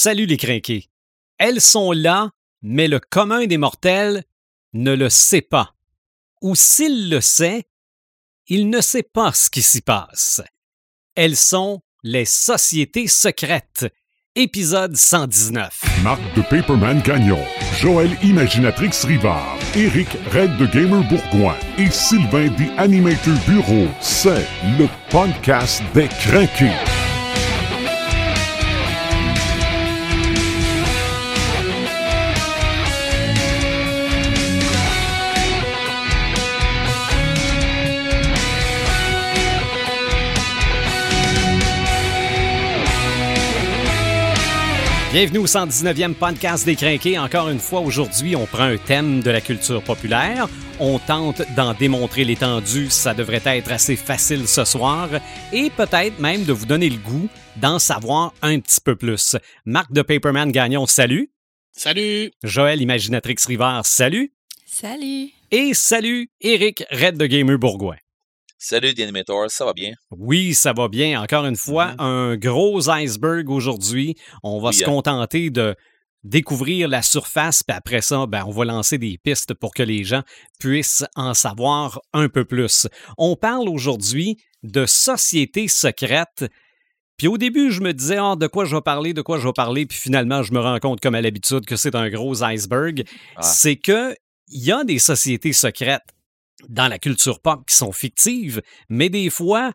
Salut les crinqués. Elles sont là, mais le commun des mortels ne le sait pas. Ou s'il le sait, il ne sait pas ce qui s'y passe. Elles sont les sociétés secrètes. Épisode 119. Marc de Paperman Gagnon, Joël Imaginatrix Rivard, Eric Red de Gamer Bourgoin et Sylvain des Animator Bureau, c'est le podcast des craqués. Bienvenue au 119e podcast des Crinqués. Encore une fois, aujourd'hui, on prend un thème de la culture populaire. On tente d'en démontrer l'étendue. Ça devrait être assez facile ce soir. Et peut-être même de vous donner le goût d'en savoir un petit peu plus. Marc de Paperman Gagnon, salut. Salut. Joël Imaginatrix Rivard, salut. Salut. Et salut, Eric Red de Gamer Bourgoin. Salut, Animator, ça va bien? Oui, ça va bien. Encore une fois, Mhm. un gros iceberg aujourd'hui. On va Oui, se hein. contenter de découvrir la surface, puis après ça, ben, on va lancer des pistes pour que les gens puissent en savoir un peu plus. On parle aujourd'hui de sociétés secrètes. Puis au début, je me disais, Ah, de quoi je vais parler, de quoi je vais parler, puis finalement, je me rends compte, comme à l'habitude, que c'est un gros iceberg. Ah. C'est que il y a des sociétés secrètes dans la culture pop qui sont fictives, mais des fois,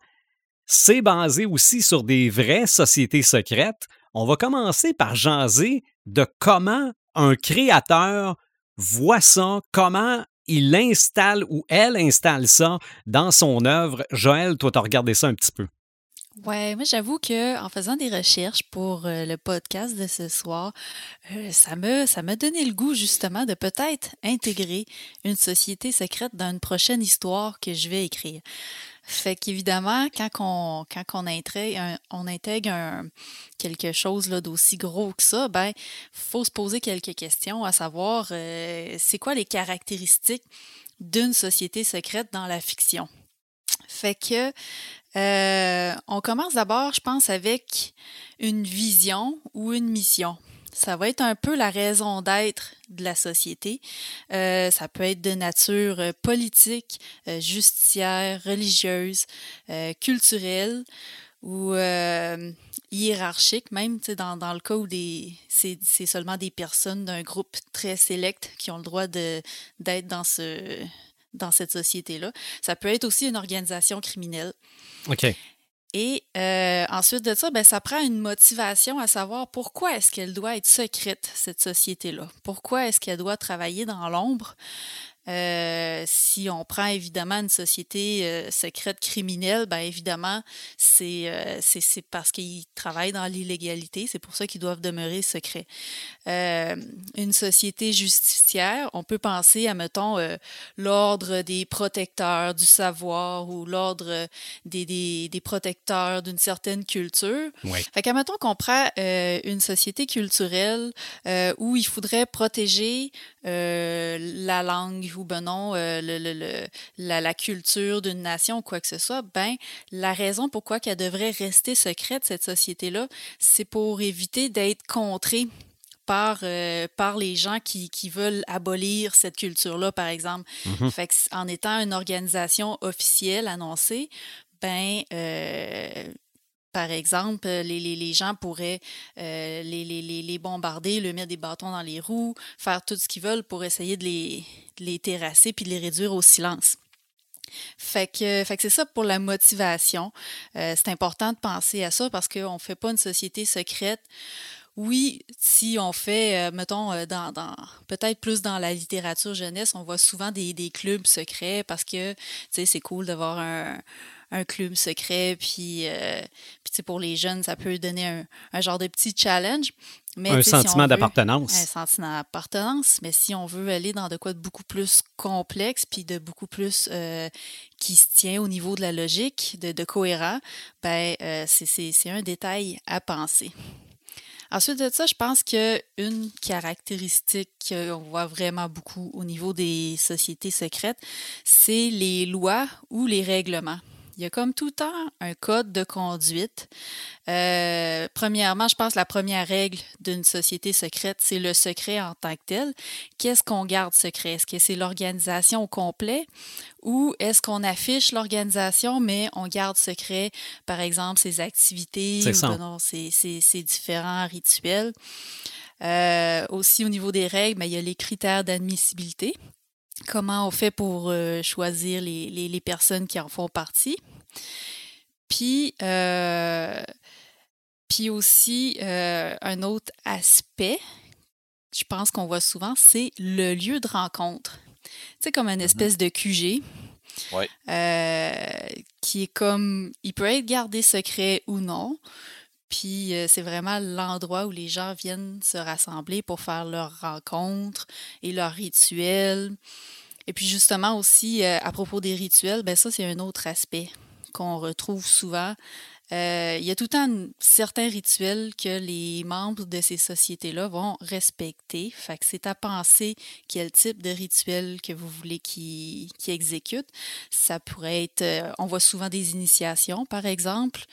c'est basé aussi sur des vraies sociétés secrètes. On va commencer par jaser de comment un créateur voit ça, comment il installe ou elle installe ça dans son œuvre. Joël, toi, t'as regardé ça un petit peu. Ouais, moi j'avoue que en faisant des recherches pour euh, le podcast de ce soir, euh, ça me ça m'a donné le goût justement de peut-être intégrer une société secrète dans une prochaine histoire que je vais écrire. Fait qu'évidemment, quand on, quand on intègre, un, on intègre un- quelque chose d'aussi gros que ça, ben, faut se poser quelques questions, à savoir, euh, c'est quoi les caractéristiques d'une société secrète dans la fiction? Fait que euh, on commence d'abord, je pense, avec une vision ou une mission. Ça va être un peu la raison d'être de la société. Euh, ça peut être de nature euh, politique, euh, justicière, religieuse, euh, culturelle ou euh, hiérarchique, même dans, dans le cas où c'est, seulement des personnes d'un groupe très sélect qui ont le droit d'être dans, ce, dans cette société-là. Ça peut être aussi une organisation criminelle. OK. Et euh, ensuite de ça, ben, ça prend une motivation à savoir pourquoi est-ce qu'elle doit être secrète, cette société-là? Pourquoi est-ce qu'elle doit travailler dans l'ombre? Euh, si on prend évidemment une société euh, secrète criminelle, ben évidemment, c'est euh, c'est parce qu'ils travaillent dans l'illégalité. C'est pour ça qu'ils doivent demeurer secrets. Euh, une société justicière, on peut penser à, mettons, l'ordre des protecteurs du savoir ou l'ordre des, des, des protecteurs d'une certaine culture. Oui. Fait qu'à mettons qu'on prend une société culturelle où il faudrait protéger la langue ou ben non, euh, le, le- le- la, la culture d'une nation ou quoi que ce soit, ben la raison pourquoi qu'elle devrait rester secrète, cette société-là, c'est pour éviter d'être contrée par, euh, par les gens qui, qui veulent abolir cette culture-là, par exemple. Mhm. Fait que, en étant une organisation officielle annoncée, ben, euh, par exemple, les, les, gens pourraient euh, les, bombarder, leur mettre des bâtons dans les roues, faire tout ce qu'ils veulent pour essayer de les, terrasser puis de les réduire au silence. Fait que, c'est ça pour la motivation. Euh, c'est important de penser à ça parce qu'on ne fait pas une société secrète. Oui, si on fait, euh, mettons, euh, dans peut-être plus dans la littérature jeunesse, on voit souvent des, des clubs secrets parce que, tu sais, c'est cool d'avoir un, un club secret, puis, euh, puis pour les jeunes, ça peut donner un, un genre de petit challenge. Mais, un si sentiment d'appartenance. un sentiment d'appartenance, mais si on veut aller dans de quoi de beaucoup plus complexe, puis de beaucoup plus euh, qui se tient au niveau de la logique, de, de cohérent, ben euh, c'est un détail à penser. Ensuite de ça, je pense qu'une caractéristique qu'on voit vraiment beaucoup au niveau des sociétés secrètes, c'est les lois ou les règlements. Il y a comme tout le temps un code de conduite. Euh, premièrement, je pense que la première règle d'une société secrète, c'est le secret en tant que tel. Qu'est-ce qu'on garde secret? Est-ce que c'est l'organisation au complet ou est-ce qu'on affiche l'organisation, mais on garde secret, par exemple, ses activités ou ses, différents rituels? Euh, aussi, au niveau des règles, ben, il y a les critères d'admissibilité comment on fait pour euh, choisir les, personnes qui en font partie. Puis, euh, puis aussi, euh, un autre aspect, je pense qu'on voit souvent, c'est le lieu de rencontre. C'est comme une mm-hmm. espèce de QG. qui est comme, il peut être gardé secret ou non. Puis c'est vraiment l'endroit où les gens viennent se rassembler pour faire leurs rencontres et leurs rituels. Et puis justement aussi, à propos des rituels, ben ça c'est un autre aspect qu'on retrouve souvent. Euh, il y a tout le temps certains rituels que les membres de ces sociétés-là vont respecter. Fait que c'est à penser quel type de rituel que vous voulez qu'ils exécutent. Ça pourrait être, euh, on voit souvent des initiations, par exemple.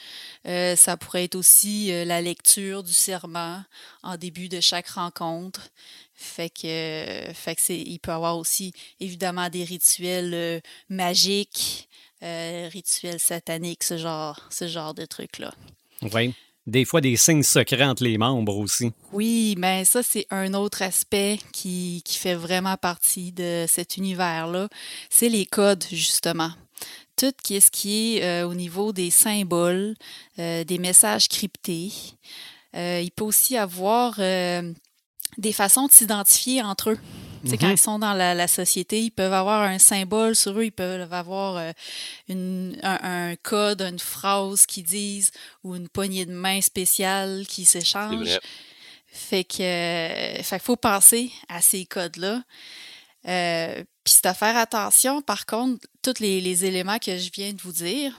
Euh, ça pourrait être aussi la lecture du serment en début de chaque rencontre. Fait que, fait que il peut y avoir aussi évidemment des rituels magiques, euh, rituels sataniques, ce genre, ce genre de trucs-là. Oui. Des fois, des signes secrets entre les membres aussi. Oui, mais ça, c'est un autre aspect qui, qui fait vraiment partie de cet univers-là. C'est les codes, justement tout ce qui est euh, au niveau des symboles, euh, des messages cryptés. il peut aussi avoir des façons de s'identifier entre eux. Quand mm-hmm. ils sont dans la, société, ils peuvent avoir un symbole sur eux, ils peuvent avoir euh, une, un, code, une phrase qu'ils disent ou une poignée de main spéciale qui s'échange. Fait que, euh, fait faut penser à ces codes-là. Euh, Puis c'est à faire attention, par contre, tous les, les, éléments que je viens de vous dire,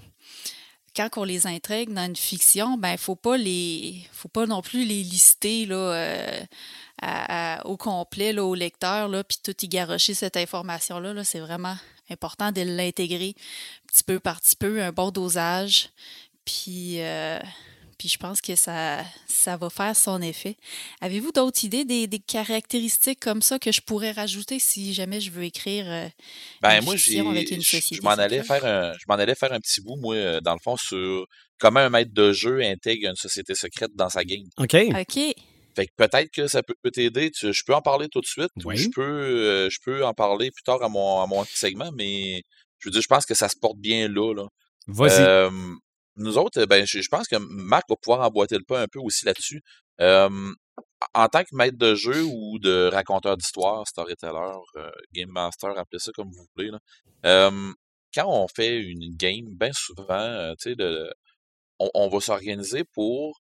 quand on les intègre dans une fiction, ben faut pas les, faut pas non plus les lister là, euh, au complet là, au lecteur, là, puis tout y garocher cette information-là. -là, c'est vraiment important de l'intégrer petit peu par petit peu, un bon dosage. Puis, euh, puis je pense que ça, ça va faire son effet. Avez-vous d'autres idées, des, des, caractéristiques comme ça que je pourrais rajouter si jamais je veux écrire euh, ben, une moi, avec une société? Je m'en allais faire un, je m'en allais faire un petit bout, moi, euh, dans le fond, sur comment un maître de jeu intègre une société secrète dans sa game. OK. OK. Fait que peut-être que ça peut, t'aider. Je peux en parler tout de suite. Oui. Je peux, euh, je peux en parler plus tard à mon, à mon segment, mais je veux dire, je pense que ça se porte bien là. là. Vas-y. Euh, nous autres, ben, je, pense que Marc va pouvoir emboîter le pas un peu aussi là-dessus. Euh, en tant que maître de jeu ou de raconteur d'histoire, storyteller, euh, game master, appelez ça comme vous voulez, là, euh, quand on fait une game, bien souvent, tu sais, on, on, va s'organiser pour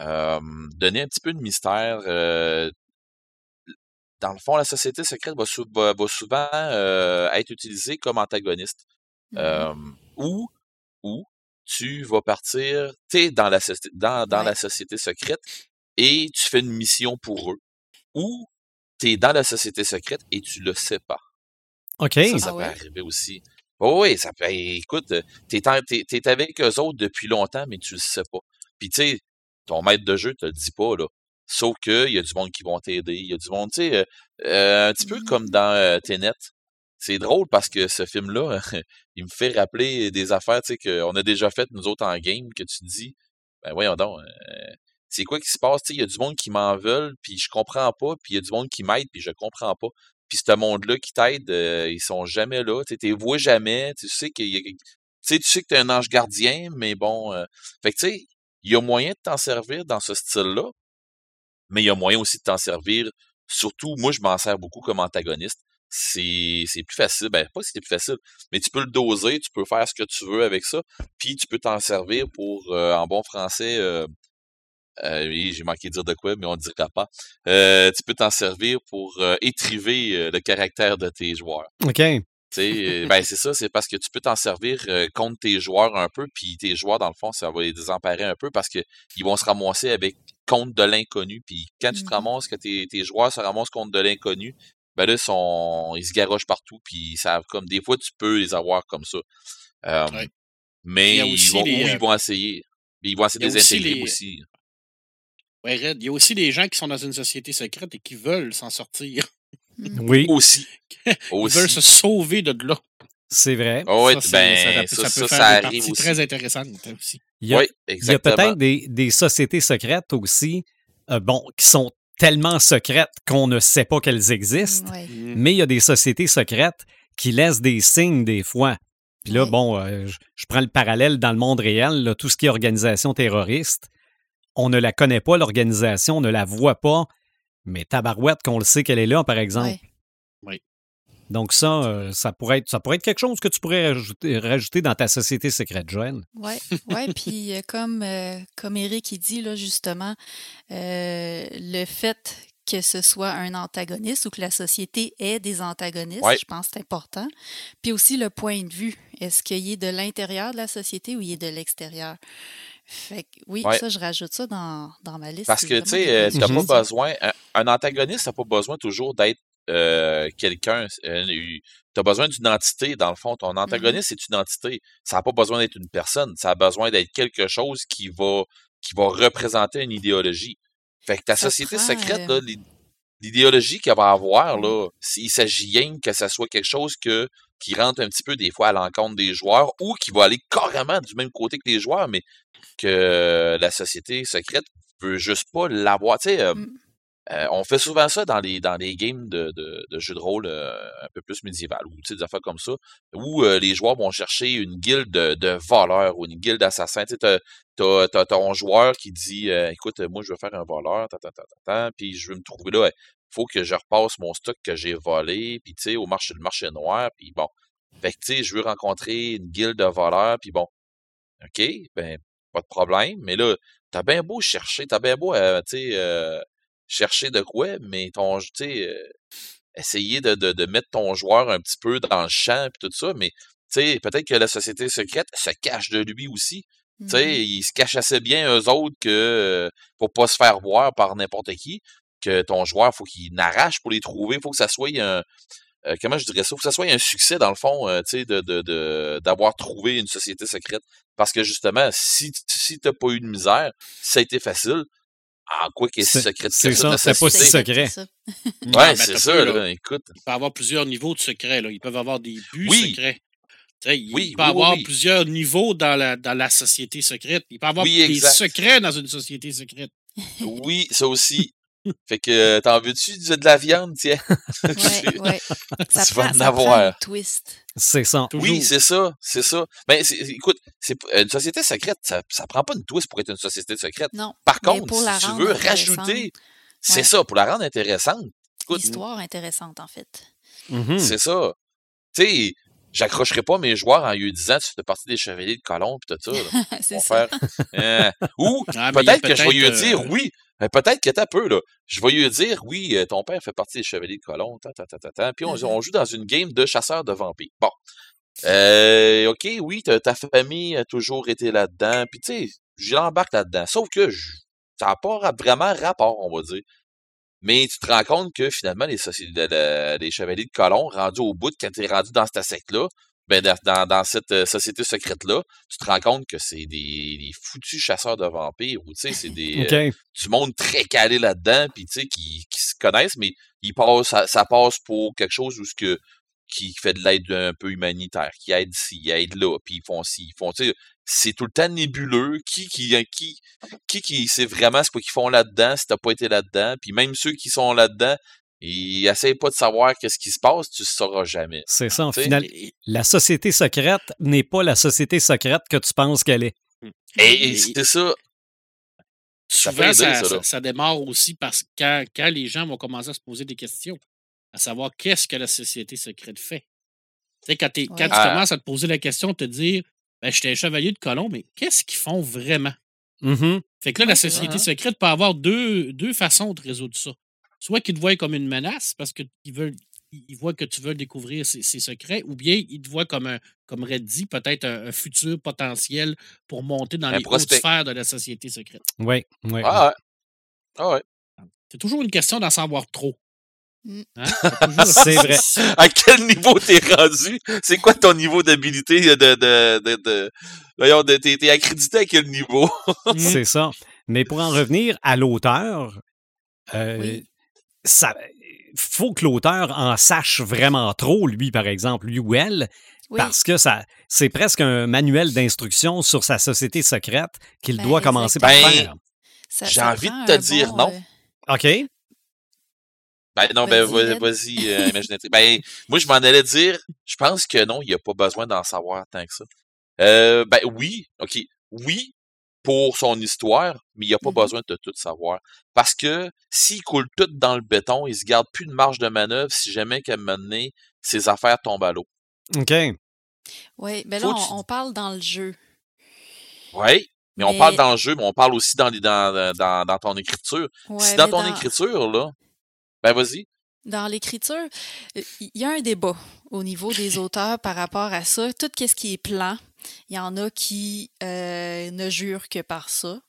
donner un petit peu de mystère. dans le fond, la société secrète va, souvent être utilisée comme antagoniste. Mmh ou, ou tu vas partir, tu es dans, la, dans, dans la société secrète et tu fais une mission pour eux. Ou tu es dans la société secrète et tu le sais pas. OK. Ça, ça ah peut arriver aussi. Oh oui, ça peut. Écoute, tu es, avec eux autres depuis longtemps, mais tu le sais pas. Puis tu sais, ton maître de jeu te le dit pas, là. Sauf qu'il y a du monde qui vont t'aider. Il y a du monde, tu sais, euh, euh, un petit peu comme dans euh. C'est drôle parce que ce film-là, il me fait rappeler des affaires, tu sais, qu'on a déjà faites, nous autres, en game, que tu te dis, ben voyons donc, c'est quoi qui se passe? Tu sais, il y a du monde qui m'en veulent, puis je comprends pas, puis il y a du monde qui m'aide, puis je comprends pas. Puis ce monde-là qui t'aide, ils sont jamais là. Tu sais, vois jamais. Tu sais qu'il y a, tu sais, tu sais que t'es un ange gardien, mais bon. fait que tu sais, il y a moyen de t'en servir dans ce style-là, mais il y a moyen aussi de t'en servir. Surtout, moi, je m'en sers beaucoup comme antagoniste. C'est, plus facile. Ben, pas si c'est plus facile, mais tu peux le doser, tu peux faire ce que tu veux avec ça, puis tu peux t'en servir pour, euh, en bon français, euh, euh, oui, j'ai manqué de dire de quoi, mais on ne dira pas. Euh, tu peux t'en servir pour euh, étriver le caractère de tes joueurs. OK. Euh, ben c'est ça, c'est parce que tu peux t'en servir euh, contre tes joueurs un peu, puis tes joueurs, dans le fond, ça va les désemparer un peu parce que ils vont se ramasser avec contre de l'inconnu. Puis quand tu te mmh ramasses, que tes, tes joueurs se ramassent contre de l'inconnu, ben là, sont, ils se garochent partout, puis ça comme des fois tu peux les avoir comme ça. Mais Il ils vont, les, euh, ils vont essayer. Ils vont essayer de les intégrer les- aussi. Ouais, Red, il y a aussi des gens qui sont dans une société secrète et qui veulent s'en sortir. Oui, Aussi. Ils veulent se sauver de là. c'est vrai. Oh, ouais, ça, c'est- ben, ça, ça, peut- ça ça, peut ça faire des arrive parties aussi. très intéressantes aussi. Il y a, Oui, il y a exactement. peut-être des, des sociétés secrètes aussi, euh, bon, qui sont tellement secrètes qu'on ne sait pas qu'elles existent, Ouais. mais il y a des sociétés secrètes qui laissent des signes des fois. Puis là, bon, euh, je, je prends le parallèle dans le monde réel, là, tout ce qui est organisation terroriste, on ne la connaît pas, l'organisation, on ne la voit pas, mais tabarouette qu'on le sait qu'elle est là, par exemple. Ouais. Donc ça, euh, ça, pourrait être, ça pourrait être quelque chose que tu pourrais rajouter, rajouter dans ta société secrète, Joël. Oui, ouais, puis euh, comme, euh, comme Eric il dit, là, justement, euh, le fait que ce soit un antagoniste ou que la société ait des antagonistes, Ouais. je pense que c'est important. Puis aussi le point de vue. Est-ce qu'il est de l'intérieur de la société ou il est de l'extérieur? Fait que oui, Ouais. ça, je rajoute ça dans, dans ma liste. Parce que, tu sais, euh, t'as pas besoin. Un, un antagoniste n'a pas besoin toujours d'être euh, quelqu'un. Tu as besoin d'une entité, dans le fond. Ton antagoniste, c'est une entité. Ça n'a pas besoin d'être une personne. Ça a besoin d'être quelque chose qui va, qui va représenter une idéologie. Fait que ta Ça société prend, secrète, euh, l'idéologie qu'elle va avoir, là, s'il s'agit rien que ça soit quelque chose que, qui rentre un petit peu des fois à l'encontre des joueurs ou qui va aller carrément du même côté que les joueurs, mais que la société secrète veut juste pas l'avoir. Tu sais, euh, Mm. euh, on fait souvent ça dans les dans les games de, de, de jeux de rôle euh, un peu plus médiéval ou des affaires comme ça, où les joueurs vont chercher une guilde de, de voleurs ou une guilde d'assassins. Tu sais, t'as, ton joueur qui dit écoute, moi je veux faire un voleur, puis je veux me trouver là, faut que je repasse mon stock que j'ai volé, puis tu sais, au marché, le marché noir, puis bon. Fait que tu sais, je veux rencontrer une guilde de voleurs, puis bon. OK, ben, pas de problème. Mais là, t'as bien beau chercher, t'as bien beau, euh, tu sais, euh, chercher de quoi, mais ton, tu sais, euh, essayer de, de, de mettre ton joueur un petit peu dans le champ puis tout ça, mais tu sais, peut-être que la société secrète se cache de lui aussi. Tu sais, Mhm. ils se cachent assez bien eux autres que euh, pour pas se faire voir par n'importe qui, que ton joueur, faut qu'il n'arrache pour les trouver, faut que ça soit un euh, comment je dirais ça, faut que ça soit un succès dans le fond, euh, tu sais, de, de, de- d'avoir trouvé une société secrète. Parce que justement, si, si t'as pas eu de misère, ça a été facile, en quoi qu'est C'est- secrète c'est que ça, c'est pas si secret. ça. Ouais, c'est ça, là. là. Écoute. Il peut y avoir plusieurs niveaux de secrets. Là. Ils peuvent avoir des buts Oui. secrets. Il Oui, peut y oui, avoir oui. plusieurs niveaux dans la, dans la société secrète. Il peut y avoir Oui, des exact. secrets dans une société secrète. Oui, ça aussi. Fait que euh, t'en veux-tu de de la viande, tiens? Ouais, ouais. Ça Tu prend, vas en ça prend avoir. twist. C'est ça. Toujours. Oui, c'est ça, c'est ça. Ben, c'est- écoute, c'est une société secrète, ça, ça prend pas une twist pour être une société secrète. Non. Par mais contre, si tu veux rajouter, c'est Ouais. ça, pour la rendre intéressante. Écoute, Histoire intéressante, en fait. Mhm. c'est ça. Tu sais, j'accrocherai pas mes joueurs en lui disant tu fais partie des chevaliers de colomb pis tout ça. c'est ça. frère. Euh, ou Ah, mais peut-être que je vais lui dire euh, oui. Mais Peut-être que t'as peu, là. Je vais lui dire oui, euh, ton père fait partie des chevaliers de colomb, ta. Puis on, Mhm. on joue dans une game de chasseurs de vampires. Bon. Euh, OK, oui, ta, famille a toujours été là-dedans. Puis tu sais, j'y embarque là-dedans. Sauf que je- ça n'a pas ra- vraiment rapport, on va dire. Mais tu te rends compte que finalement, les chevaliers de colomb, rendus au bout, quand tu es rendu dans cette secte-là, ben dans, cette euh, société secrète-là, tu te rends compte que c'est des, des foutus chasseurs de vampires, ou tu sais, c'est des, euh, du monde très calé là-dedans, puis tu sais, qui, qui se connaissent, mais ils passent, ça, ça passe pour quelque chose où ce que qui fait de l'aide un peu humanitaire, qui aide ici, qui aide là, puis ils font ci, ils font, tu sais, c'est tout le temps nébuleux, qui qui qui qui, qui sait vraiment ce qu'ils font là-dedans, si t'as pas été là-dedans, puis même ceux qui sont là-dedans, ils essayent pas de savoir qu'est-ce qui se passe, tu le sauras jamais. C'est ça. En final, la société secrète n'est pas la société secrète que tu penses qu'elle est. Et, Et- c'était ça. Ça souvent, ça, aider, ça, ça- là. ça démarre aussi parce que quand, quand les gens vont commencer à se poser des questions, à savoir qu'est-ce que la société secrète fait. Tu sais, quand, t'es- quand Ouais. tu Ah. commences à te poser la question, te dire ben, j'étais un chevalier de colomb, mais qu'est-ce qu'ils font vraiment? Mhm. Fait que là, la société hein. secrète peut avoir deux, deux façons de résoudre ça. Soit qu'ils te voient comme une menace parce qu'ils veulent ils voient que tu veux découvrir ses, ses secrets, ou bien ils te voient comme un, comme Red dit, peut-être un, un futur potentiel pour monter dans Un les prospect. hautes sphères de la société secrète. Oui, oui. Ah ouais. Ah ouais. C'est toujours une question d'en savoir trop. Mm. Hein? C'est vrai. À quel niveau t'es rendu? C'est quoi ton niveau d'habilité de, de, de, de, Voyons, t'es t'es accrédité à quel niveau? C'est ça. Mais pour en revenir à l'auteur, euh, Oui. Ça faut que l'auteur en sache vraiment trop, lui, par exemple, lui ou elle, Oui, parce que ça c'est presque un manuel d'instruction sur sa société secrète qu'il Ben, doit commencer par faire. j'ai envie de te dire bon, non. euh, OK? Ben non, ben Vas-y, va- Red. vas-y, euh. Ben, moi, je m'en allais dire, je pense que non, il n'y a pas besoin d'en savoir tant que ça. Euh, ben oui, OK. Oui, pour son histoire, mais il n'y a pas Mhm. besoin de tout savoir. Parce que s'il coule tout dans le béton, il se garde plus de marge de manœuvre si jamais qu'à un moment donné, ses affaires tombent à l'eau. OK. Oui, ben là, tu- on, parle dans le jeu. Oui, mais on Mais- parle dans le jeu, mais on parle aussi dans, les, dans, dans, dans ton écriture. Ouais, si dans mais ton écriture, là, ben vas-y. Dans l'écriture, il y a un débat au niveau des auteurs par rapport à ça. Tout ce qui est plan, il y en a qui euh, ne jurent que par ça.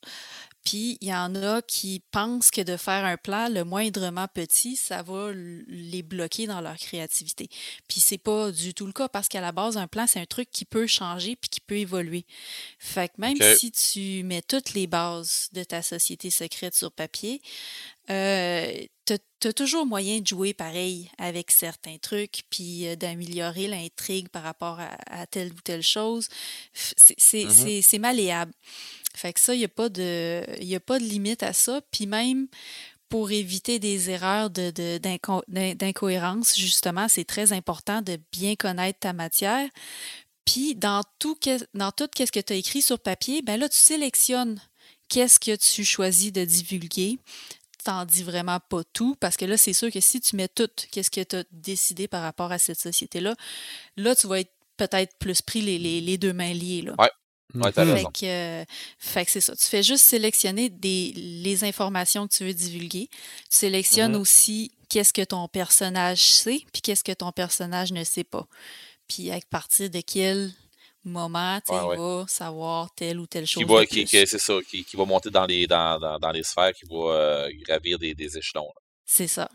Puis il y en a qui pensent que de faire un plan le moindrement petit, ça va les bloquer dans leur créativité. Puis c'est pas du tout le cas parce qu'à la base, un plan, c'est un truc qui peut changer puis qui peut évoluer. Fait que même si tu mets toutes les bases de ta société secrète sur papier, euh, t'as as toujours moyen de jouer pareil avec certains trucs, puis euh, d'améliorer l'intrigue par rapport à, à telle ou telle chose. C'est malléable. Fait que ça, il n'y a, pas de- y a pas de limite à ça. Puis même pour éviter des erreurs de, de- d'incohérence, justement, c'est très important de bien connaître ta matière. Puis dans tout, dans tout ce que tu as écrit sur papier, ben là, tu sélectionnes qu'est-ce que tu choisis de divulguer. T'en dis vraiment pas tout, parce que là, c'est sûr que si tu mets tout, qu'est-ce que tu as décidé par rapport à cette société-là, là, tu vas être peut-être plus pris les, les- les deux mains liées. Là. Ouais, t'as raison. Fait que, euh, fait que c'est ça. Tu fais juste sélectionner des, les informations que tu veux divulguer. Tu sélectionnes Mhm. aussi qu'est-ce que ton personnage sait, puis qu'est-ce que ton personnage ne sait pas. Puis à partir de quel moment Ouais, il va savoir telle ou telle chose. Qui va, qui, c'est ça, qui, qui va monter dans les, dans, dans, dans les sphères, qui va euh, gravir des, des échelons. C'est ça.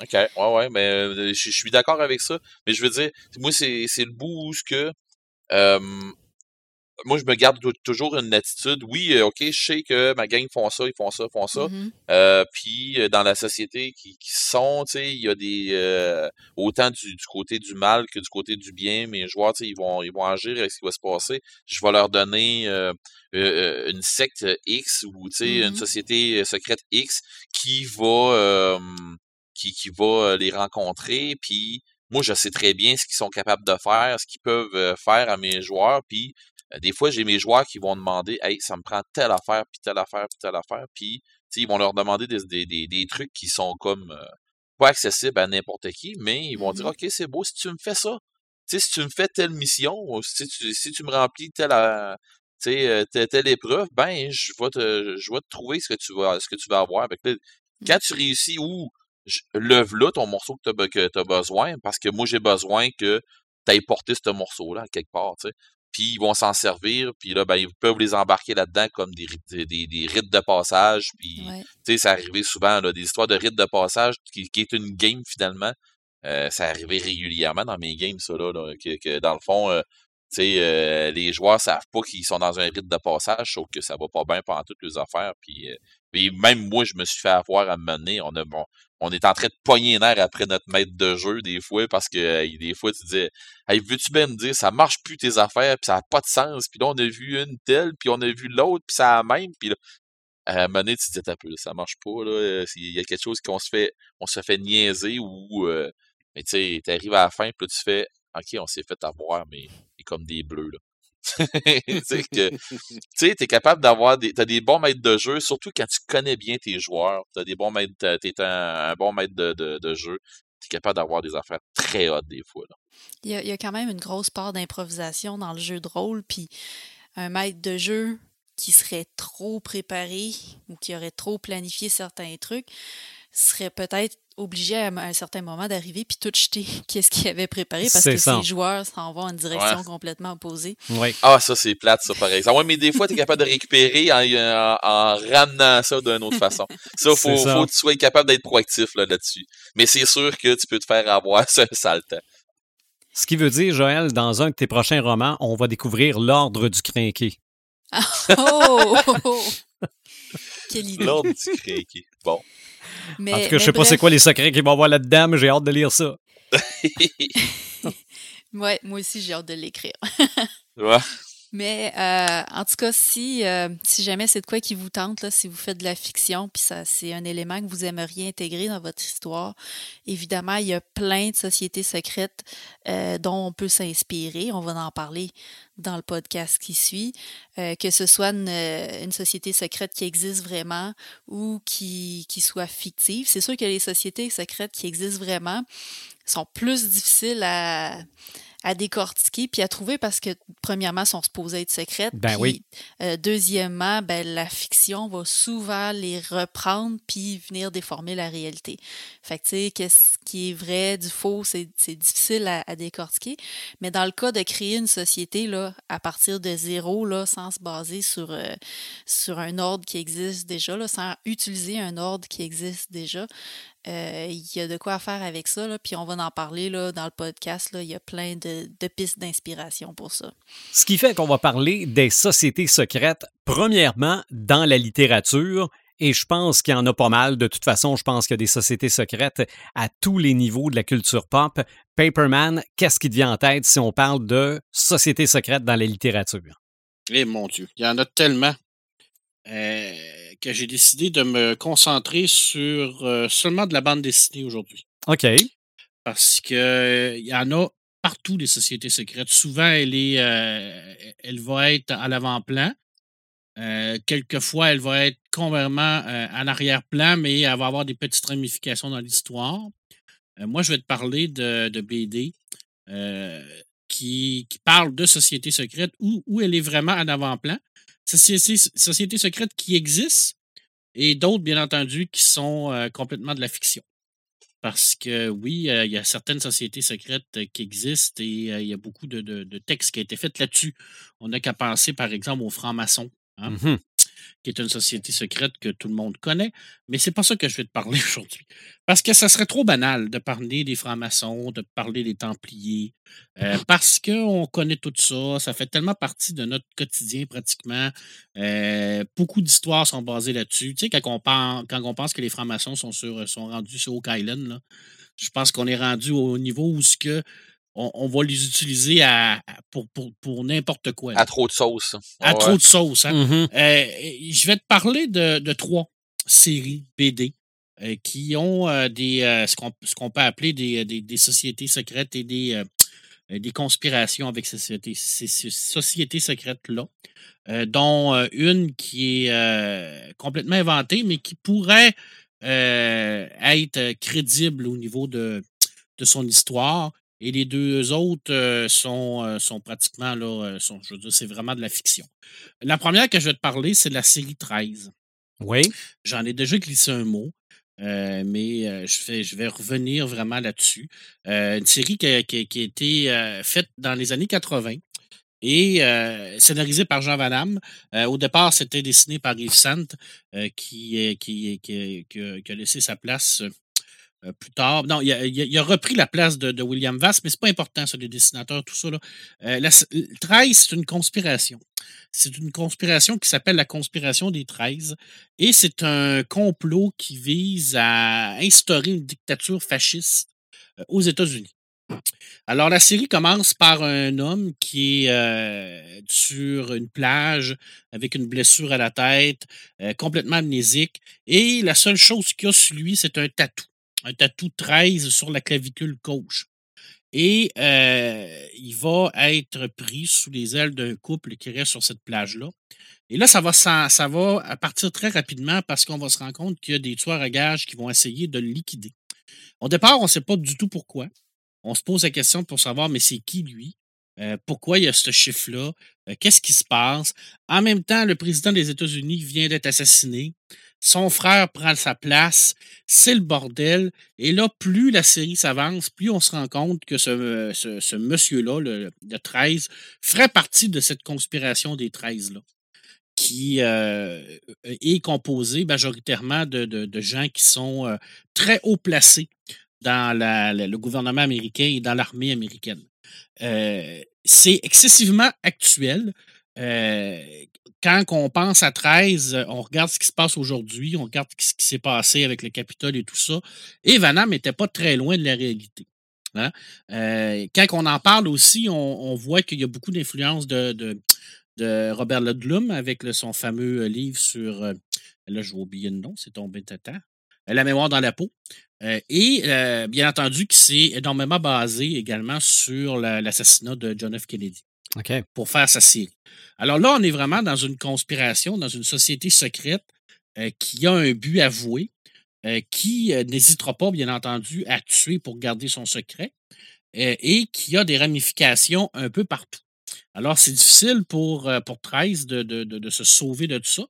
OK, ouais, ouais, mais euh, je, je suis d'accord avec ça. Mais je veux dire, moi, c'est, c'est le bout où ce que euh, moi, je me garde tou- toujours une attitude. Oui, euh, OK, je sais que ma gang font ça, ils font ça, font ça. Mhm. Euh, puis euh, dans la société qui, qui sont, tu sais, il y a des euh, autant du, du côté du mal que du côté du bien. Mes joueurs, tu sais, ils vont ils vont agir avec ce qui va se passer. Je vais leur donner euh, une secte X ou tu sais une Mhm. société secrète X qui va qui qui va les rencontrer. Puis moi, je sais très bien ce qu'ils sont capables de faire, ce qu'ils peuvent faire à mes joueurs. Puis des fois, j'ai mes joueurs qui vont demander, hey, ça me prend telle affaire, puis telle affaire, puis telle affaire, puis tu sais, ils vont leur demander des, des, des, des trucs qui sont comme euh, pas accessibles à n'importe qui, mais ils vont dire, Mhm. OK, c'est beau, si tu me fais ça, tu sais, si tu me fais telle mission, si tu, si tu me remplis telle, euh, euh, telle, telle épreuve, ben, je vais te, je vais te trouver ce que tu vas, ce que tu vas avoir. Là, quand tu réussis ou lève là ton morceau que tu as, besoin, parce que moi, j'ai besoin que tu ailles porter ce morceau-là, quelque part, tu sais. Puis ils vont s'en servir, puis là, ben, ils peuvent les embarquer là-dedans comme des, rites- des, des, des rites de passage, puis Ouais. tu sais, ça arrivait souvent, là, des histoires de rites de passage qui, qui est une game finalement. Euh, ça arrivait régulièrement dans mes games, ça, là, là, que, que dans le fond, euh, tu sais, euh, les joueurs savent pas qu'ils sont dans un rite de passage, sauf que ça va pas bien pendant toutes les affaires. Puis, euh, même moi, je me suis fait avoir à me mener. On, a, bon, on est en train de pogner les après notre maître de jeu, des fois, parce que des fois, tu disais Hey, veux-tu bien me dire, ça marche plus tes affaires, puis ça n'a pas de sens, puis là, on a vu une telle, puis on a vu l'autre, puis ça a même, puis là, à un moment donné, tu te dis, T'as peu, ça marche pas, là, euh, il y a quelque chose qu'on se fait, on se fait niaiser, ou, euh, mais tu sais, t'arrives à la fin, puis là, tu fais, OK, on s'est fait avoir, mais c'est comme des bleus, là. tu sais, tu t'es capable d'avoir des, t'as des bons maîtres de jeu, surtout quand tu connais bien tes joueurs, t'as des bons maîtres, t'es un, un bon maître de, de, de jeu, t'es capable d'avoir des affaires très hautes des fois, là. Il y, a, il y a quand même une grosse part d'improvisation dans le jeu de rôle, puis un maître de jeu qui serait trop préparé ou qui aurait trop planifié certains trucs serait peut-être obligé à un certain moment d'arriver puis tout jeter qu'est-ce qu'il avait préparé parce que ça. ses joueurs s'en vont en une direction Ouais. complètement opposée. Oui. Ah, ça, c'est plate, ça, par exemple. Ouais, mais des fois, tu es capable de récupérer en, en- en ramenant ça d'une autre façon. Ça, faut, C'est ça. faut que tu sois capable d'être proactif là, là-dessus. Mais c'est sûr que tu peux te faire avoir ce sale temps. Ce qui veut dire, Joël, dans un de tes prochains romans, on va découvrir l'ordre du crinqué. Oh! Quelle idée. L'ordre du. Bon. Mais, en tout cas, je sais pas c'est quoi les secrets qu'il va y avoir là-dedans, mais j'ai hâte de lire ça. ouais, moi aussi, j'ai hâte de l'écrire. Ouais. Mais euh, en tout cas, si, euh, si jamais c'est de quoi qui vous tente, là, si vous faites de la fiction, puis ça c'est un élément que vous aimeriez intégrer dans votre histoire, évidemment, il y a plein de sociétés secrètes euh, dont on peut s'inspirer. On va en parler dans le podcast qui suit, euh, que ce soit une, une société secrète qui existe vraiment ou qui, qui soit fictive. C'est sûr que les sociétés secrètes qui existent vraiment sont plus difficiles à à décortiquer puis à trouver parce que, premièrement, sont supposées être secrètes. Ben puis, oui. euh, deuxièmement, ben, la fiction va souvent les reprendre puis venir déformer la réalité. Fait que, tu sais, qu'est-ce qui est vrai, du faux, c'est c'est difficile à, à décortiquer. Mais dans le cas de créer une société, là, à partir de zéro, là, sans se baser sur, euh, sur un ordre qui existe déjà, là, sans utiliser un ordre qui existe déjà, euh, il y a de quoi faire avec ça, là, puis on va en parler là, dans le podcast. Il y a plein de, de pistes d'inspiration pour ça. Ce qui fait qu'on va parler des sociétés secrètes, premièrement, dans la littérature. Et je pense qu'il y en a pas mal. De toute façon, je pense qu'il y a des sociétés secrètes à tous les niveaux de la culture pop. Paperman, qu'est-ce qui te vient en tête si on parle de sociétés secrètes dans la littérature? Eh mon Dieu, il y en a tellement euh, que j'ai décidé de me concentrer sur euh, seulement de la bande dessinée aujourd'hui. OK. Parce que euh, il y en a partout des sociétés secrètes. Souvent, elle est, euh, elle va être à l'avant-plan. Quelquefois, elle va être complètement en arrière-plan, mais elle va avoir des petites ramifications dans l'histoire. Moi, je vais te parler de, de BD qui, qui parle de sociétés secrètes où, où elle est vraiment en avant-plan. Sociétés, secrètes qui existent et d'autres, bien entendu, qui sont euh, complètement de la fiction. Parce que oui, euh, il y a certaines sociétés secrètes euh, qui existent et il y a beaucoup de, de- textes qui ont été faits là-dessus. On n'a qu'à penser, par exemple, aux francs-maçons, hein, Mhm. Qui est une société secrète que tout le monde connaît. Mais c'est pas ça que je vais te parler aujourd'hui. Parce que ça serait trop banal de parler des francs-maçons, de parler des templiers, euh, parce qu'on connaît tout ça. Ça fait tellement partie de notre quotidien pratiquement. Euh, beaucoup d'histoires sont basées là-dessus. Tu sais, quand on, pense, quand on pense que les francs-maçons sont, sur, sont rendus sur Oak Island, là, je pense qu'on est rendu au niveau où ce que on, on va les utiliser à, à- pour, pour, pour n'importe quoi. là. À trop de sauce. À Ouais. trop de sauce. Hein? Mhm. Euh, je vais te parler de, de trois séries BD euh, qui ont euh, des, euh, ce qu'on ce qu'on peut appeler des, des- des sociétés secrètes et des, des conspirations avec ces sociétés, ces- ces sociétés secrètes-là, euh, dont euh, une qui est euh, complètement inventée, mais qui pourrait euh, être crédible au niveau de, de son histoire. Et les deux autres euh, sont, euh, sont pratiquement là, euh, sont, je veux dire, c'est vraiment de la fiction. La première que je vais te parler, c'est la série 13. Oui. J'en ai déjà glissé un mot, euh, mais euh, je, fais, je vais revenir vraiment là-dessus. Euh, une série qui a, qui a- qui a été faite dans les années 80 et scénarisée par Jean Van Damme. Au départ, c'était dessiné par Yves Sant, qui, qui, qui a laissé sa place euh, plus tard. Non, il a, il a- repris la place de, de William Vass, mais c'est pas important, ça, les dessinateurs, tout ça. Là. Euh, la, le 13, c'est une conspiration. C'est une conspiration qui s'appelle la conspiration des 13. Et c'est un complot qui vise à instaurer une dictature fasciste euh, aux États-Unis. Alors, la série commence par un homme qui est euh, sur une plage avec une blessure à la tête, euh, complètement amnésique. Et la seule chose qu'il a sur lui, c'est un tatou. Un tatou 13 sur la clavicule gauche. Et euh, il va être pris sous les ailes d'un couple qui reste sur cette plage-là. Et là, ça va, ça, ça va partir très rapidement parce qu'on va se rendre compte qu'il y a des tueurs à gages qui vont essayer de le liquider. Au départ, on ne sait pas du tout pourquoi. On se pose la question pour savoir, mais c'est qui lui? Euh, pourquoi il y a ce chiffre-là? Euh, Qu'est-ce qui se passe? En même temps, le président des États-Unis vient d'être assassiné. Son frère prend sa place. C'est le bordel. Et là, plus la série s'avance, plus on se rend compte que ce, ce monsieur-là, le, le 13, ferait partie de cette conspiration des 13-là, qui euh, est composée majoritairement de, gens qui sont euh, très haut placés dans le gouvernement américain et dans l'armée américaine. Euh, c'est excessivement actuel. Euh, quand on pense à 13, on regarde ce qui se passe aujourd'hui, on regarde ce qui s'est passé avec le Capitole et tout ça. Et Vanham n'était pas très loin de la réalité. Hein. Euh, quand on en parle aussi, on, voit qu'il y a beaucoup d'influence de, de, Robert Ludlum avec son fameux livre sur. là, je vais oublier le nom, c'est tombé de temps. La mémoire dans la peau. et bien entendu, qui s'est énormément basé également sur l'assassinat de John F. Kennedy pour faire sa série. Alors là, on est vraiment dans une conspiration, dans une société secrète euh, qui a un but avoué, euh, qui euh, n'hésitera pas, bien entendu, à tuer pour garder son secret et qui a des ramifications un peu partout. Alors, c'est difficile pour, pour 13 de, de, se sauver de tout ça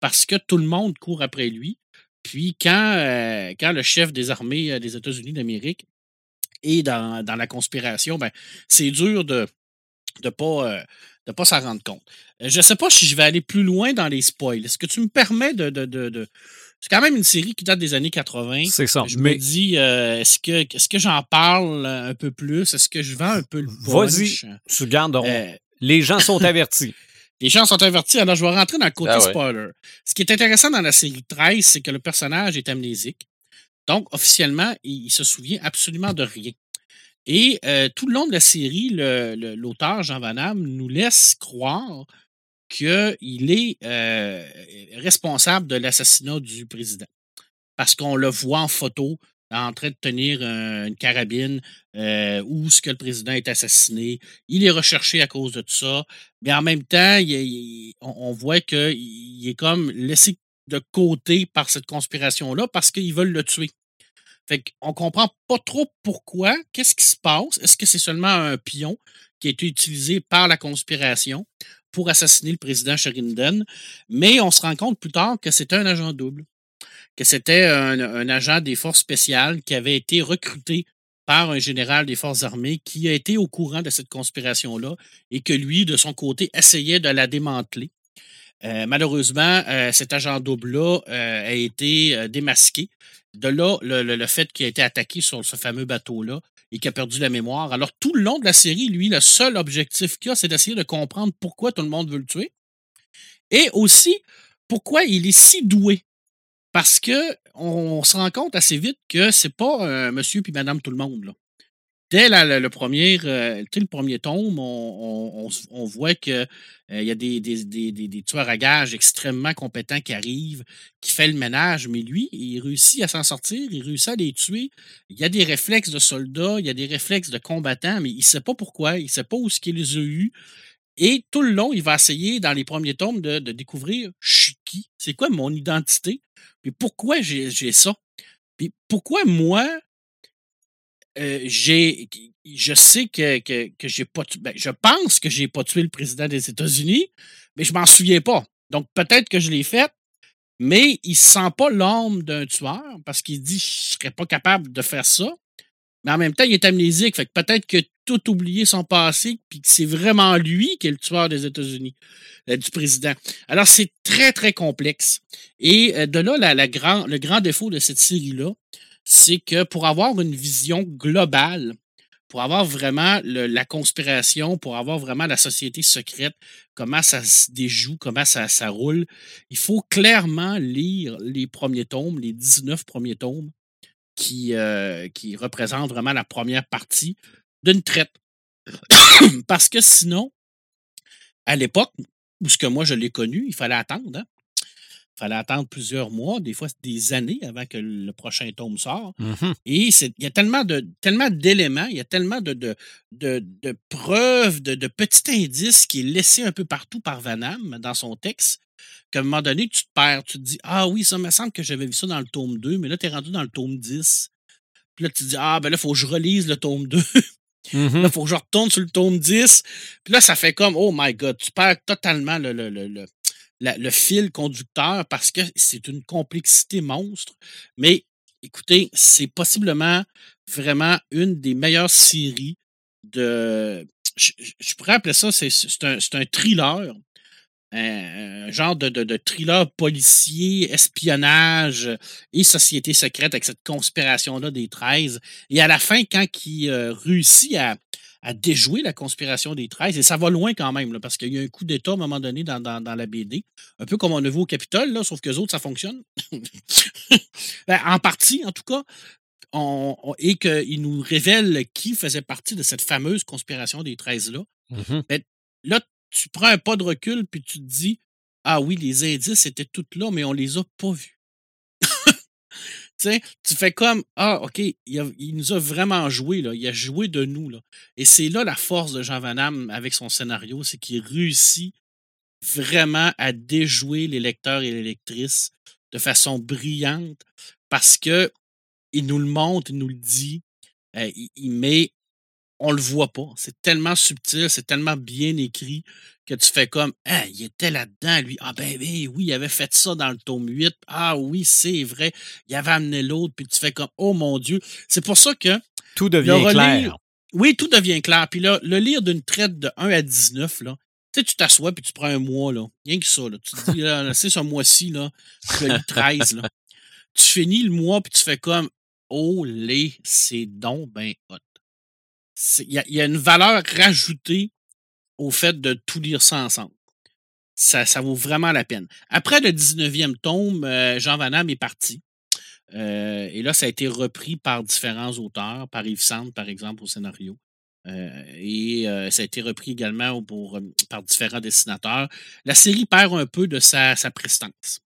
parce que tout le monde court après lui. Puis, quand, quand le chef des armées des États-Unis d'Amérique est dans, dans, la conspiration, ben, c'est dur de, de ne pas, euh, pas s'en rendre compte. Euh, je ne sais pas si je vais aller plus loin dans les spoils. Est-ce que tu me permets de. de, C'est quand même une série qui date des années 80. C'est ça. Je me dis, euh, est-ce que, est que j'en parle un peu plus? Est-ce que je vends un peu le Vas-y, tu gardes. les gens sont avertis. Les gens sont avertis, alors je vais rentrer dans le côté ah spoiler. Ce qui est intéressant dans la série 13, c'est que le personnage est amnésique. Donc, officiellement, il, il se souvient absolument de rien. Et euh, tout le long de la série, l'auteur Jean Van Damme nous laisse croire qu'il est euh, responsable de l'assassinat du président. Parce qu'on le voit en photo en train de tenir une carabine euh, où ce que le président est assassiné. Il est recherché à cause de tout ça. Mais en même temps, on, voit qu'il est comme laissé de côté par cette conspiration-là parce qu'ils veulent le tuer. Fait qu'on comprend pas trop pourquoi, qu'est-ce qui se passe? Est-ce que c'est seulement un pion qui a été utilisé par la conspiration pour assassiner le président Sheridan? Mais on se rend compte plus tard que c'était un agent double, que c'était un, agent des forces spéciales qui avait été recruté par un général des forces armées qui a été au courant de cette conspiration-là et que lui, de son côté, essayait de la démanteler. Euh, malheureusement, euh, cet agent double-là euh, a été démasqué de là, le, fait qu'il a été attaqué sur ce fameux bateau-là et qu'il a perdu la mémoire. Alors, tout le long de la série, lui, le seul objectif qu'il a, c'est d'essayer de comprendre pourquoi tout le monde veut le tuer. Et aussi, pourquoi il est si doué. Parce que on, se rend compte assez vite que c'est pas monsieur puis madame tout le monde. Là dès le, premier, euh, le premier tome, on, voit qu'il euh, y a des, tueurs à gages extrêmement compétents qui arrivent, qui font le ménage, mais lui, il réussit à s'en sortir, il réussit à les tuer. Il y a des réflexes de soldats, il y a des réflexes de combattants, mais il ne sait pas pourquoi, il ne sait pas où ce qu'il les a eus. Et tout le long, il va essayer, dans les premiers tomes, de, découvrir qui, c'est quoi mon identité, puis pourquoi j'ai ça? Puis pourquoi moi, euh, je sais que, que, que j'ai pas ben, je pense que j'ai pas tué le président des États-Unis, mais je m'en souviens pas. Donc peut-être que je l'ai fait, mais il sent pas l'âme d'un tueur parce qu'il dit je serais pas capable de faire ça. Mais en même temps, il est amnésique. Fait que peut-être que tout oublié son passé, puis que c'est vraiment lui qui est le tueur des États-Unis, euh, du président. Alors, c'est très, très complexe. Et euh, de là, la, la grand, le grand défaut de cette série-là, c'est que pour avoir une vision globale, pour avoir vraiment la conspiration, pour avoir vraiment la société secrète, comment ça se déjoue, comment ça, ça roule, il faut clairement lire les premiers tomes, les 19 premiers tomes, qui, euh, qui représentent vraiment la première partie d'une traite. Parce que sinon, à l'époque où ce que moi je l'ai connu, il fallait attendre. Hein? Il fallait attendre plusieurs mois, des fois des années avant que le prochain tome sorte. Mmh Et il y a tellement de tellement d'éléments, il y a tellement de, de, de, preuves, de, petits indices qui est laissé un peu partout par Vanham dans son texte, qu'à un moment donné, tu te perds. Tu te dis Ah oui, ça me semble que j'avais vu ça dans le tome 2, mais là, tu es rendu dans le tome 10. Puis là, tu te dis Ah, ben là, il faut que je relise le tome 2. Là, il faut que je retourne sur le tome 10. Puis là, ça fait comme, oh my God, tu perds totalement le, le, le, le fil conducteur parce que c'est une complexité monstre. Mais écoutez, c'est possiblement vraiment une des meilleures séries de. Je, pourrais appeler ça, c'est un, thriller. Un, genre de, de, thriller policier, espionnage et société secrète avec cette conspiration-là des 13. Et à la fin, quand il euh, réussit à, à déjouer la conspiration des 13. Et ça va loin quand même, là, parce qu'il y a un coup d'État à un moment donné dans, dans- dans la BD. Un peu comme on a vu au Capitole, là, sauf que autres, ça fonctionne. Ben, en partie, en tout cas. On- on- et qu'il nous révèle qui faisait partie de cette fameuse conspiration des 13-là. Mhm. Là, tu prends un pas de recul, puis tu te dis Ah oui, les indices étaient tous là, mais on les a pas vus. Tu fais comme Ah, OK, il, nous a vraiment joué, là. il a joué de nous. Et c'est là la force de Jean Van Damme avec son scénario, c'est qu'il réussit vraiment à déjouer les lecteurs et les lectrices de façon brillante parce que il nous le montre, il nous le dit, euh, il, il met on le voit pas. C'est tellement subtil, c'est tellement bien écrit que tu fais comme Ah, il était là-dedans, lui. Ah ben, ben oui, il avait fait ça dans le tome 8. Ah oui, c'est vrai. Il avait amené l'autre, puis tu fais comme Oh mon Dieu. C'est pour ça que Tout devient relire- clair. Oui, tout devient clair. Puis là, le lire d'une traite de 1 à 19, là, tu sais, tu t'assois puis tu prends un mois, là. Rien que ça, là. Tu te dis, là, c'est ce mois-ci, là, je lis 13, là. Tu finis le mois puis tu fais comme, oh, les, c'est donc ben hot. Il y, y a une valeur rajoutée au fait de tout lire ça ensemble. Ça, vaut vraiment la peine. Après le 19e tome, euh, Jean Van Damme est parti. Euh, et là, ça a été repris par différents auteurs, par Yves Sand, par exemple, au scénario. Euh, et ça a été repris également par différents dessinateurs. La série perd un peu de sa, prestance.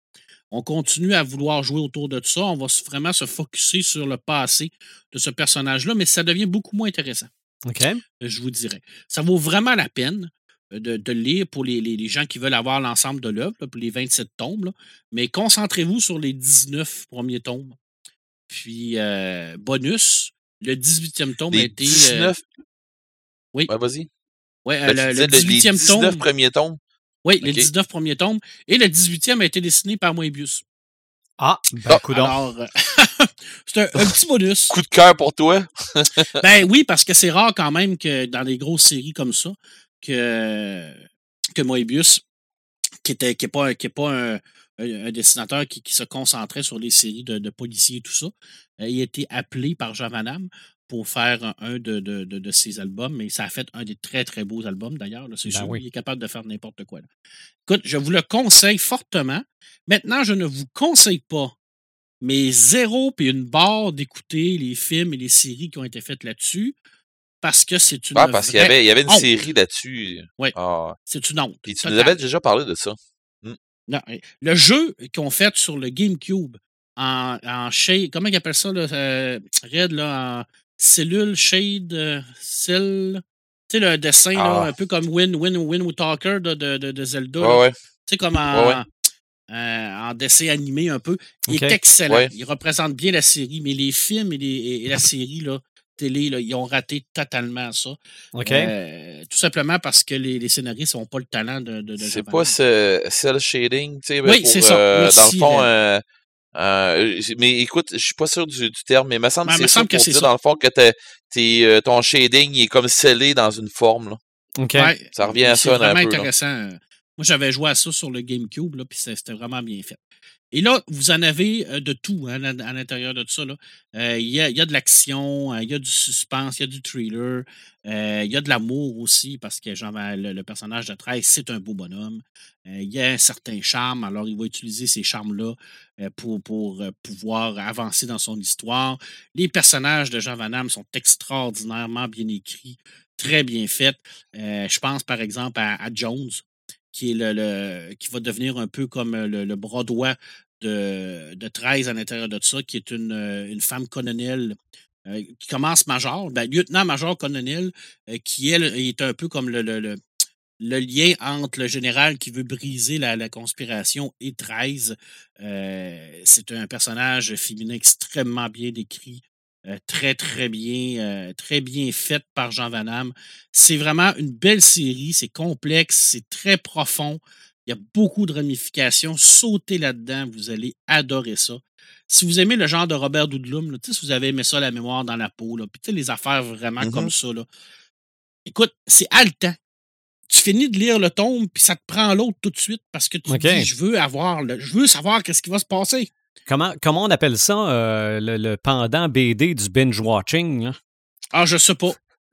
On continue à vouloir jouer autour de ça. On va vraiment se focuser sur le passé de ce personnage-là, mais ça devient beaucoup moins intéressant OK. je vous dirais. Ça vaut vraiment la peine euh, de, de le lire pour les, les- les gens qui veulent avoir l'ensemble de l'œuvre, pour les 27 tomes. là. Mais concentrez-vous sur les 19 premiers tomes. Puis, euh, bonus, le 18e tome a Les été. euh, 19. oui. Ouais, vas-y. ouais, euh, Ben, le, disais le les 18e 19 tome. premiers tomes. Oui, les Ok. 19 premiers tomes. Et le 18e a été dessiné par Moebius. Ah, ben, Ah, coudonc. Alors, euh, c'est un, un petit bonus. Coup de cœur pour toi. Ben oui, parce que c'est rare quand même que dans des grosses séries comme ça, que, que Moebius, qui n'est qui est pas, qui est pas un, dessinateur qui, qui se concentrait sur les séries de, de policiers et tout ça, euh, il a été appelé par Jean Van Damme pour faire un, de, de, de- de ses albums, mais ça a fait un des très, très beaux albums d'ailleurs. C'est Ben sûr, oui. il est capable de faire n'importe quoi. là. Écoute, je vous le conseille fortement. Maintenant, je ne vous conseille pas mais zéro puis une barre d'écouter les films et les séries qui ont été faites là-dessus parce que c'est une Ah, parce qu'il y avait, il y avait une honte. série là-dessus. Ouais. Ah. c'est une honte. Puis tu nous avais déjà parlé de ça. Non, euh, le jeu qu'on fait sur le GameCube en, en shade, comment ils appellent ça, là, euh, Red, là, en cellule, shade, euh, cell, tu sais, le dessin, là, Ah. un peu comme Win, Win, Win Talker de, de, de- de Zelda. Ouais. Tu sais, comme en, ouais. Euh, en dessin animé un peu. Il est excellent. Ouais. Il représente bien la série, mais les films et, les- et- et la série, là, télé, là, ils ont raté totalement ça. Euh, tout simplement parce que les, les scénaristes n'ont pas le talent de. de, de C'est pas ce cell shading, tu sais, Oui, pour, c'est ça. euh, Merci, dans le fond, mais écoute, je suis pas sûr du, du terme, mais il me semble Ben, que me c'est semble que c'est ça. dans le fond que ton shading est comme scellé dans une forme. Là. Ouais, Ça revient à c'est ça un vraiment là. Moi, j'avais joué à ça sur le GameCube, là, puis c'était vraiment bien fait. Et là, vous en avez euh, de tout hein, à l'intérieur de tout ça. Euh, Il y, a, de l'action, euh, il y a du suspense, il y a du thriller, il y a de l'amour aussi, parce que genre, ben, le, le personnage de 13, c'est un beau bonhomme. Il y a un certain charme, alors il va utiliser ces charmes-là pour, pour pouvoir avancer dans son histoire. Les personnages de Jean Van Damme sont extraordinairement bien écrits, très bien faits. Je pense par exemple à Jones, qui, va devenir un peu comme le, le bras droit de, de 13 à l'intérieur de ça, qui est une, euh, femme colonel euh, qui commence major, ben, lieutenant-major colonel, euh, qui est un peu comme le, le- le- lien entre le général qui veut briser la, conspiration et 13. Euh, c'est un personnage féminin extrêmement bien décrit, euh, très, très bien, euh, très bien fait par Jean Van Damme. C'est vraiment une belle série, c'est complexe, c'est très profond. Il y a beaucoup de ramifications. Sautez là-dedans, vous allez adorer ça. Si vous aimez le genre de Robert là, sais, si vous avez aimé ça, la mémoire dans la peau, là, puis les affaires vraiment comme ça, là. écoute, c'est haletant. Tu finis de lire le tome, puis ça te prend l'autre tout de suite parce que tu te dis, je veux avoir, le, je veux savoir qu'est-ce qui va se passer. Comment, comment on appelle ça, euh, le, le pendant BD du binge-watching? hein? Ah, je sais pas.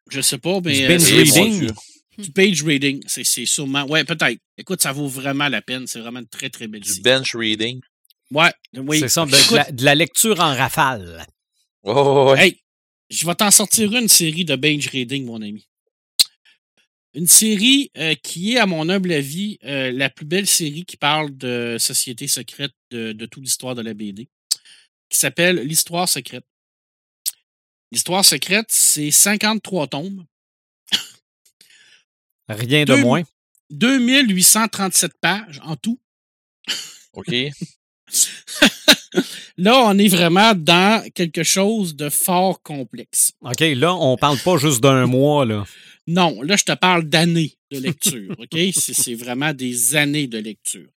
Je sais pas, mais. Du euh, binge c'est- mon reading. Dieu. Du page reading. C'est c'est sûrement. Ouais, peut-être. Écoute, ça vaut vraiment la peine. C'est vraiment une très, très belle Du série. bench reading? Ouais, oui. C'est ça, de, Écoute, de la, de la lecture en rafale. Oh, ouais. Hey, je vais t'en sortir une série de binge reading, mon ami. Une série euh, qui est, à mon humble avis, euh, la plus belle série qui parle de société secrète de, de toute l'histoire de la BD, qui s'appelle L'Histoire secrète. L'Histoire secrète, c'est 53 tomes, Rien de Deux- moins. 2837 pages en tout. OK. Là, on est vraiment dans quelque chose de fort complexe. OK, là, on parle pas juste d'un mois, là. Non, là, je te parle d'années de lecture. OK? C'est vraiment des années de lecture.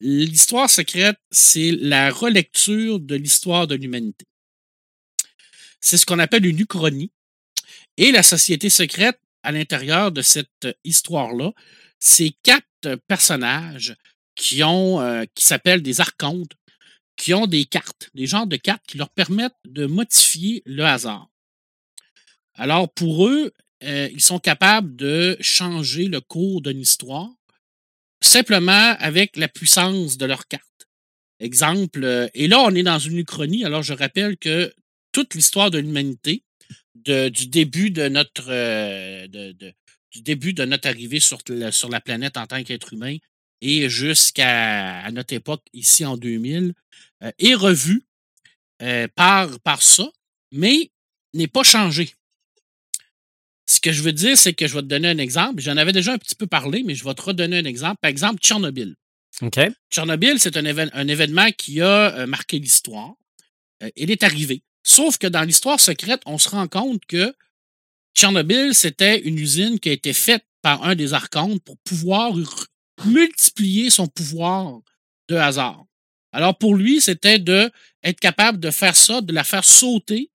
L'histoire secrète, c'est la relecture de l'histoire de l'humanité. C'est ce qu'on appelle une uchronie. Et la société secrète, à l'intérieur de cette histoire-là, c'est quatre personnages qui euh, qui s'appellent des archontes, qui ont des cartes, des genres de cartes qui leur permettent de modifier le hasard. Alors, pour eux, euh, ils sont capables de changer le cours d'une histoire simplement avec la puissance de leurs cartes. Exemple, euh, et là, on est dans une uchronie. Alors, je rappelle que toute l'histoire de l'humanité, du début de notre euh, du début de notre arrivée sur, la- planète en tant qu'être humain et jusqu'à notre époque ici en 2000, euh, est revue par, par ça, mais n'est pas changée. Ce que je veux dire, c'est que je vais te donner un exemple. J'en avais déjà un petit peu parlé, mais je vais te redonner un exemple. Par exemple, Tchernobyl. OK? Tchernobyl, c'est un, évén- un événement qui a euh, marqué l'histoire. Euh, il est arrivé. Sauf que dans l'histoire secrète, on se rend compte que Tchernobyl, c'était une usine qui a été faite par un des archontes pour pouvoir multiplier son pouvoir de hasard. Alors pour lui, c'était de être capable de faire ça, de la faire sauter,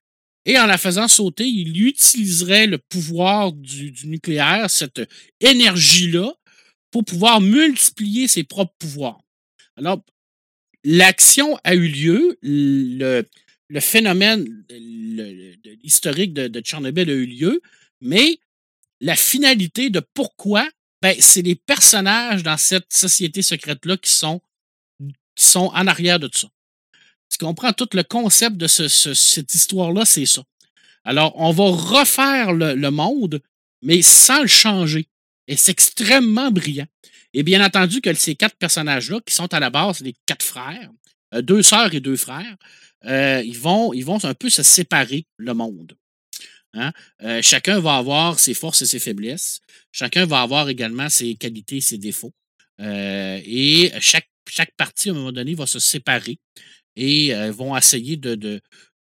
et en la faisant sauter, il utiliserait le pouvoir du, du nucléaire, cette énergie-là, pour pouvoir multiplier ses propres pouvoirs. Alors, l'action a eu lieu, le, le phénomène historique de, de Tchernobyl a eu lieu, mais la finalité de pourquoi, ben, c'est les personnages dans cette société secrète-là qui sont, qui sont en arrière de tout ça. Tu comprends? Tout le concept de ce- ce- cette histoire-là, c'est ça. Alors, on va refaire le, le monde, mais sans le changer. Et c'est extrêmement brillant. Et bien entendu que ces quatre personnages-là, qui sont à la base les quatre frères, euh, deux sœurs et deux frères, euh, ils, vont, ils vont un peu se séparer le monde. Hein? Euh, chacun va avoir ses forces et ses faiblesses. Chacun va avoir également ses qualités et ses défauts. Euh, et chaque, chaque partie, à un moment donné, va se séparer et euh, vont essayer de,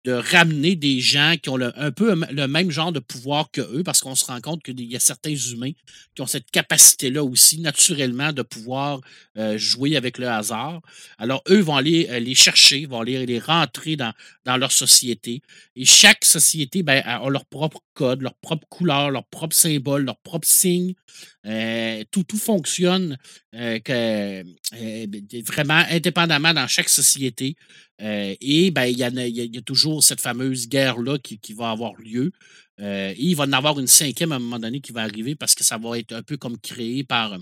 ramener des gens qui ont un peu le même genre de pouvoir que eux, parce qu'on se rend compte qu'il y a certains humains qui ont cette capacité-là aussi, naturellement, de pouvoir euh, jouer avec le hasard. Alors, eux vont aller euh, les chercher, vont aller les rentrer dans, leur société. Et chaque société ben, a leur propre code, leur propre couleur, leur propre symbole, leur propre signe. Euh, tout, tout fonctionne euh, euh, vraiment indépendamment dans chaque société. Et ben, il y, a- toujours cette fameuse guerre-là qui, va avoir lieu. Et il va en avoir une cinquième à un moment donné qui va arriver parce que ça va être un peu comme créé par,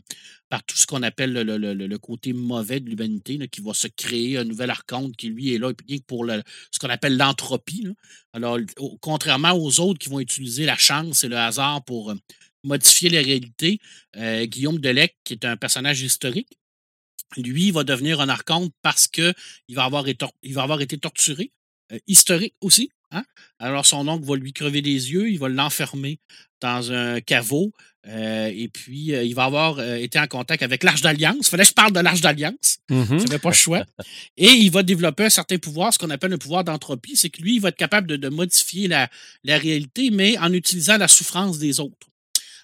par tout ce qu'on appelle le, le- côté mauvais de l'humanité, qui va se créer un nouvel archonte qui, lui, est là pour ce qu'on appelle l'entropie. Alors, contrairement aux autres qui vont utiliser la chance et le hasard pour modifier la réalité, euh, Guillaume Delec, qui est un personnage historique, lui, il va devenir un archonte parce qu'il va, avoir il va avoir été torturé, euh, historique aussi. hein. Alors, son oncle va lui crever les yeux, il va l'enfermer dans un caveau, euh, et puis euh, il va avoir été en contact avec l'Arche d'Alliance. Fallait que je parle de l'Arche d'Alliance. J'avais pas le choix. Et il va développer un certain pouvoir, ce qu'on appelle un pouvoir d'entropie. C'est que lui, il va être capable de, de modifier la, la réalité, mais en utilisant la souffrance des autres.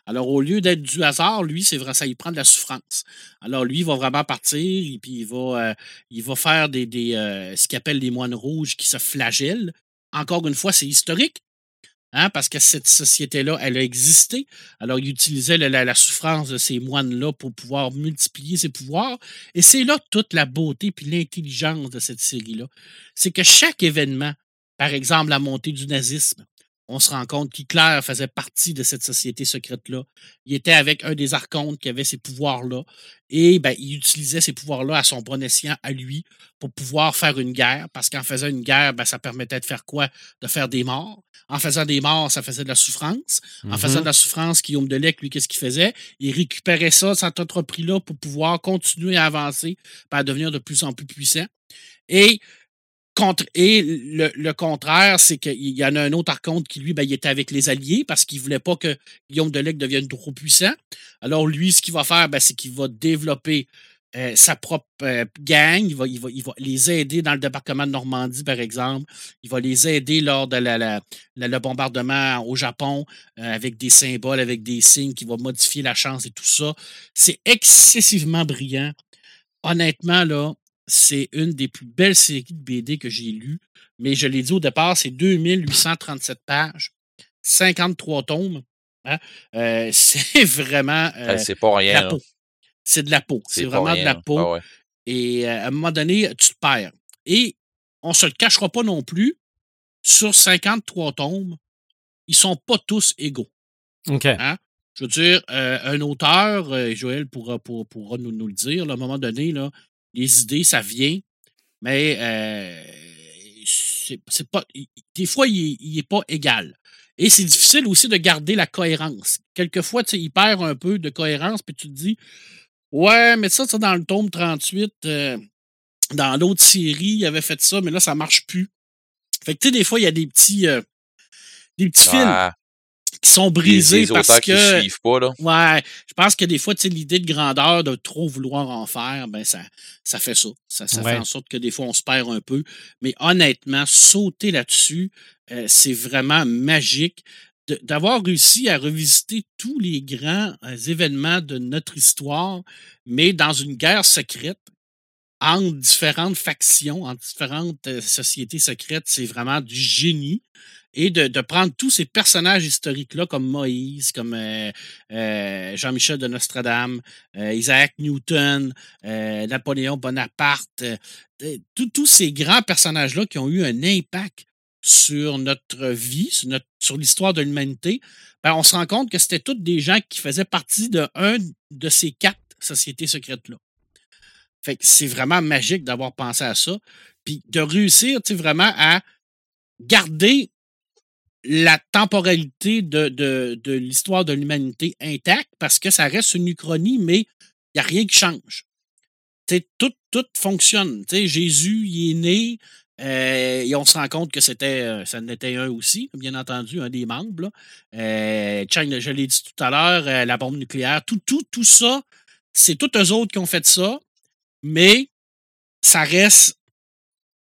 Alors, au lieu d'être du hasard, lui, c'est vrai, ça, il prend de la souffrance. Alors, lui, il va vraiment partir et puis il va, euh, il va faire des, des, euh, ce qu'il appelle des moines rouges qui se flagellent. Encore une fois, c'est historique. hein, parce que cette société-là, elle a existé. Alors, il utilisait la, la- la souffrance de ces moines-là pour pouvoir multiplier ses pouvoirs. Et c'est là toute la beauté puis l'intelligence de cette série-là. C'est que chaque événement, par exemple la montée du nazisme, on se rend compte qu'Hitler faisait partie de cette société secrète-là. Il était avec un des archontes qui avait ces pouvoirs-là. Et ben, il utilisait ces pouvoirs-là à son bon escient, à lui, pour pouvoir faire une guerre. Parce qu'en faisant une guerre, ben, ça permettait de faire quoi? De faire des morts. En faisant des morts, ça faisait de la souffrance. En faisant Mhm. de la souffrance, Guillaume Delec, lui, qu'est-ce qu'il faisait? Il récupérait ça, cet entrepris-là, pour pouvoir continuer à avancer, puis à devenir de plus en plus puissant. Et Contre, et le, contraire, c'est qu'il y en a un autre archonte qui, lui, ben, il était avec les Alliés parce qu'il ne voulait pas que Guillaume Delec devienne trop puissant. Alors, lui, ce qu'il va faire, ben, c'est qu'il va développer euh, sa propre euh, gang. Il va, il, va, il va les aider dans le débarquement de Normandie, par exemple. Il va les aider lors de la- le bombardement au Japon euh, avec des symboles, avec des signes qui vont modifier la chance et tout ça. C'est excessivement brillant. Honnêtement, là, c'est une des plus belles séries de BD que j'ai lues. Mais je l'ai dit au départ, c'est 2837 pages, 53 tomes. hein. Euh, c'est vraiment euh, c'est pas de rien. la là. peau. C'est de la peau. C'est vraiment de la peau. Ah ouais. Et euh, à un moment donné, tu te perds. Et on se le cachera pas non plus, sur 53 tomes, ils sont pas tous égaux. OK. Je veux dire, euh, un auteur, euh, Joël pourra, pourra, pourra nous, nous le dire, là, à un moment donné, là, les idées, ça vient, mais euh, c'est pas. Des fois, il n'est pas égal. Et c'est difficile aussi de garder la cohérence. Quelquefois, tu il perd un peu de cohérence, puis tu te dis Ouais, mais ça, dans le tome 38, euh, dans l'autre série, il avait fait ça, mais là, ça marche plus. Fait que, tu sais, des fois, il y a des petits, euh, des petits fils Ah, qui sont les, brisés les parce auteurs qui que. suivent pas, là. Ouais, je pense que des fois, tu sais, l'idée de grandeur, de trop vouloir en faire, ben ça, ça fait ça. Ça, ça Ouais. fait en sorte que des fois, on se perd un peu. Mais honnêtement, sauter là-dessus, euh, c'est vraiment magique d'avoir réussi à revisiter tous les grands euh, événements de notre histoire, mais dans une guerre secrète entre différentes factions, entre différentes euh, sociétés secrètes. C'est vraiment du génie et de, de prendre tous ces personnages historiques-là, comme Moïse, comme euh, euh, Jean-Michel de Nostradame, euh, Isaac Newton, euh, Napoléon Bonaparte, euh, tous- ces grands personnages-là qui ont eu un impact sur notre vie, sur, notre- sur l'histoire de l'humanité, ben, on se rend compte que c'était tous des gens qui faisaient partie de un de ces quatre sociétés secrètes-là. Fait que c'est vraiment magique d'avoir pensé à ça. Puis de réussir, tu sais, vraiment à garder la temporalité de, de, l'histoire de l'humanité intacte parce que ça reste une uchronie, mais il n'y a rien qui change. Tout, tout fonctionne. Tu sais, Jésus, il est né, euh, et on se rend compte que c'était, euh, ça en un aussi, bien entendu, un des membres. là. Euh, Chang, je l'ai dit tout à l'heure, euh, la bombe nucléaire, tout, tout, tout ça, c'est tous eux autres qui ont fait ça, mais ça reste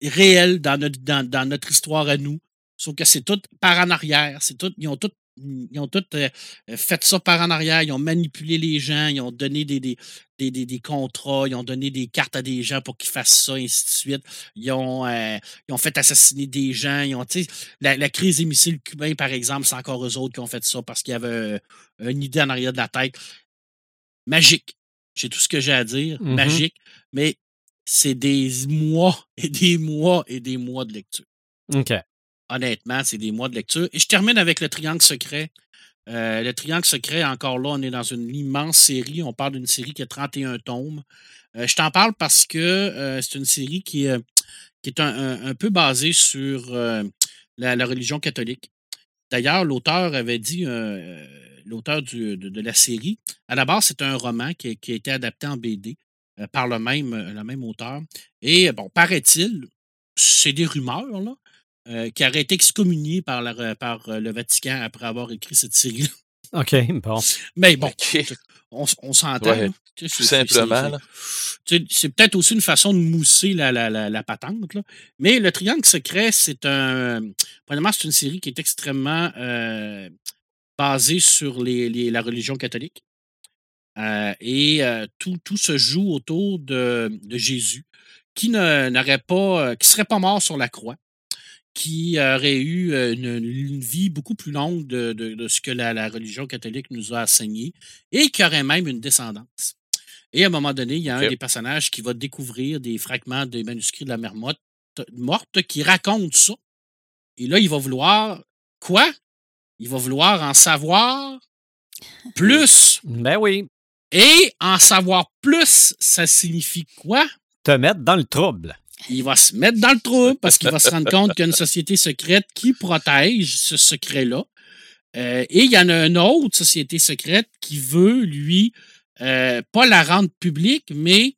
réel dans notre, dans notre histoire à nous. Sauf que c'est tout par en arrière. C'est tout, ils ont tout, ils ont tout euh, fait ça par en arrière. Ils ont manipulé les gens. Ils ont donné des, des, des, des, des contrats. Ils ont donné des cartes à des gens pour qu'ils fassent ça, et ainsi de suite. Ils ont, euh, ils ont fait assassiner des gens. Ils ont, tu sais, la, la crise des missiles cubains, par exemple, c'est encore eux autres qui ont fait ça parce qu'il y avait euh, une idée en arrière de la tête. Magique. J'ai tout ce que j'ai à dire. Mhm. Magique. Mais c'est des mois et des mois et des mois de lecture. OK. Honnêtement, c'est des mois de lecture. Et je termine avec le Triangle secret. Euh, le Triangle secret, encore là, on est dans une immense série. On parle d'une série qui a 31 tomes. Euh, je t'en parle parce que euh, c'est une série qui, est un, peu basée sur la, religion catholique. D'ailleurs, l'auteur avait dit, l'auteur de, la série, à la base, c'est un roman qui, a- été adapté en BD par le même, le même auteur. Et bon, paraît-il, c'est des rumeurs, là, euh, qui aurait été excommunié par, la- par euh, le Vatican après avoir écrit cette série OK. Bon. Mais bon, on, s'entend. Ouais, Tout simplement, c'est- peut-être aussi une façon de mousser la, la, la, la patente. là. Mais le Triangle secret, c'est un. Premièrement, c'est une série qui est extrêmement euh, basée sur les, les- la religion catholique. Euh, et euh, tout, tout se joue autour de, de Jésus, qui ne- n'aurait pas, euh, qui serait pas mort sur la croix, qui aurait eu euh, une, une vie beaucoup plus longue de, de- de ce que la, la religion catholique nous a enseigné, et qui aurait même une descendance. Et à un moment donné, il y a un des personnages qui va découvrir des fragments des manuscrits de la mère morte, morte qui racontent ça. Et là, il va vouloir quoi? il va vouloir en savoir plus. Ben oui. Et en savoir plus, ça signifie quoi? Te mettre dans le trouble. Il va se mettre dans le trou parce qu'il va se rendre compte qu'il y a une société secrète qui protège ce secret-là. Euh, et il y en a une autre société secrète qui veut, lui, euh, pas la rendre publique, mais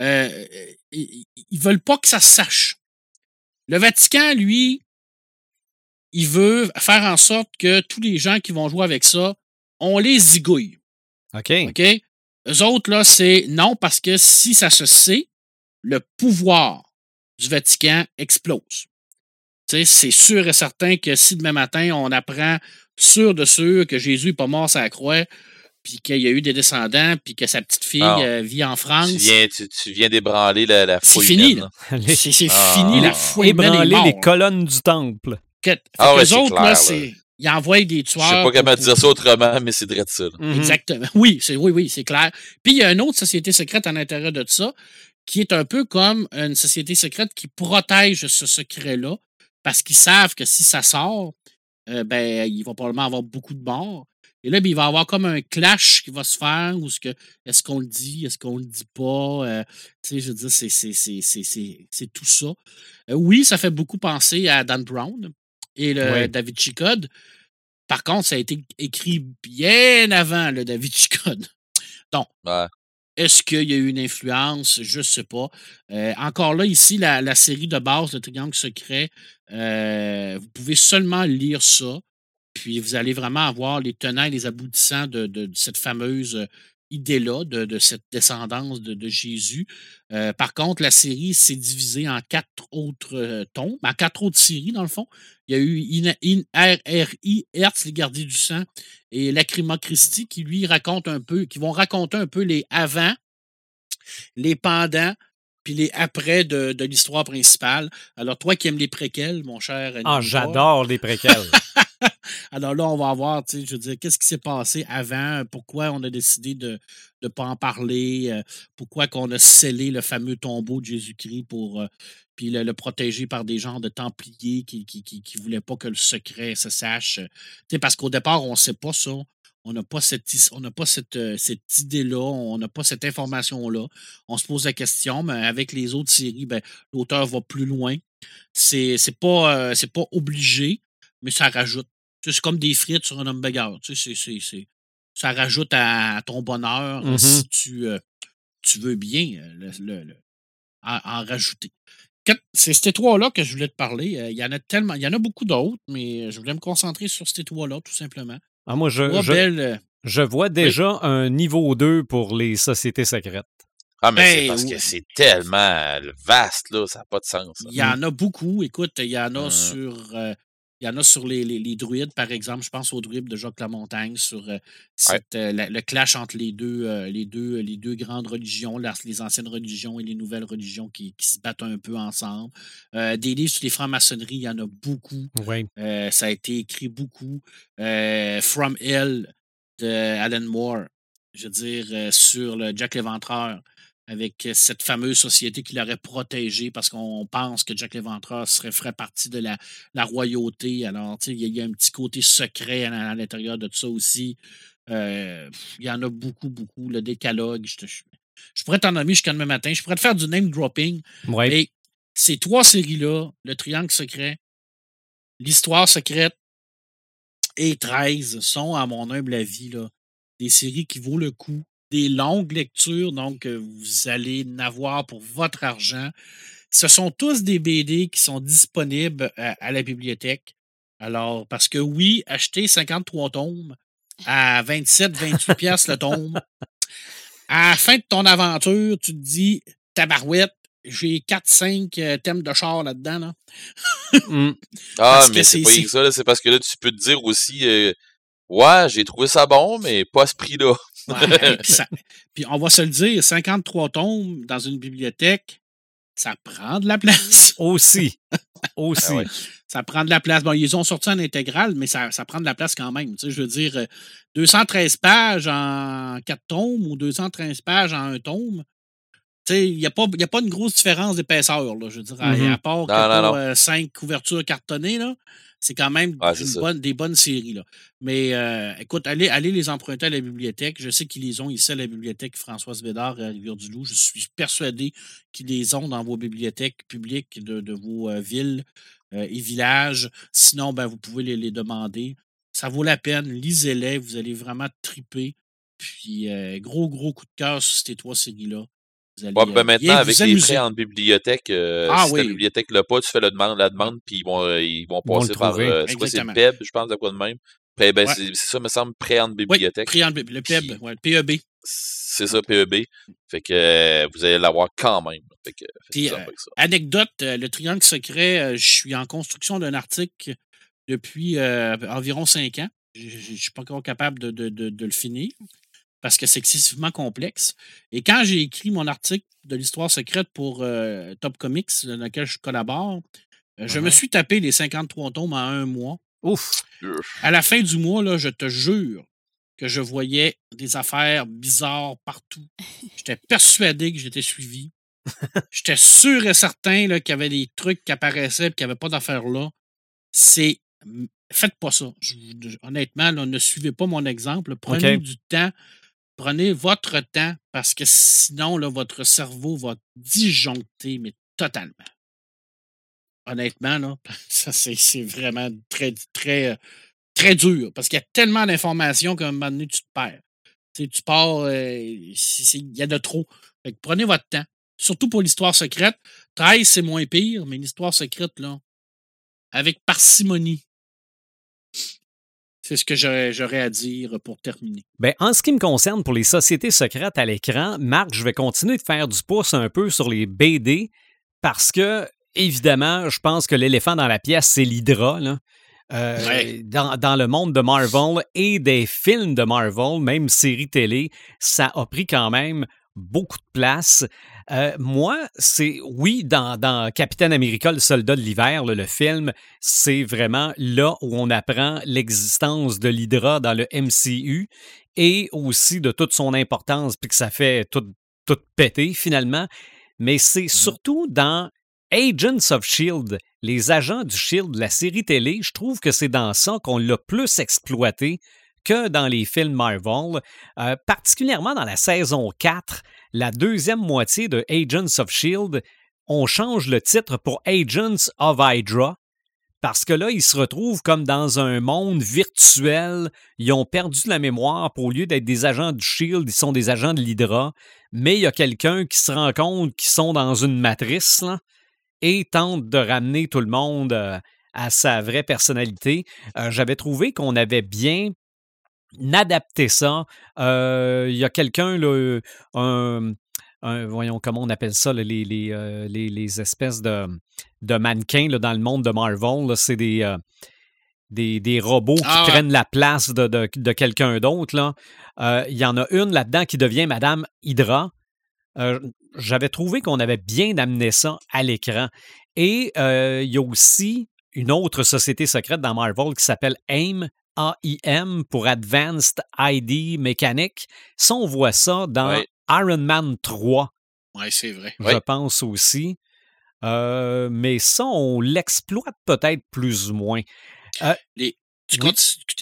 euh, ils ne veulent pas que ça se sache. Le Vatican, lui, il veut faire en sorte que tous les gens qui vont jouer avec ça, on les zigouille. OK. OK? Eux autres, là, c'est non, parce que si ça se sait, le pouvoir du Vatican explose. Tu sais, C'est sûr et certain que si demain matin, on apprend sûr de sûr que Jésus n'est pas mort sur la croix, puis qu'il y a eu des descendants, puis que sa petite fille Ah. euh, vit en France, Tu viens, tu, tu viens d'ébranler la, la c'est fouille fini. Les- C'est c'est Ah. fini, la est Ébranler les colonnes du temple. Que- Ah que ouais, eux c'est autres, clair, là, c'est- ils envoient des Je tueurs. sais pas comment pour- dire ça autrement, mais c'est vrai de ça. là. Mhm. Exactement. Oui, c'est oui, oui, c'est clair. Puis il y a une autre société secrète à l'intérieur de ça, qui est un peu comme une société secrète qui protège ce secret-là, parce qu'ils savent que si ça sort, euh, ben, il va probablement avoir beaucoup de morts. Et là, ben, il va y avoir comme un clash qui va se faire, où que est-ce qu'on le dit, est-ce qu'on le dit pas. euh, tu sais, je veux dire, c'est, c'est, c'est, c'est, tout ça. Euh, oui, ça fait beaucoup penser à Dan Brown et le. David Chicode. Par contre, ça a été écrit bien avant le David Chicode. Ouais. Est-ce qu'il y a eu une influence? Je ne sais pas. Euh, encore là, ici, la, série de base, le Triangle secret, euh, vous pouvez seulement lire ça, puis vous allez vraiment avoir les tenants et les aboutissants de, cette fameuse euh, idée-là, de, cette descendance de, Jésus. Par contre, la série s'est divisée en quatre autres tomes, en quatre autres séries, dans le fond. Il y a eu RRI, Hertz, les gardiens du sang, et Lacrima Christi, qui lui raconte un peu, qui vont raconter un peu les avant, les pendant, puis les après de, de l'histoire principale. Alors, toi qui aimes les préquels, mon cher. Ah, j'adore les préquels. alors là, on va voir, tu sais, je veux dire, qu'est-ce qui s'est passé avant, pourquoi on a décidé de ne pas en parler, euh, pourquoi qu'on a scellé le fameux tombeau de Jésus-Christ pour euh, puis le, protéger par des gens de Templiers qui ne voulaient pas que le secret se sache? Tu sais, parce qu'au départ, on ne sait pas ça. On n'a pas cette, on n'a pas cette, euh, cette idée-là, on n'a pas cette information-là. On se pose la question, mais avec les autres séries, ben, l'auteur va plus loin. C'est c'est pas, euh, c'est pas obligé, mais ça rajoute. C'est comme des frites sur un hamburger. Tu sais, c'est- c'est- c'est- ça rajoute à, ton bonheur euh, Mhm. si tu, euh, tu veux bien euh, le- le- le- en, en rajouter. C'est ces trois-là que je voulais te parler. Il y en a tellement, il y en a beaucoup d'autres, mais je voulais me concentrer sur ces trois-là, tout simplement. Ah, moi, je, Trois je, belles, je vois déjà un niveau 2 pour les sociétés secrètes. Ah, mais c'est Ben, parce oui. que c'est tellement vaste, là, ça n'a pas de sens. Il y en a beaucoup. Écoute, il y en a Mhm. sur. euh, il y en a sur les, les- les druides, par exemple. Je pense aux druides de Jacques Lamontagne, sur euh, cette, euh, la- le clash entre les deux, euh, les deux, les deux grandes religions, la- les anciennes religions et les nouvelles religions qui, qui se battent un peu ensemble. Des livres sur les francs-maçonneries, il y en a beaucoup. Ça a été écrit beaucoup. From Hell de Alan Moore, je veux dire, sur le Jack l'Éventreur, avec euh, cette fameuse société qui l'aurait protégé parce qu'on pense que Jack l'Éventreur serait, ferait partie de la, la royauté. Alors, il y, y a un petit côté secret à, à l'intérieur de tout ça aussi. Euh, il y en a beaucoup, beaucoup. Le décalogue, je, te- je- je pourrais t'en nommer jusqu'à demain matin. Je pourrais te faire du name dropping. Et ces trois séries-là, Le Triangle secret, L'Histoire secrète et 13 sont, à mon humble avis, là, des séries qui vaut le coup. Des longues lectures, donc euh, vous allez en avoir pour votre argent. Ce sont tous des BD qui sont disponibles à, à la bibliothèque. Alors, parce que oui, acheter 53 tomes à 27, 28 piastres le tome, à la fin de ton aventure, tu te dis, tabarouette, j'ai 4-5 euh, thèmes de char là-dedans. Là. Mm. Ah, mais c'est pas que ça, c'est parce que là, tu peux te dire aussi, euh, ouais, j'ai trouvé ça bon, mais pas à ce prix-là. Ouais, puis ça- puis on va se le dire, 53 tomes dans une bibliothèque, ça prend de la place. Aussi. Aussi. Ah ouais. Ça prend de la place. Bon, ils ont sorti en intégral, mais ça, ça prend de la place quand même. Tu sais, je veux dire, euh, 213 pages en 4 tomes ou 213 pages en un tome. Tu sais, il n'y a, pas- y a pas une grosse différence d'épaisseur, là, je veux dire, à- Mhm. à part Non, non, non. 5 couvertures cartonnées, là. C'est quand même Ouais, c'est une ça. bonne- des bonnes séries. Là. Mais euh, écoute, allez, allez les emprunter à la bibliothèque. Je sais qu'ils les ont ici à la bibliothèque Françoise Bédard à Rivière-du-Loup. Je suis persuadé qu'ils les ont dans vos bibliothèques publiques de, de vos euh, villes euh, et villages. Sinon, ben, vous pouvez les, les demander. Ça vaut la peine. Lisez-les. Vous allez vraiment triper. Puis, euh, gros, gros coup de cœur sur ces trois séries-là. Allez Ouais, euh, ben maintenant, avec les prêts en bibliothèque, euh, Ah si oui. ta bibliothèque l'a pas, tu fais la demande, la demande, puis ils vont, euh, ils vont Ils vont passer par. euh, c'est le. PEB, je pense, de quoi de même. Prêt- ben, Ouais. c'est ça, me semble, prêt en Oui, bibliothèque. en- le PEB, Puis- ouais, le PEB. C'est ça, PEB. Fait que euh, vous allez l'avoir quand même. Fait que Puis, ça. Anecdote, le triangle secret, je suis en construction d'un article depuis environ cinq ans. Je ne suis pas encore capable de, de- de- de le finir parce que c'est excessivement complexe. Et quand j'ai écrit mon article de l'histoire secrète pour euh, Top Comics, dans lequel je collabore, euh, je me Mhm. suis tapé les 53 tomes en un mois. Ouf. À la fin du mois, là, je te jure que je voyais des affaires bizarres partout. J'étais persuadé que j'étais suivi. J'étais sûr et certain là, qu'il y avait des trucs qui apparaissaient et qu'il n'y avait pas d'affaires là. C'est. Faites pas ça. Je honnêtement, là, ne suivez pas mon exemple. Prenez du temps. Prenez votre temps parce que sinon, votre cerveau va disjoncter, mais totalement. Honnêtement, là, ça, c'est vraiment très, très, euh, très dur parce qu'il y a tellement d'informations qu'à un moment donné, tu te perds. Tu pars, euh, il y a de trop. Fait prenez votre temps. Surtout pour l'histoire secrète. 13, c'est moins pire, mais l'histoire secrète, là, avec parcimonie. C'est ce que j'aurais à dire pour terminer. Ben, en ce qui me concerne, pour les sociétés secrètes à l'écran, Marc, je vais continuer de faire du pouce un peu sur les BD parce que, évidemment, je pense que l'éléphant dans la pièce, c'est l'Hydra. là. Euh, Ouais. dans, dans le monde de Marvel et des films de Marvel, même séries télé, ça a pris quand même beaucoup de place. Euh, moi, c'est oui, dans, dans Capitaine America, le soldat de l'hiver, le film, c'est vraiment là où on apprend l'existence de l'Hydra dans le MCU et aussi de toute son importance, puis que ça fait tout, tout péter finalement. Mais c'est surtout dans Agents of Shield, les agents du Shield, la série télé, je trouve que c'est dans ça qu'on l'a plus exploité que dans les films Marvel, Euh, particulièrement dans la saison 4, la deuxième moitié de Agents of Shield, on change le titre pour Agents of Hydra. Parce que là, ils se retrouvent comme dans un monde virtuel. Ils ont perdu la mémoire. Pour au lieu d'être des agents du Shield, ils sont des agents de l'Hydra. Mais il y a quelqu'un qui se rend compte qu'ils sont dans une matrice et tente de ramener tout le monde euh, à sa vraie personnalité. Euh, J'avais trouvé qu'on avait bien adapté ça. Euh, Il y a quelqu'un, un, un- voyons comment on appelle ça, là, les, les, euh, les, les espèces de, de mannequins là, dans le monde de Marvel. C'est des, euh, des, des robots qui Ah prennent la place de, de, de quelqu'un d'autre. Euh, Il y en a une là-dedans qui devient Madame Hydra. J'avais trouvé qu'on avait bien amené ça à l'écran. Et il y a aussi une autre société secrète dans Marvel qui s'appelle AIM, AIM pour Advanced ID Mechanic. Ça, on voit ça dans Ouais. Iron Man 3, Oui, c'est vrai. je Ouais. pense aussi. Euh, mais ça, on l'exploite peut-être plus ou moins. Oui? con-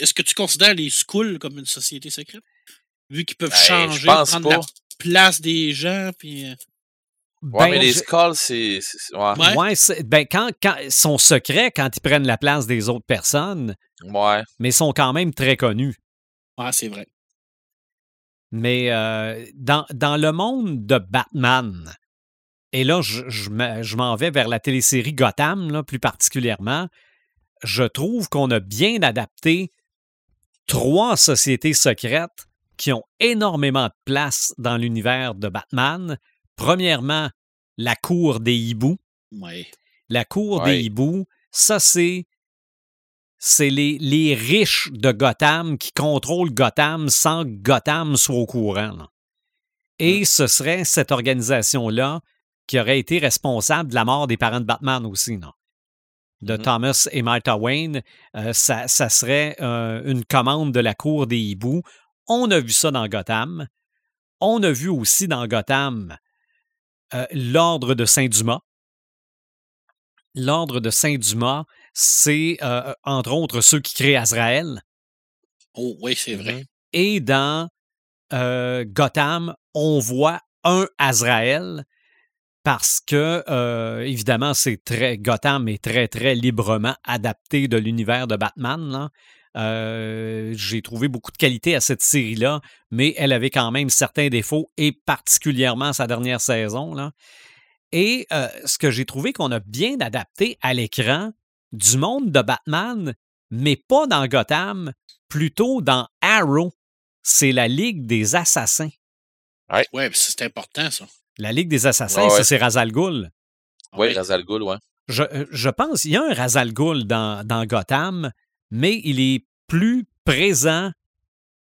Est-ce que tu considères les schools comme une société secrète? Vu qu'ils peuvent Ben, changer, prendre pas. la place des gens, puis... Ouais, Ben, mais les je- skulls, c'est. Ouais. Ouais. Ouais, c'est- ben, quand, quand, ils sont secrets quand ils prennent la place des autres personnes, Ouais. mais ils sont quand même très connus. Ah, c'est vrai. Mais euh, dans, dans le monde de Batman, et là, je, je me- je m'en vais vers la télésérie Gotham, là, plus particulièrement, je trouve qu'on a bien adapté trois sociétés secrètes qui ont énormément de place dans l'univers de Batman. Premièrement, la cour des hiboux. Ouais. La cour Ouais. des hiboux, ça, c'est. C'est les, les riches de Gotham qui contrôlent Gotham sans que Gotham soit au courant. là. Et ce serait cette organisation-là qui aurait été responsable de la mort des parents de Batman aussi, non? De Mhm. Thomas et Martha Wayne. Euh, ça, ça serait euh, une commande de la cour des hiboux. On a vu ça dans Gotham. On a vu aussi dans Gotham euh, l'ordre de Saint-Dumas. L'ordre de Saint-Dumas, c'est euh, entre autres ceux qui créent Azrael. Oh, oui, c'est vrai. Et dans euh, Gotham, on voit un Azrael parce que, euh, évidemment, c'est très. Gotham est très, très librement adapté de l'univers de Batman. là. Euh, J'ai trouvé beaucoup de qualité à cette série-là, mais elle avait quand même certains défauts, et particulièrement sa dernière saison. Là. Et euh, ce que j'ai trouvé qu'on a bien adapté à l'écran du monde de Batman, mais pas dans Gotham, plutôt dans Arrow. C'est la Ligue des Assassins. Oui, c'est important, ça. La Ligue des Assassins, Ouais, ouais. ça c'est Razal Ghul. Oui, Razal Ghul, ouais. Je, je pense qu'il y a un Razal Ghul dans, dans Gotham, mais il est plus présent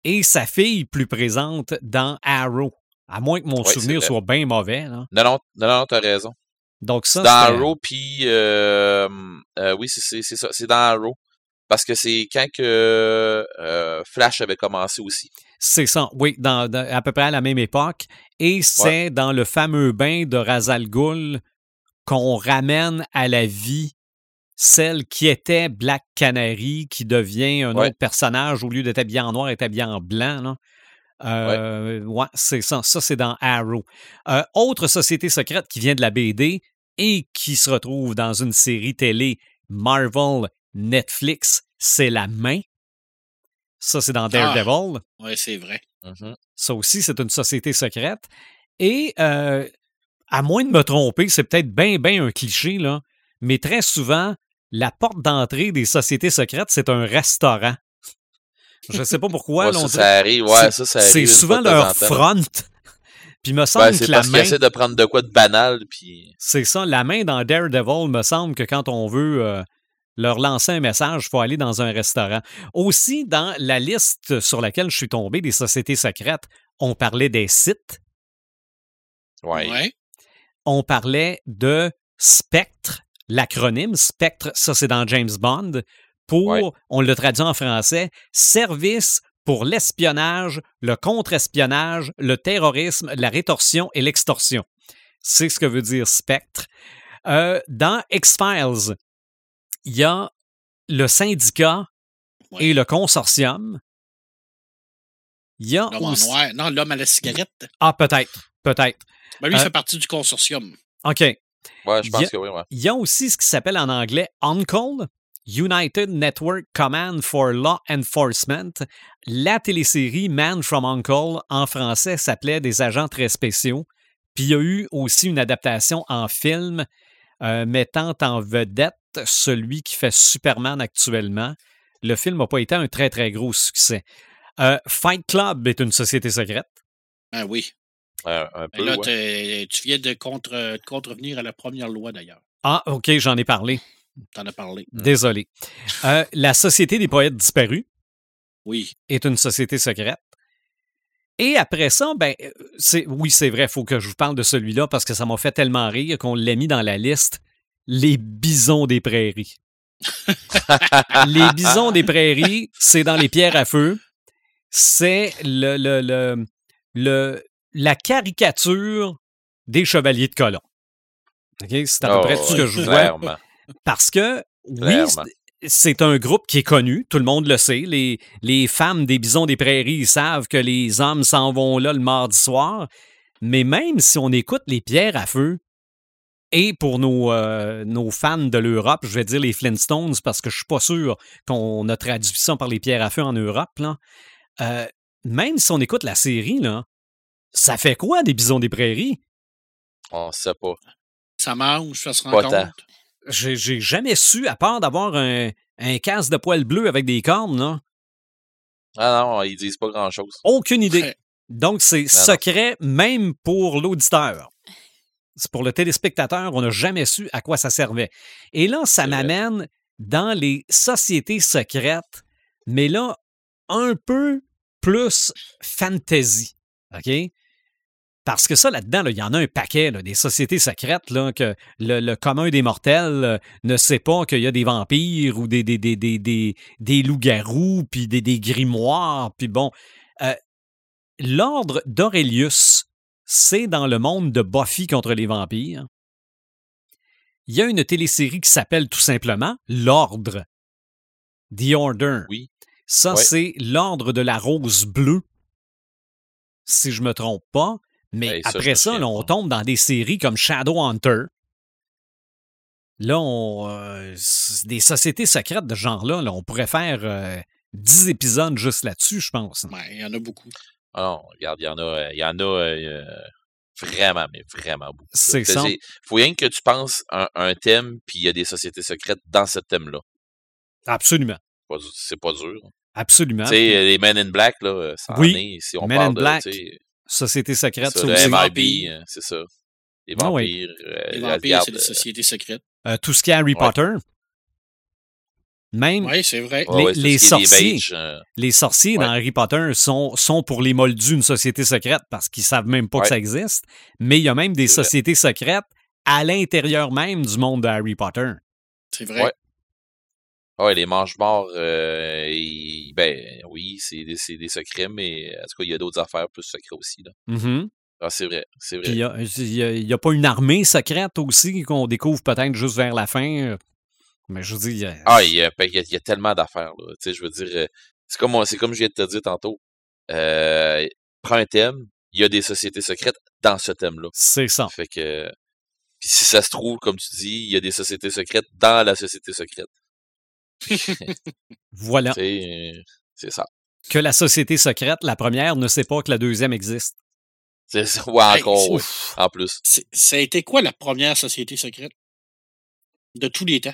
et sa fille plus présente dans Arrow. À moins que mon souvenir soit bien mauvais. là. Non, non, non, non, t'as raison. Donc ça, dans Arrow, puis euh, euh, oui, c'est- ça, c'est dans Arrow. Parce que c'est quand que euh, Flash avait commencé aussi. c'est ça, oui, dans, dans- à peu près à la même époque. Et c'est dans le fameux bain de Razal Ghul qu'on ramène à la vie celle qui était Black Canary, qui devient un Ouais. autre personnage au lieu d'être habillé en noir, est habillé en blanc. là. Euh, ouais, c'est ça. Ça, c'est dans Arrow. Euh, autre société secrète qui vient de la BD et qui se retrouve dans une série télé Marvel Netflix, c'est La Main. Ça, c'est dans Daredevil. Oui, c'est vrai. Mhm. Ça aussi, c'est une société secrète. Et euh, à moins de me tromper, c'est peut-être bien, bien un cliché, là, mais très souvent, la porte d'entrée des sociétés secrètes, c'est un restaurant. Je ne sais pas pourquoi. Ouais, là, on ça, arrive, ouais, c'est- ça, ça c'est arrive. une souvent leur front. Puis il me semble Ouais, c'est que la parce qu'ils main, essaient de prendre de quoi de banal, puis c'est ça, la main dans Daredevil, me semble que quand on veut euh, leur lancer un message, il faut aller dans un restaurant. Aussi, dans la liste sur laquelle je suis tombé des sociétés secrètes, on parlait des sites, ouais. Ouais. on parlait de Spectre, l'acronyme Spectre, ça c'est dans James Bond, pour, Ouais. on le traduit en français, Service pour l'espionnage, le contre-espionnage, le terrorisme, la rétorsion et l'extorsion. C'est ce que veut dire Spectre. Euh, dans X-Files, il y a le syndicat Ouais. et le consortium. Il y a L'homme aussi... Non, l'homme à la cigarette. Ah, peut-être, peut-être. Ben, lui, il Euh, fait partie du consortium. OK. Ouais, je Il y pense a- que oui, ouais. Il y a aussi ce qui s'appelle en anglais UNCLE, United Network Command for Law Enforcement. La télésérie Man from Uncle en français s'appelait Des agents très spéciaux. Puis il y a eu aussi une adaptation en film euh, mettant en vedette celui qui fait Superman actuellement. Le film n'a pas été un très très gros succès. Euh, Fight Club est une société secrète. Ben oui. Un, un Ben peu, là, ouais. tu viens de, contre, de contrevenir à la première loi, d'ailleurs. Ah, OK, j'en ai parlé. T'en as parlé. Désolé. Euh, la Société des poètes disparus. Oui. est une société secrète. Et après ça, ben, euh, c'est, oui, c'est vrai, il faut que je vous parle de celui-là parce que ça m'a fait tellement rire qu'on l'a mis dans la liste. Les bisons des prairies. les bisons des prairies, c'est dans les pierres à feu. C'est le, le, le, le- la caricature des chevaliers de colon. C'est à peu Oh, près tout ce que ouais, je vois. Parce que, oui, c'est- un groupe qui est connu, tout le monde le sait. Les, les femmes des bisons des prairies savent que les hommes s'en vont là le mardi soir. Mais même si on écoute les pierres à feu, et pour nos, euh, nos fans de l'Europe, je vais dire les Flintstones parce que je suis pas sûr qu'on a traduit ça par les pierres à feu en Europe. Là. Euh, même si on écoute la série, là, ça fait quoi des bisons des prairies? On sait pas. Ça mange, ça se rend Pas compte. J'ai j'ai jamais su, à part d'avoir un, un casque de poils bleu avec des cornes, là, Ah non, ils disent pas grand-chose. aucune idée. Donc, c'est non. secret même pour l'auditeur. C'est pour le téléspectateur, on n'a jamais su à quoi ça servait. Et là, ça C'est vrai. m'amène dans les sociétés secrètes, mais là, un peu plus fantasy. OK? Parce que ça, là-dedans, là, il y en a un paquet, là, des sociétés secrètes, là, que le, le commun des mortels euh, ne sait pas qu'il y a des vampires ou des, des, des, des, des, des loups-garous, puis des, des grimoires, puis bon. Euh, L'ordre d'Aurelius, c'est dans le monde de Buffy contre les vampires. il y a une télésérie qui s'appelle tout simplement L'Ordre. The Order. Oui. Ça, Ouais. c'est l'Ordre de la Rose Bleue. Si je me trompe pas. Mais Hey, je après ça, là, on tombe dans des séries comme Shadowhunter. Là, on, euh, des sociétés secrètes de ce genre-là, là, on pourrait faire euh, 10 épisodes juste là-dessus, je pense. Ouais, il y en a beaucoup. Ah non, regarde, il y en a, euh, il y en a euh, vraiment, mais vraiment beaucoup. C'est ça. c'est- faut rien que tu penses un, un thème, puis il y a des sociétés secrètes dans ce thème-là. Absolument. C'est pas dur. Absolument. Tu sais, les Men in Black, là, euh, ça en Oui, est. Si on Men parle in de, Black, Société secrète, ça, ça le aussi. MIB, vampires. euh, c'est ça. Les Ah oui. vampires. euh, Les la- vampires, c'est des euh, sociétés secrètes. Euh, tout ce qui est Harry Ouais. Potter. Même Oui, c'est vrai. ouais, les- ouais, les sorciers. euh, les sorciers Ouais. dans Harry Potter sont, sont pour les moldus une société secrète parce qu'ils savent même pas que ça existe. Mais il y a même des sociétés secrètes à l'intérieur même du monde de Harry Potter. C'est vrai. Ouais, les mange-morts, euh, ben oui, c'est des, des secrets, mais en tout cas, il y a d'autres affaires plus secrets aussi. Là. Mhm. Ah, c'est vrai, c'est vrai. il y a, pas une armée secrète aussi qu'on découvre peut-être juste vers la fin. euh, Mais je veux dire, Ah, il y a, ben, il y a- il y a tellement d'affaires. là. Tu sais, je veux dire, euh, c'est comme, c'est comme je viens de te dire tantôt. Euh, prends un thème, il y a des sociétés secrètes dans ce thème-là. c'est ça. Fait que, puis si ça se trouve, comme tu dis, il y a des sociétés secrètes dans la société secrète. Voilà. C'est ça. Que la société secrète, la première, ne sait pas que la deuxième existe. C'est ça. Ouais, encore. En plus. Ça a été quoi la première société secrète? De tous les temps?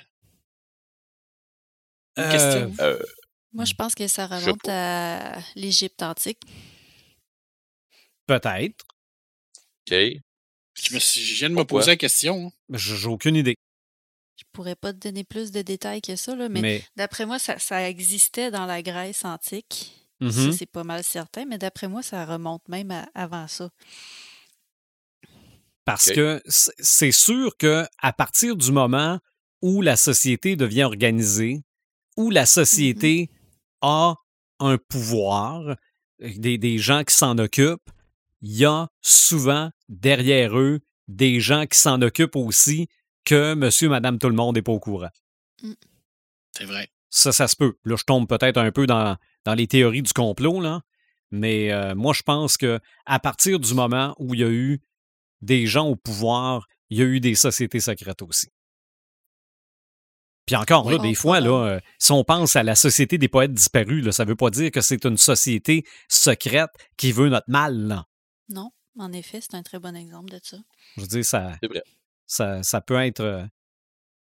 Une Euh, question. Euh, Moi, je pense que ça remonte à l'Égypte antique. Peut-être. OK. Je, me suis- je viens de me poser la question. hein. J'ai aucune idée. Je pourrais pas te donner plus de détails que ça, là, mais, Mais, d'après moi, ça, ça existait dans la Grèce antique. Ça, c'est pas mal certain, mais d'après moi, ça remonte même à- avant ça. Parce que c'est sûr que à partir du moment où la société devient organisée, où la société a un pouvoir, euh, des, des gens qui s'en occupent, il y a souvent derrière eux des gens qui s'en occupent aussi que monsieur, madame, tout le monde n'est pas au courant. C'est vrai. Ça, ça se peut. Là, je tombe peut-être un peu dans, dans les théories du complot, là. Mais euh, moi, je pense que à partir du moment où il y a eu des gens au pouvoir, il y a eu des sociétés secrètes aussi. Puis encore, là, Oui. des fois, là, euh, si on pense à la Société des poètes disparus, là, ça ne veut pas dire que c'est une société secrète qui veut notre mal. Là. Non, en effet, c'est un très bon exemple de ça. Je veux dire, ça, C'est vrai. Ça, ça peut être. euh,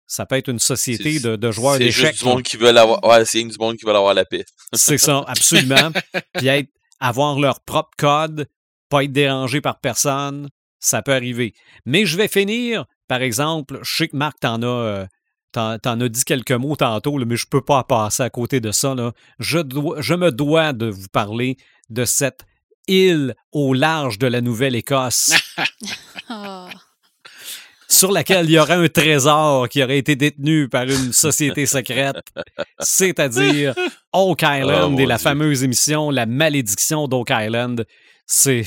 Ça peut être une société C'est- de, de joueurs C'est d'échecs. juste du monde qui veut avoir. Ouais, c'est du monde qui veut avoir la paix. C'est ça, absolument. Puis être, avoir leur propre code, pas être dérangé par personne, ça peut arriver. Mais je vais finir, par exemple, je sais que Marc t'en a, euh, t'en, t'en as dit quelques mots tantôt, là, mais je peux pas passer à côté de ça. Là. Je, dois, je me dois de vous parler de cette île au large de la Nouvelle-Écosse Ah, sur laquelle il y aurait un trésor qui aurait été détenu par une société secrète, c'est-à-dire Oak Island Oh, et la Dieu. fameuse émission La malédiction d'Oak Island. C'est.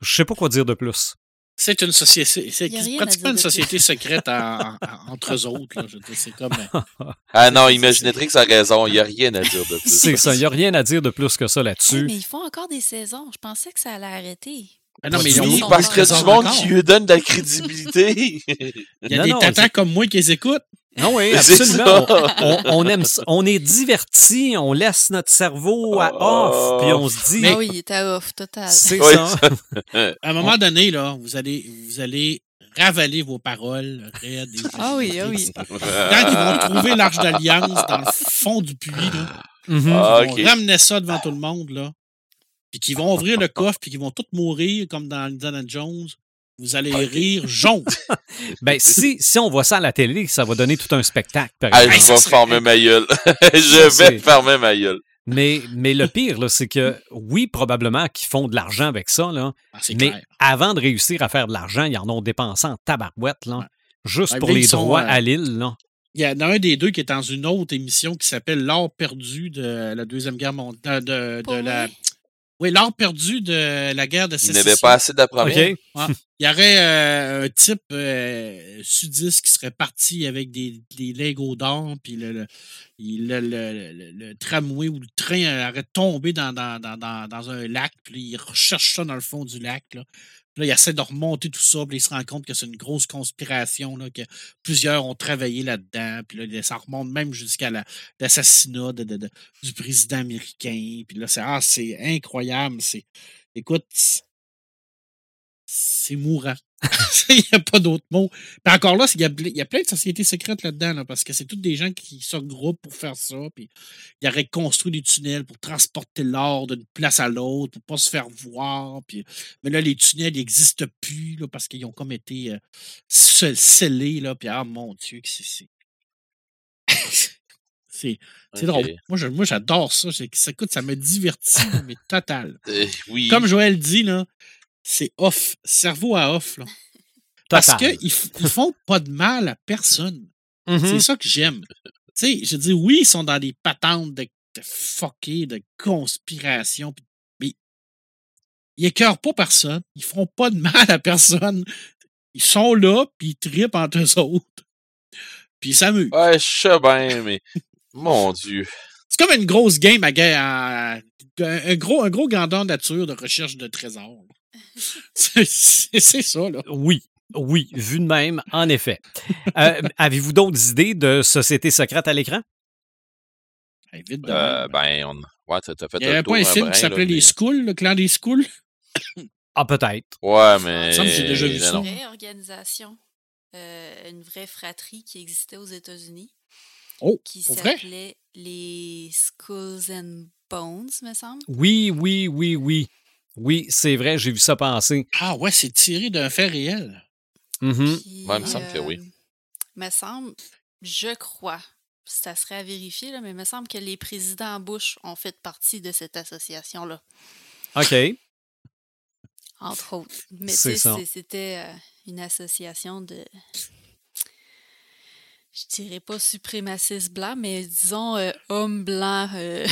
Je sais pas quoi dire de plus. C'est une société. C'est pratiquement une société secrète en- en- entre eux autres. là. Je C'est comme. euh, Ah non, Imaginatrix a raison. Il n'y a rien à dire de plus. C'est ça, il n'y a rien à dire de plus que ça hey, là-dessus. mais ils font encore des saisons. Je pensais que ça allait arrêter. Ah non, mais ils ont. Oui, sont parce qu'il y a du monde qui lui donne de la crédibilité. Il y a Non, des non, tatans c'est- comme moi qui les écoutent. Non, oui, C'est absolument. ça. On, on aime ça. On est diverti, on laisse notre cerveau à off, puis on se dit. Ah oui, il était off, total. C'est Oui, ça. À un moment donné, là, vous allez, vous allez ravaler vos paroles raides. et- Ah oui, ah oui. Quand ils vont trouver l'Arche d'Alliance dans le fond du puits, là, Mhm. Ah, ils ok. vont ramener ça devant tout le monde, là, puis qu'ils vont ouvrir le coffre, puis qu'ils vont tous mourir comme dans Indiana Jones. Vous allez rire jaune. Ben, si, si on voit ça à la télé, ça va donner tout un spectacle, par Ah, exemple. je vais serait- fermer ma gueule. je Ça, vais fermer ma gueule. Mais, mais le pire, c'est que oui, probablement qu'ils font de l'argent avec ça, là, Ah, mais clair. avant de réussir à faire de l'argent, ils en ont dépensé en tabarouette, là, Ouais. juste Ouais, pour les sont, droits euh, à l'île. Là. Il y en a un des deux qui est dans une autre émission qui s'appelle L'or perdu de la Deuxième Guerre mondiale. De, de Pour la... Oui, l'or perdu de la guerre de Il sécession. n'avait pas assez de la première. OK? Il y aurait euh, un type euh, sudiste qui serait parti avec des, des Lego d'or, puis le, le, il- le, le- le- le tramway ou le train aurait tombé dans, dans, dans, dans, dans un lac, puis il recherche ça dans le fond du lac. Là. Là, il essaie de remonter tout ça, puis il se rend compte que c'est une grosse conspiration, là, que plusieurs ont travaillé là-dedans, puis là, ça remonte même jusqu'à la- l'assassinat du président américain. Puis là, c'est ah, incroyable. Écoute, c'est mourant. Il n'y a pas d'autre mot. Puis encore là, il y, y a plein de sociétés secrètes là-dedans, là, parce que c'est toutes des gens qui se regroupent pour faire ça. Puis ils auraient construit des tunnels pour transporter l'or d'une place à l'autre, pour pas se faire voir. Puis, mais là, les tunnels n'existent plus là, parce qu'ils ont comme été euh, sce- scellés. Là, puis ah mon Dieu, que c'est. c'est- drôle. Moi, je- moi, j'adore ça. Écoute, ça me divertit, mais total. Euh, oui. Comme Joël dit, là, c'est off, cerveau à off. Là. Parce qu'ils ne font pas de mal à personne. Mhm. C'est ça que j'aime. Tu sais, je dis, oui, ils sont dans des patentes de, de fucker, de conspiration, mais ils écœurent pas personne. Ils font pas de mal à personne. Ils sont là, puis ils trippent entre eux autres. Puis ils s'amusent. Ouais, je sais bien, mais. Mon Dieu. C'est comme une grosse game à, un gros, un gros grandeur nature de recherche de trésors. C'est ça, là. Oui, oui, vu de même, en effet. Euh, Avez-vous d'autres idées de sociétés secrètes à l'écran? Hey, vite de Euh, même. ben, on... ouais, t'as fait Il n'y avait pas un film brin, qui s'appelait Les mais- Schools, le clan des Schools? Ah, peut-être. Ouais, mais. Ça me semble que j'ai déjà vu ça. Une vraie organisation, euh, une vraie fratrie qui existait aux États-Unis, Oh, qui s'appelait les Skulls and Bones, me semble. Oui, oui, oui, oui. Oui, c'est vrai, j'ai vu ça passer. Ah ouais, c'est tiré d'un fait réel. Mhm. Puis, Ouais, il me semble que oui. euh, Me semble, je crois, ça serait à vérifier, là, mais il me semble que les présidents Bush ont fait partie de cette association-là, OK. entre autres. Mais c'était euh, une association de. Je dirais pas suprémacistes blancs, mais disons euh, hommes blancs euh,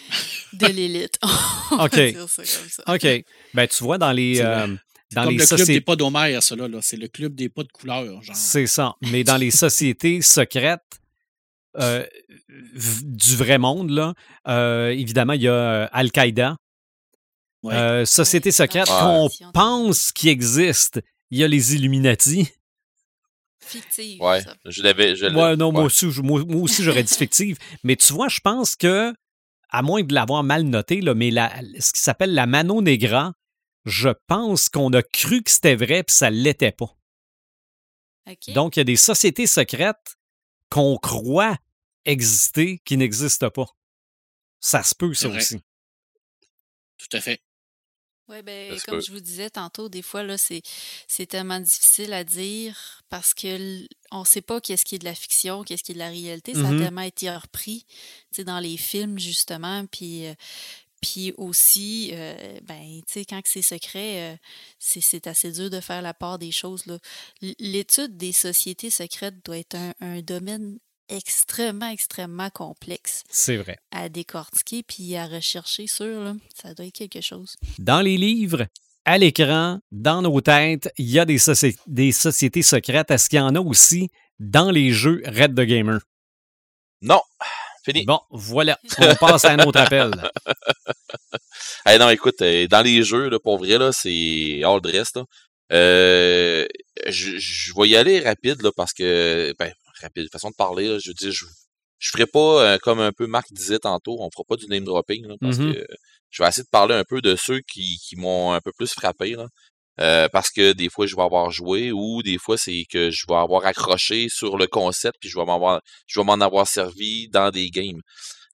de l'élite. On va OK. dire ça comme ça. OK. Ben, tu vois, dans les, C'est euh, le- dans Comme les le club des pas d'Homère, ça là, là. C'est le club des pas de couleur, genre. C'est ça. Mais dans les sociétés secrètes euh, du vrai monde, là, euh, évidemment, il y a Al-Qaïda. Ouais. Euh, société secrète Ouais. qu'on pense qui existe. Il y a les Illuminati. Fictive. Ouais, ça. je l'avais. je Ouais, non, moi aussi, je- moi, moi aussi, j'aurais dit fictive. Mais tu vois, je pense que, à moins de l'avoir mal noté, là, mais la, ce qui s'appelle la Mano Negra, je pense qu'on a cru que c'était vrai, puis ça l'était pas. Donc, il y a des sociétés secrètes qu'on croit exister qui n'existent pas. Ça se peut, ça C'est vrai. aussi. Tout à fait. Oui, ben, comme je vous disais tantôt, des fois, là, c'est, c'est tellement difficile à dire parce que on sait pas qu'est-ce qui est de la fiction, qu'est-ce qui est de la réalité. Ça a Mhm. tellement été repris, dans les films, justement, puis... euh, puis aussi, euh, ben, tu sais, quand c'est secret, euh, c'est, c'est assez dur de faire la part des choses. Là. L'étude des sociétés secrètes doit être un, un domaine extrêmement, extrêmement complexe C'est vrai. à décortiquer puis à rechercher sur. Là. Ça doit être quelque chose. Dans les livres, à l'écran, dans nos têtes, il y a des, soci- des sociétés secrètes. Est-ce qu'il y en a aussi dans les jeux Red the Gamer? Non, fini. Bon, voilà. On passe à un autre appel. Eh non, écoute, euh, dans les jeux, là, pour vrai, là, c'est all dress, là. Euh, je, je vais y aller rapide, là, parce que, ben, rapide, façon de parler, là, je veux dire, je, je ferai pas, euh, comme un peu Marc disait tantôt, on fera pas du name dropping, là, parce Mhm. que je vais essayer de parler un peu de ceux qui, qui m'ont un peu plus frappé, là. Euh, parce que des fois je vais avoir joué ou des fois c'est que je vais avoir accroché sur le concept puis je vais m'en avoir je vais m'en avoir servi dans des games.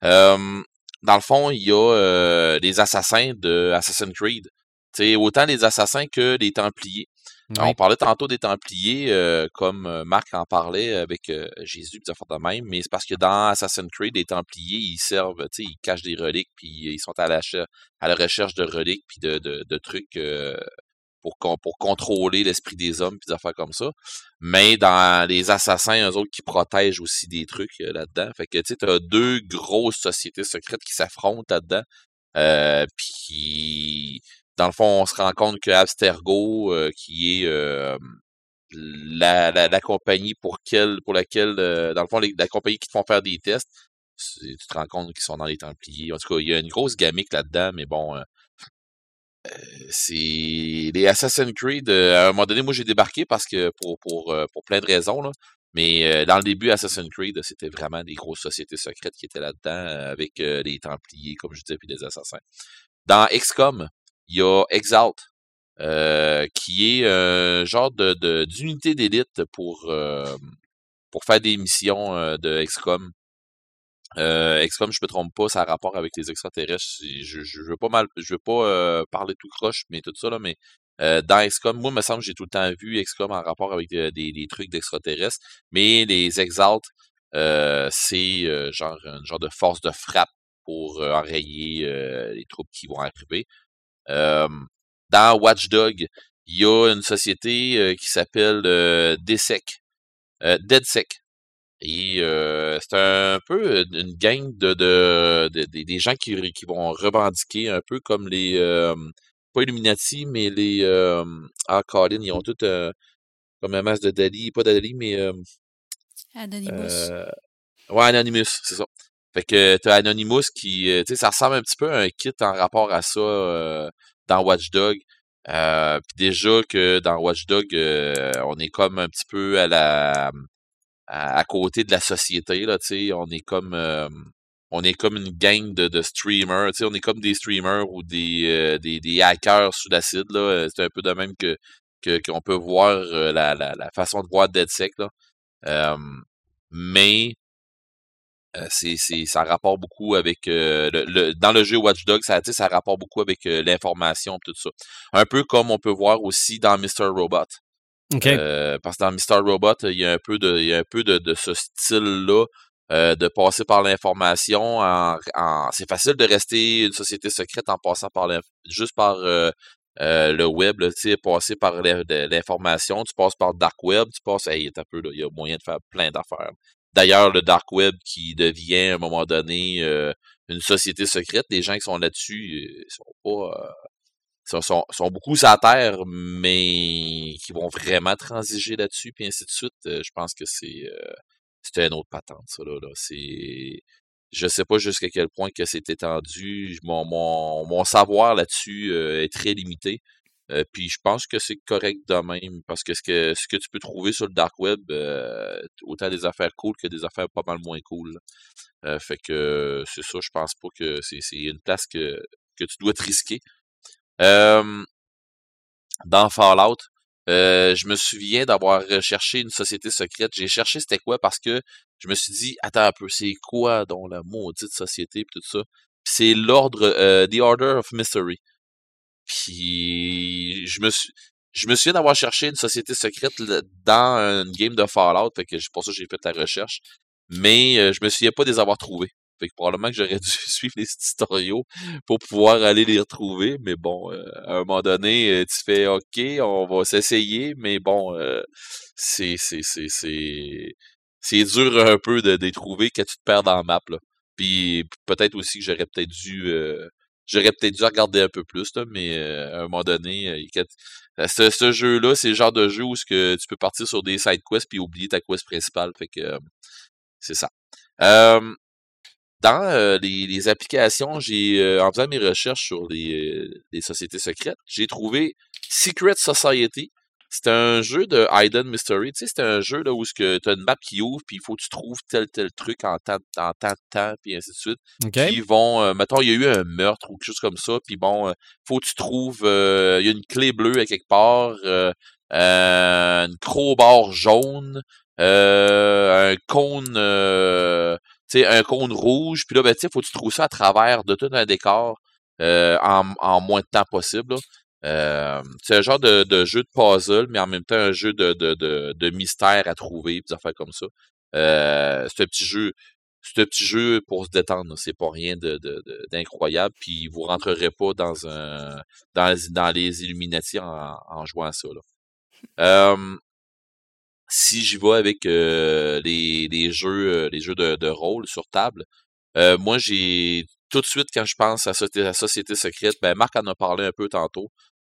Euh, dans le fond, il y a euh, les assassins de Assassin's Creed. C'est autant les assassins que les Templiers. Alors, Oui. on parlait tantôt des Templiers, euh, comme euh, Marc en parlait avec euh, Jésus, fait de même, mais c'est parce que dans Assassin's Creed, les Templiers, ils servent, tu sais, ils cachent des reliques, puis ils sont à la, cher- à la recherche de reliques, puis de, de, de trucs euh, pour, pour contrôler l'esprit des hommes, puis des affaires comme ça. Mais dans les assassins, eux autres qui protègent aussi des trucs là-dedans. Fait que, tu sais, t'as deux grosses sociétés secrètes qui s'affrontent là-dedans. Euh, puis dans le fond, on se rend compte que Abstergo, euh, qui est euh, la, compagnie pour, quelle, pour laquelle, euh, dans le fond, la compagnie qui te font faire des tests, tu te rends compte qu'ils sont dans les Templiers. En tout cas, il y a une grosse gamique là-dedans, mais bon, c'est les Assassin's Creed. à un moment donné, moi, j'ai débarqué parce que pour, pour, pour plein de raisons, mais dans le début, Assassin's Creed, c'était vraiment des grosses sociétés secrètes qui étaient là-dedans, avec les Templiers, comme je disais, puis les Assassins. Dans XCOM, il y a Exalt, euh, qui est un genre de d'unité d'élite pour euh, pour faire des missions euh, de XCOM. Euh, XCOM, je me trompe pas, ça a rapport avec les extraterrestres. Je, je, veux pas mal, je veux pas parler tout croche, mais tout ça là, mais dans XCOM, moi, il me semble que j'ai tout le temps vu XCOM en rapport avec des, des, trucs d'extraterrestres, mais les Exalt, c'est genre un genre de force de frappe pour enrayer les troupes qui vont arriver dans Watchdog, il y a une société euh, qui s'appelle euh, DSEC, euh, DeadSec. Et c'est un peu une gang de, de, des gens qui, qui vont revendiquer un peu comme les pas Illuminati, mais les ah Colin, ils ont tout comme un masse de Dali, pas Dali, mais Anonymous. ouais, Anonymous, c'est ça. Fait que t'as Anonymous qui, tu sais, ça ressemble un petit peu à un kit en rapport à ça dans Watchdog. Euh, puis déjà que dans Watchdog, euh, on est comme un petit peu à la à, côté de la société là, tu sais, on est comme euh, on est comme une gang de, de streamers, tu sais, on est comme des streamers ou des euh, des, des, hackers sous l'acide là. C'est un peu de même que qu'on peut voir la, la, la, façon de voir DeadSec là. mais euh, c'est, c'est, ça rapporte beaucoup avec euh, le, dans le jeu Watch Dogs, ça, ça rapporte beaucoup avec euh, l'information tout ça. Un peu comme on peut voir aussi dans Mr. Robot. parce que dans Mr. Robot, il y a un peu de, il y a un peu de, de ce style-là. de passer par l'information en, en c'est facile de rester une société secrète en passant par juste par le web, tu sais, passer par l'information, tu passes par le dark web, tu passes, hey, un peu, il y a moyen de faire plein d'affaires. D'ailleurs, le dark web qui devient à un moment donné euh, une société secrète, les gens qui sont là-dessus euh, sont pas euh, sont, beaucoup la terre, mais qui vont vraiment transiger là-dessus, puis ainsi de suite. je pense que c'est c'était une autre patente, ça là. là. C'est je sais pas jusqu'à quel point que c'est étendu. Mon, mon savoir là-dessus est très limité. Euh, puis je pense que c'est correct de même, parce que ce que ce que tu peux trouver sur le dark web, euh, autant des affaires cool que des affaires pas mal moins cool. Euh, fait que c'est ça, je pense pas que c'est une place que, que tu dois te risquer. dans Fallout, je me souviens d'avoir recherché une société secrète. J'ai cherché c'était quoi parce que je me suis dit, attends un peu, c'est quoi dans la maudite société et tout ça? C'est l'ordre, The Order of Mystery. Puis je me suis je me souviens d'avoir cherché une société secrète dans une game de Fallout, fait que pour ça j'ai fait la recherche. Mais euh, je me souviens pas de les avoir trouvés. Fait que probablement que j'aurais dû suivre les tutoriaux pour pouvoir aller les retrouver. Mais bon, euh, à un moment donné, euh, tu fais OK, on va s'essayer, mais bon, c'est c'est c'est c'est dur un peu de, les trouver quand tu te perds dans la map. Là. Puis peut-être aussi que j'aurais peut-être dû J'aurais peut-être dû regarder un peu plus, là, mais euh, à un moment donné, euh, euh, ce, ce jeu-là, c'est le genre de jeu où ce que tu peux partir sur des side quests puis oublier ta quest principale. Fait que c'est ça. dans les, les, applications, j'ai en faisant mes recherches sur les, les sociétés secrètes, j'ai trouvé Secret Society. C'est un jeu de Hidden Mystery. Tu sais, c'est un jeu là, où tu as une map qui ouvre, puis il faut que tu trouves tel tel truc en temps, en temps de temps, puis ainsi de suite. Puis vont, euh, mettons, il y a eu un meurtre ou quelque chose comme ça, puis bon, euh, faut que tu trouves, euh, il y a une clé bleue à quelque part, euh, une crowbar jaune, un cône, tu sais, un cône rouge, puis là, ben, tu sais, faut que tu trouves ça à travers de tout un décor en, en moins de temps possible. Là. Euh, c'est un genre de, de, jeu de puzzle, mais en même temps un jeu de, de, de, de mystère à trouver, des affaires comme ça. Euh, c'est un petit jeu. C'est un petit jeu pour se détendre, c'est pas rien d'incroyable, puis vous rentrerez pas dans un dans, dans les Illuminati en, en jouant à ça. Là. si j'y vais avec euh, les, les jeux les jeux de, de rôle sur table, moi j'ai tout de suite, quand je pense à la société secrète, ben Marc en a parlé un peu tantôt.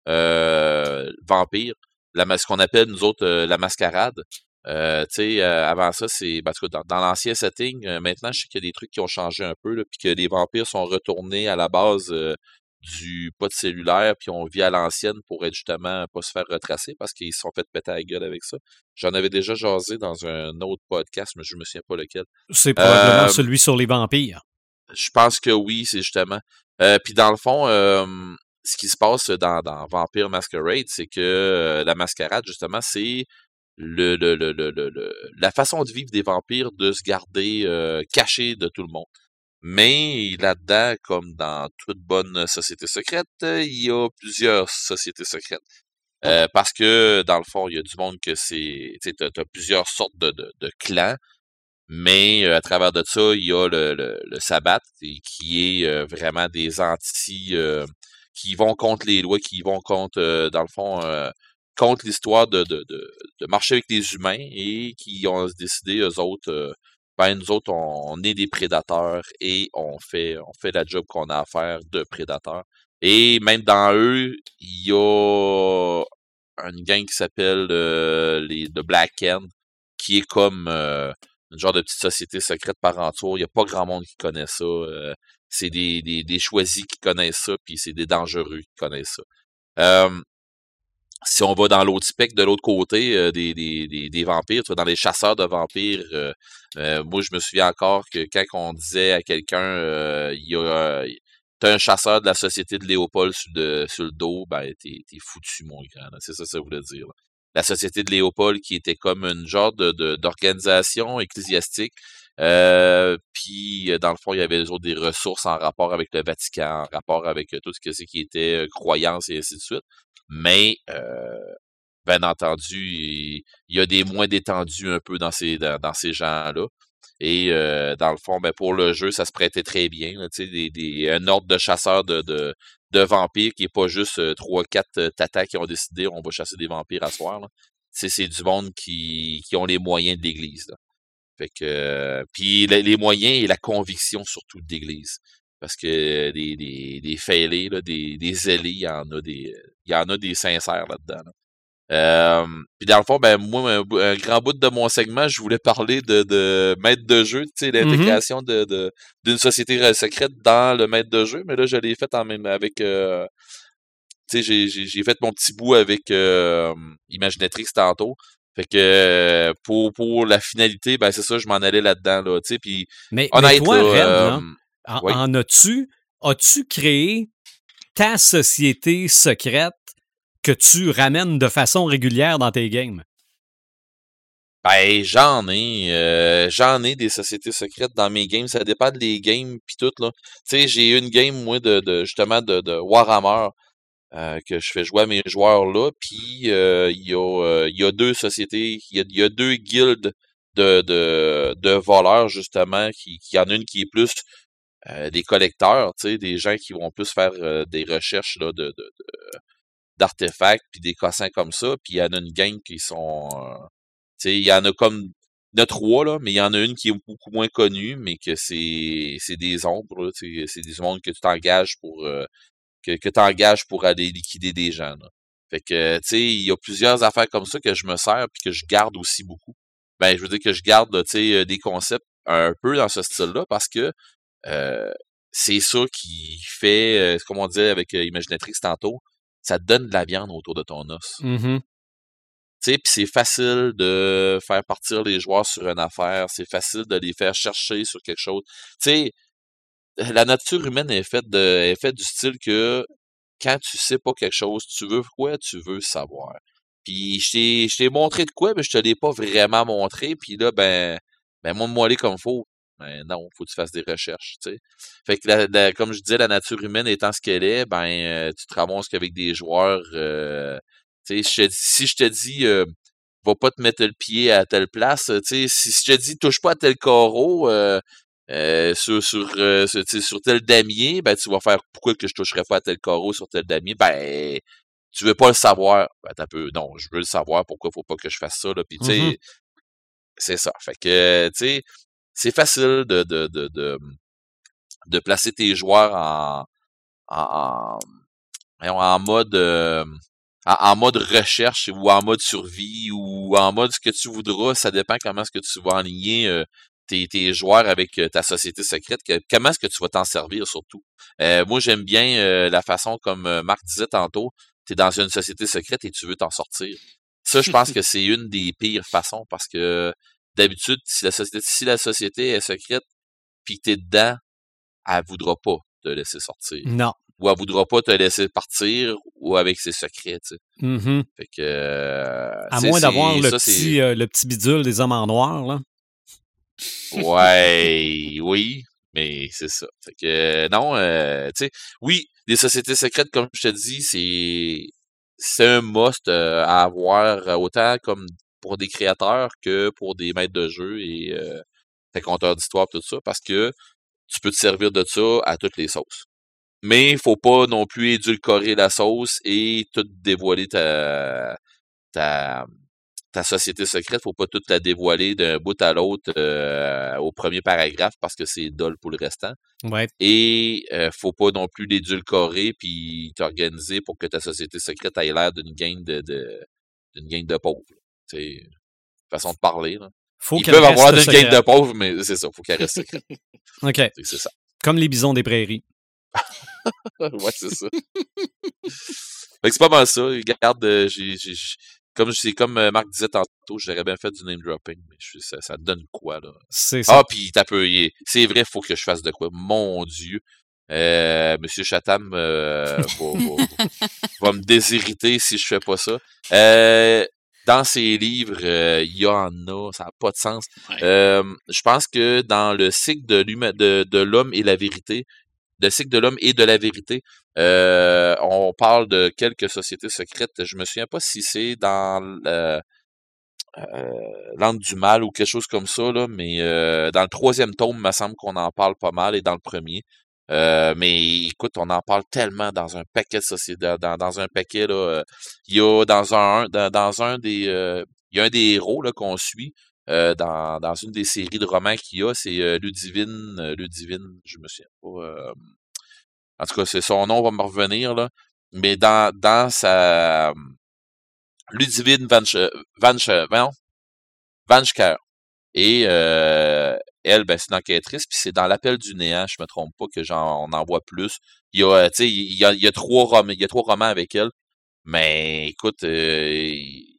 Euh, vampire, la, ce qu'on appelle nous autres la mascarade. Euh, tu sais, avant ça, c'est parce que dans, l'ancien setting, maintenant, je sais qu'il y a des trucs qui ont changé un peu, puis que les vampires sont retournés à la base du pas de cellulaire, puis on vit à l'ancienne pour être justement pas se faire retracer parce qu'ils se sont fait péter la gueule avec ça. J'en avais déjà jasé dans un autre podcast, mais je me souviens pas lequel. C'est probablement celui sur les vampires. Je pense que oui, c'est justement. Euh, puis dans le fond, ce qui se passe dans, dans Vampire Masquerade, c'est que la mascarade, justement, c'est le, le, le, le, la façon de vivre des vampires de se garder caché de tout le monde. Mais là-dedans, comme dans toute bonne société secrète, il y a plusieurs sociétés secrètes. Euh, parce que, dans le fond, il y a du monde que c'est... Tu as, plusieurs sortes de, de, clans, mais euh, à travers de ça, il y a le, le, sabbat, qui est euh, vraiment des anti... qui vont contre les lois, qui vont contre, dans le fond, contre l'histoire de, de, de, de, marcher avec les humains et qui ont décidé, eux autres ben nous autres, on, est des prédateurs et on fait, on fait la job qu'on a à faire de prédateurs. Et même dans eux, il y a une gang qui s'appelle euh, les The Black End, qui est comme euh, une genre de petite société secrète par entour. Il n'y a pas grand monde qui connaît ça. Euh, c'est des, des, des, choisis qui connaissent ça, puis c'est des dangereux qui connaissent ça si on va dans l'autre spectre, de l'autre côté euh, des, des, des, vampires, dans les chasseurs de vampires, euh, euh, moi je me souviens encore que quand on disait à quelqu'un il y a t'as un chasseur de la société de Léopold sur le, sur le dos, ben t'es, t'es foutu, mon grand. C'est ça que ça voulait dire. La société de Léopold qui était comme une genre d'organisation ecclésiastique. puis dans le fond, il y avait des ressources en rapport avec le Vatican, en rapport avec tout ce que c'est qui était croyance et ainsi de suite. Mais, euh, bien entendu, il, y a des moins détendus un peu dans ces, dans, ces gens-là. Et euh, dans le fond, ben, pour le jeu, ça se prêtait très bien. des, des, un ordre de chasseurs de, de vampires qui est pas juste euh, trois, quatre tatas qui ont décidé on va chasser des vampires à soir. C'est du monde qui, qui ont les moyens de l'Église. Fait que puis les, moyens et la conviction surtout de l'Église. Parce que des, des, des failés, là, des, des zélés, il y en a des. Il y en a des sincères là-dedans. Euh, puis dans le fond, ben moi, un, grand bout de mon segment, je voulais parler de, de maître de jeu, tu sais, mmh l'intégration de d'une société secrète dans le maître de jeu, mais là, je l'ai fait en même avec euh, tu sais, j'ai fait mon petit bout avec euh, Imaginatrix tantôt. Fait que pour, pour la finalité, ben c'est ça, je m'en allais là-dedans, là, tu sais, puis mais, mais toi, là, en, as-tu, as-tu créé ta société secrète que tu ramènes de façon régulière dans tes games? Ben, j'en ai. Euh, j'en ai des sociétés secrètes dans mes games. Ça dépend des games pis tout. Tu sais, j'ai une game, moi, de, justement, de, Warhammer. Euh, que je fais jouer à mes joueurs là, puis euh, il y, a, deux sociétés, il y a, deux guildes de, voleurs justement, qui, en a une qui est plus des collecteurs, des gens qui vont plus faire des recherches là, de, d'artefacts puis des cossins comme ça. Puis il y en a une gang qui sont. Euh, il y en a comme. Il y en a trois, là, mais il y en a une qui est beaucoup moins connue, mais que c'est, c'est des ombres, c'est des mondes que tu t'engages pour. que, que tu pour aller liquider des gens. Là. Fait que, tu sais, il y a plusieurs affaires comme ça que je me sers puis que je garde aussi beaucoup. Ben, je veux dire que je garde, tu sais, des concepts un peu dans ce style-là parce que euh, c'est ça qui fait, euh, comme on disait avec euh, Imaginatrix tantôt, ça donne de la viande autour de ton os. Tu sais, puis c'est facile de faire partir les joueurs sur une affaire, c'est facile de les faire chercher sur quelque chose. Tu sais, la nature humaine est faite de, est faite du style que quand tu sais pas quelque chose, tu veux quoi, tu veux savoir. Puis je t'ai montré de quoi, mais je te l'ai pas vraiment montré. Puis là, ben, ben moi, moi aller comme faut. Ben non, faut que tu fasses des recherches, tu sais. Fait que comme je disais, la nature humaine étant ce qu'elle est, ben euh, tu te ramasses qu'avec des joueurs euh, tu sais, si je te dis euh, va pas te mettre le pied à telle place, tu sais, si je te dis touche pas à tel carreau euh, sur sur, sur tel damier, ben tu vas faire pourquoi que je toucherais pas à tel carreau sur tel damier? Ben tu veux pas le savoir. Ben t'as peu non, je veux le savoir pourquoi faut pas que je fasse ça là. Puis sais, mmh c'est ça. Fait que tu sais c'est facile de, de, de, de, de placer tes joueurs en, en, en mode euh, en, mode recherche ou en mode survie ou en mode ce que tu voudras. Ça dépend comment est-ce que tu vas aligner euh, tes, tes joueurs avec euh, ta société secrète. comment est-ce que tu vas t'en servir surtout. Euh, moi, j'aime bien euh, la façon comme euh, Marc disait tantôt. Tu es dans une société secrète et tu veux t'en sortir. Ça, je pense que c'est une des pires façons parce que d'habitude, si la société, si la société est secrète puis que t'es dedans, elle voudra pas te laisser sortir. Non. Ou elle voudra pas te laisser partir ou avec ses secrets, tu sais. Mhm. Fait que. euh, À moins d'avoir le, petit, euh, le petit bidule des hommes en noir, là. Ouais, oui, mais c'est ça. Fait que euh, non, euh, tu sais, oui, les sociétés secrètes, comme je te dis, c'est c'est un must euh, à avoir autant comme pour des créateurs que pour des maîtres de jeu et euh, des compteurs d'histoire tout ça, parce que tu peux te servir de ça à toutes les sauces. Mais il faut pas non plus édulcorer la sauce et tout dévoiler ta ta ta société secrète, faut pas toute la dévoiler d'un bout à l'autre euh, au premier paragraphe parce que c'est dole pour le restant. Ouais. Et euh, faut pas non plus l'édulcorer puis t'organiser pour que ta société secrète ait l'air d'une gang de, de d'une gang de pauvres. C'est façon de parler. Là. Faut Ils peuvent avoir d'une gang de pauvres, mais c'est ça, faut qu'elle reste secrète. OK. C'est- ça. Comme les bisons des prairies. ouais, c'est ça. fait que c'est pas mal ça. Regarde, euh, j'ai, j'ai, j'ai- comme c'est comme euh, Marc disait tantôt, j'aurais bien fait du name dropping, mais je, ça, ça donne quoi là? C'est ça. Ah, puis t'as peu, c'est vrai, faut que je fasse de quoi? Mon Dieu. Euh, Monsieur Chatham euh, va, va- va me déshériter si je fais pas ça. Dans ses livres, euh, il y en a, ça n'a pas de sens. Ouais. Euh, je pense que dans le cycle de l'humain, de, de l'homme et la vérité, le cycle de l'homme et de la vérité, euh, on parle de quelques sociétés secrètes. Je me souviens pas si c'est dans le- l'Antre du mal ou quelque chose comme ça, là, mais dans le troisième tome, il me semble qu'on en parle pas mal et dans le premier. Euh, mais écoute, on en parle tellement dans un paquet de sociétés, dans, dans un paquet, là. euh, Il y a dans un, dans, dans un des. euh, il y a un des héros là, qu'on suit euh, dans, dans une des séries de romans qu'il y a, c'est euh, Ludivine. Ludivine, je me souviens pas. en tout cas, c'est son nom va me revenir, là. Mais dans, dans sa. Ludivine Van, Van, Van Schker. Et euh, elle, ben, c'est une enquêtrice, puis c'est dans l'appel du néant, je me trompe pas, que j'en on en voit plus. Il y a, euh, il y a, trois romans, il y a trois romans avec elle. Mais écoute, euh,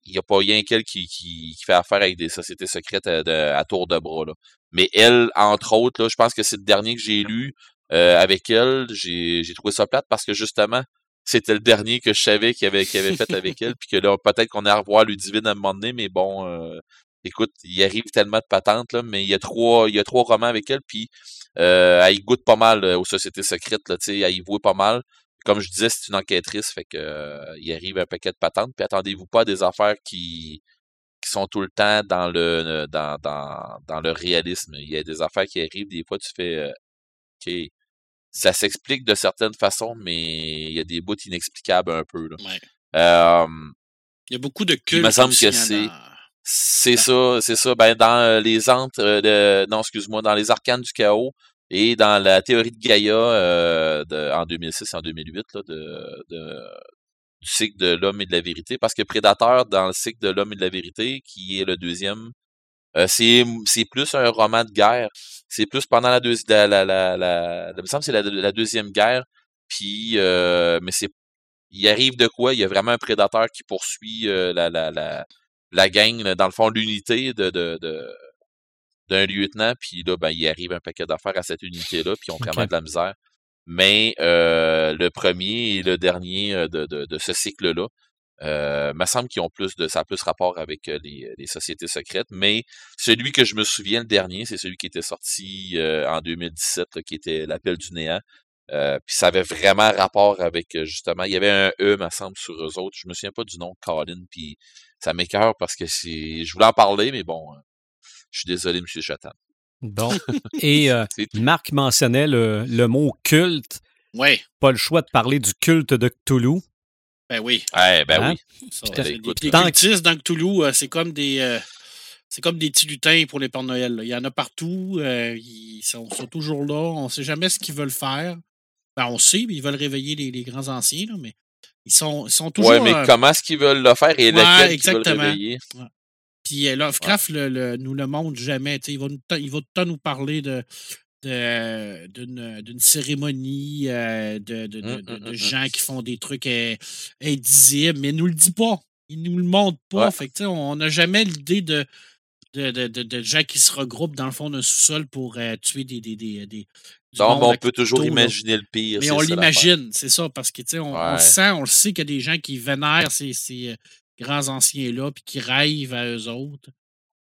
il y a pas rien qu'elle qui, qui, qui fait affaire avec des sociétés secrètes à, de- à tour de bras. Là. Mais elle, entre autres, là, je pense que c'est le dernier que j'ai lu euh, avec elle. J'ai trouvé ça plate parce que justement, c'était le dernier que je savais qu'il avait, qu'il avait fait avec elle. Puis que là, peut-être qu'on est à revoir Ludivine à un moment donné, mais bon, euh, écoute, il arrive tellement de patentes, là, mais il y a trois, il y a trois romans avec elle, puis euh, elle y goûte pas mal euh, aux sociétés secrètes, là, tu sais, elle y voit pas mal. Comme je disais, c'est une enquêtrice, fait que euh, il arrive un paquet de patentes, puis attendez-vous pas à des affaires qui qui sont tout le temps dans le dans, dans, dans le réalisme. Il y a des affaires qui arrivent, des fois tu fais euh, OK. Ça s'explique de certaines façons, mais il y a des bouts inexplicables un peu. Là. Ouais. Euh, Il y a beaucoup de il cultes. me semble aussi, que il en c'est- c'est ça, c'est ça. Ben, dans euh, les antres, euh, de- non, excuse-moi, dans les arcanes du chaos et dans la théorie de Gaïa euh, de, en 2006 et en 2008 là, de, de- du cycle de l'homme et de la vérité. Parce que Prédateur, dans le cycle de l'homme et de la vérité, qui est le deuxième, euh, c'est plus un roman de guerre. C'est plus pendant la deuxième, la, la, la, la- il me semble c'est la, la deuxième guerre. Puis, euh, mais c'est, il arrive de quoi? Il y a vraiment un prédateur qui poursuit euh, la, la, gang, là, dans le fond, l'unité de, de, de- d'un lieutenant, puis là, ben, il arrive un paquet d'affaires à cette unité-là, puis ils ont vraiment de la misère. Mais euh, le premier et le dernier euh, de, de, de ce cycle-là, euh, me semble qu'ils ont plus de ça a plus rapport avec euh, les, les sociétés secrètes. Mais celui que je me souviens, le dernier, c'est celui qui était sorti euh, en 2017, là, qui était l'appel du néant. Euh, puis ça avait vraiment rapport avec euh, justement, il y avait un E, me semble, sur eux autres. Je me souviens pas du nom, Colin, puis ça m'écœure parce que c'est. Je voulais en parler, mais bon, euh, je suis désolé, M. Chatham. Bon. Et euh. Marc mentionnait le, le mot culte. Ouais, Pas le choix de parler du culte de Cthulhu. ben oui. Ouais, ben Hein? oui. Ça, Putain, tant que- cultistes dans Cthulhu, euh, c'est comme des. euh, c'est comme des petits lutins pour les Pères Noël. là. Il y en a partout. euh, ils sont, sont toujours là. On ne sait jamais ce qu'ils veulent faire. Ben, on sait, mais ils veulent réveiller les, les grands anciens, là, mais ils sont, ils sont toujours. Ouais, mais euh, comment est-ce qu'ils veulent le faire et Ouais, lequel qu'ils veulent exactement. réveiller? Puis euh, Lovecraft le, le- nous le montre jamais. Il va, nous, il va tout le temps nous parler de d'une d'une cérémonie euh, de, de, de- Hum, de- hum, hum, gens qui font des trucs indisibles, mais il nous le dit pas. Il nous le montre pas. Ouais. Fait que, on n'a jamais l'idée de, de, de, de- de gens qui se regroupent dans le fond d'un sous-sol pour euh, tuer des, des, des, Non, mais on peut toujours là. imaginer le pire. Mais on l'imagine, c'est ça, parce que tu sais, on, on le sent, on le sait qu'il y a des gens qui vénèrent ces, ces, euh, grands anciens-là, puis qui rêvent à eux autres.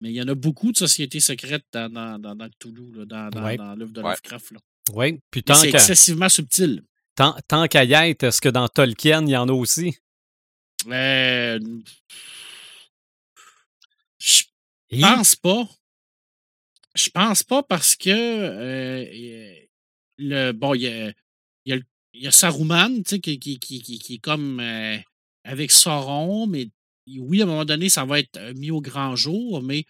Mais il y en a beaucoup de sociétés secrètes dans, dans, dans, dans Cthulhu, là, dans, dans, Ouais. dans l'œuvre de Ouais. Lovecraft. Là. Oui, puis tant c'est qu'à excessivement subtil. tant, tant qu'à y être, est-ce que dans Tolkien, il y en a aussi? Euh, je pense pas. Je pense pas parce que euh, le bon, il y a, y a, Saruman, qui, qui, qui, qui- est comme euh, avec Sauron, mais oui, à un moment donné, ça va être euh, mis au grand jour, mais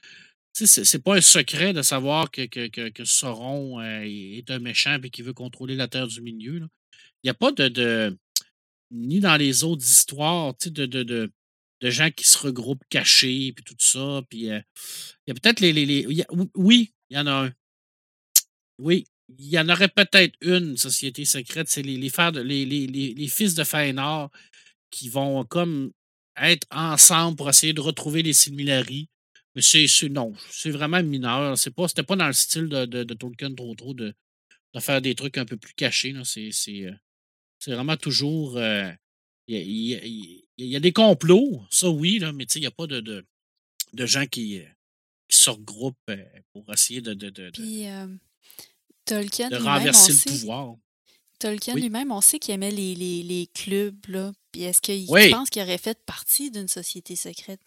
c'est pas un secret de savoir que, que, que, que Sauron euh, est un méchant et qu'il veut contrôler la Terre du Milieu. Il n'y a pas de, de- ni dans les autres histoires, de, de, de, de gens qui se regroupent cachés, puis tout ça. Puis il y a peut-être les. les, les- oui, il y en a un. Oui, il y en aurait peut-être une société secrète, c'est les, fils de Fëanor qui vont comme être ensemble pour essayer de retrouver les Silmarillion. Mais c'est non, c'est vraiment mineur. C'est pas, c'était pas dans le style de, Tolkien trop trop de, faire des trucs un peu plus cachés. euh, c'est vraiment toujours. Il y, a- des complots, ça oui, là, mais il n'y a pas de, de, gens qui, euh, qui se regroupent euh, pour essayer de, Puis Tolkien de renverser le sait, pouvoir. Tolkien Oui. lui-même, on sait qu'il aimait les, les, les clubs, là. Puis est-ce qu'il Oui. penses qu'il aurait fait partie d'une société secrète?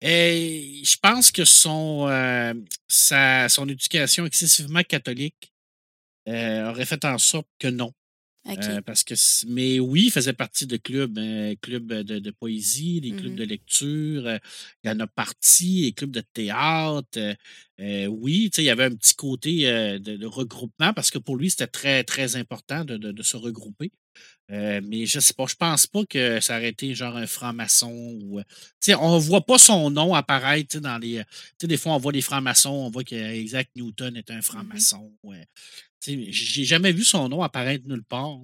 Et je pense que son, euh, sa, son éducation excessivement catholique euh, aurait fait en sorte que non. Euh, parce que, mais oui, il faisait partie de clubs, euh, clubs de, de poésie, des clubs Mhm. de lecture. euh, il y en a partie, les clubs de théâtre. oui, il y avait un petit côté de, de regroupement parce que pour lui, c'était très, très important de, se regrouper. Mais je sais pas, je pense pas que ça aurait été genre un franc-maçon ou. on voit pas son nom apparaître dans les. des fois, on voit des francs-maçons, on voit que Isaac Newton est un franc-maçon. Tu sais, J'ai jamais vu son nom apparaître nulle part.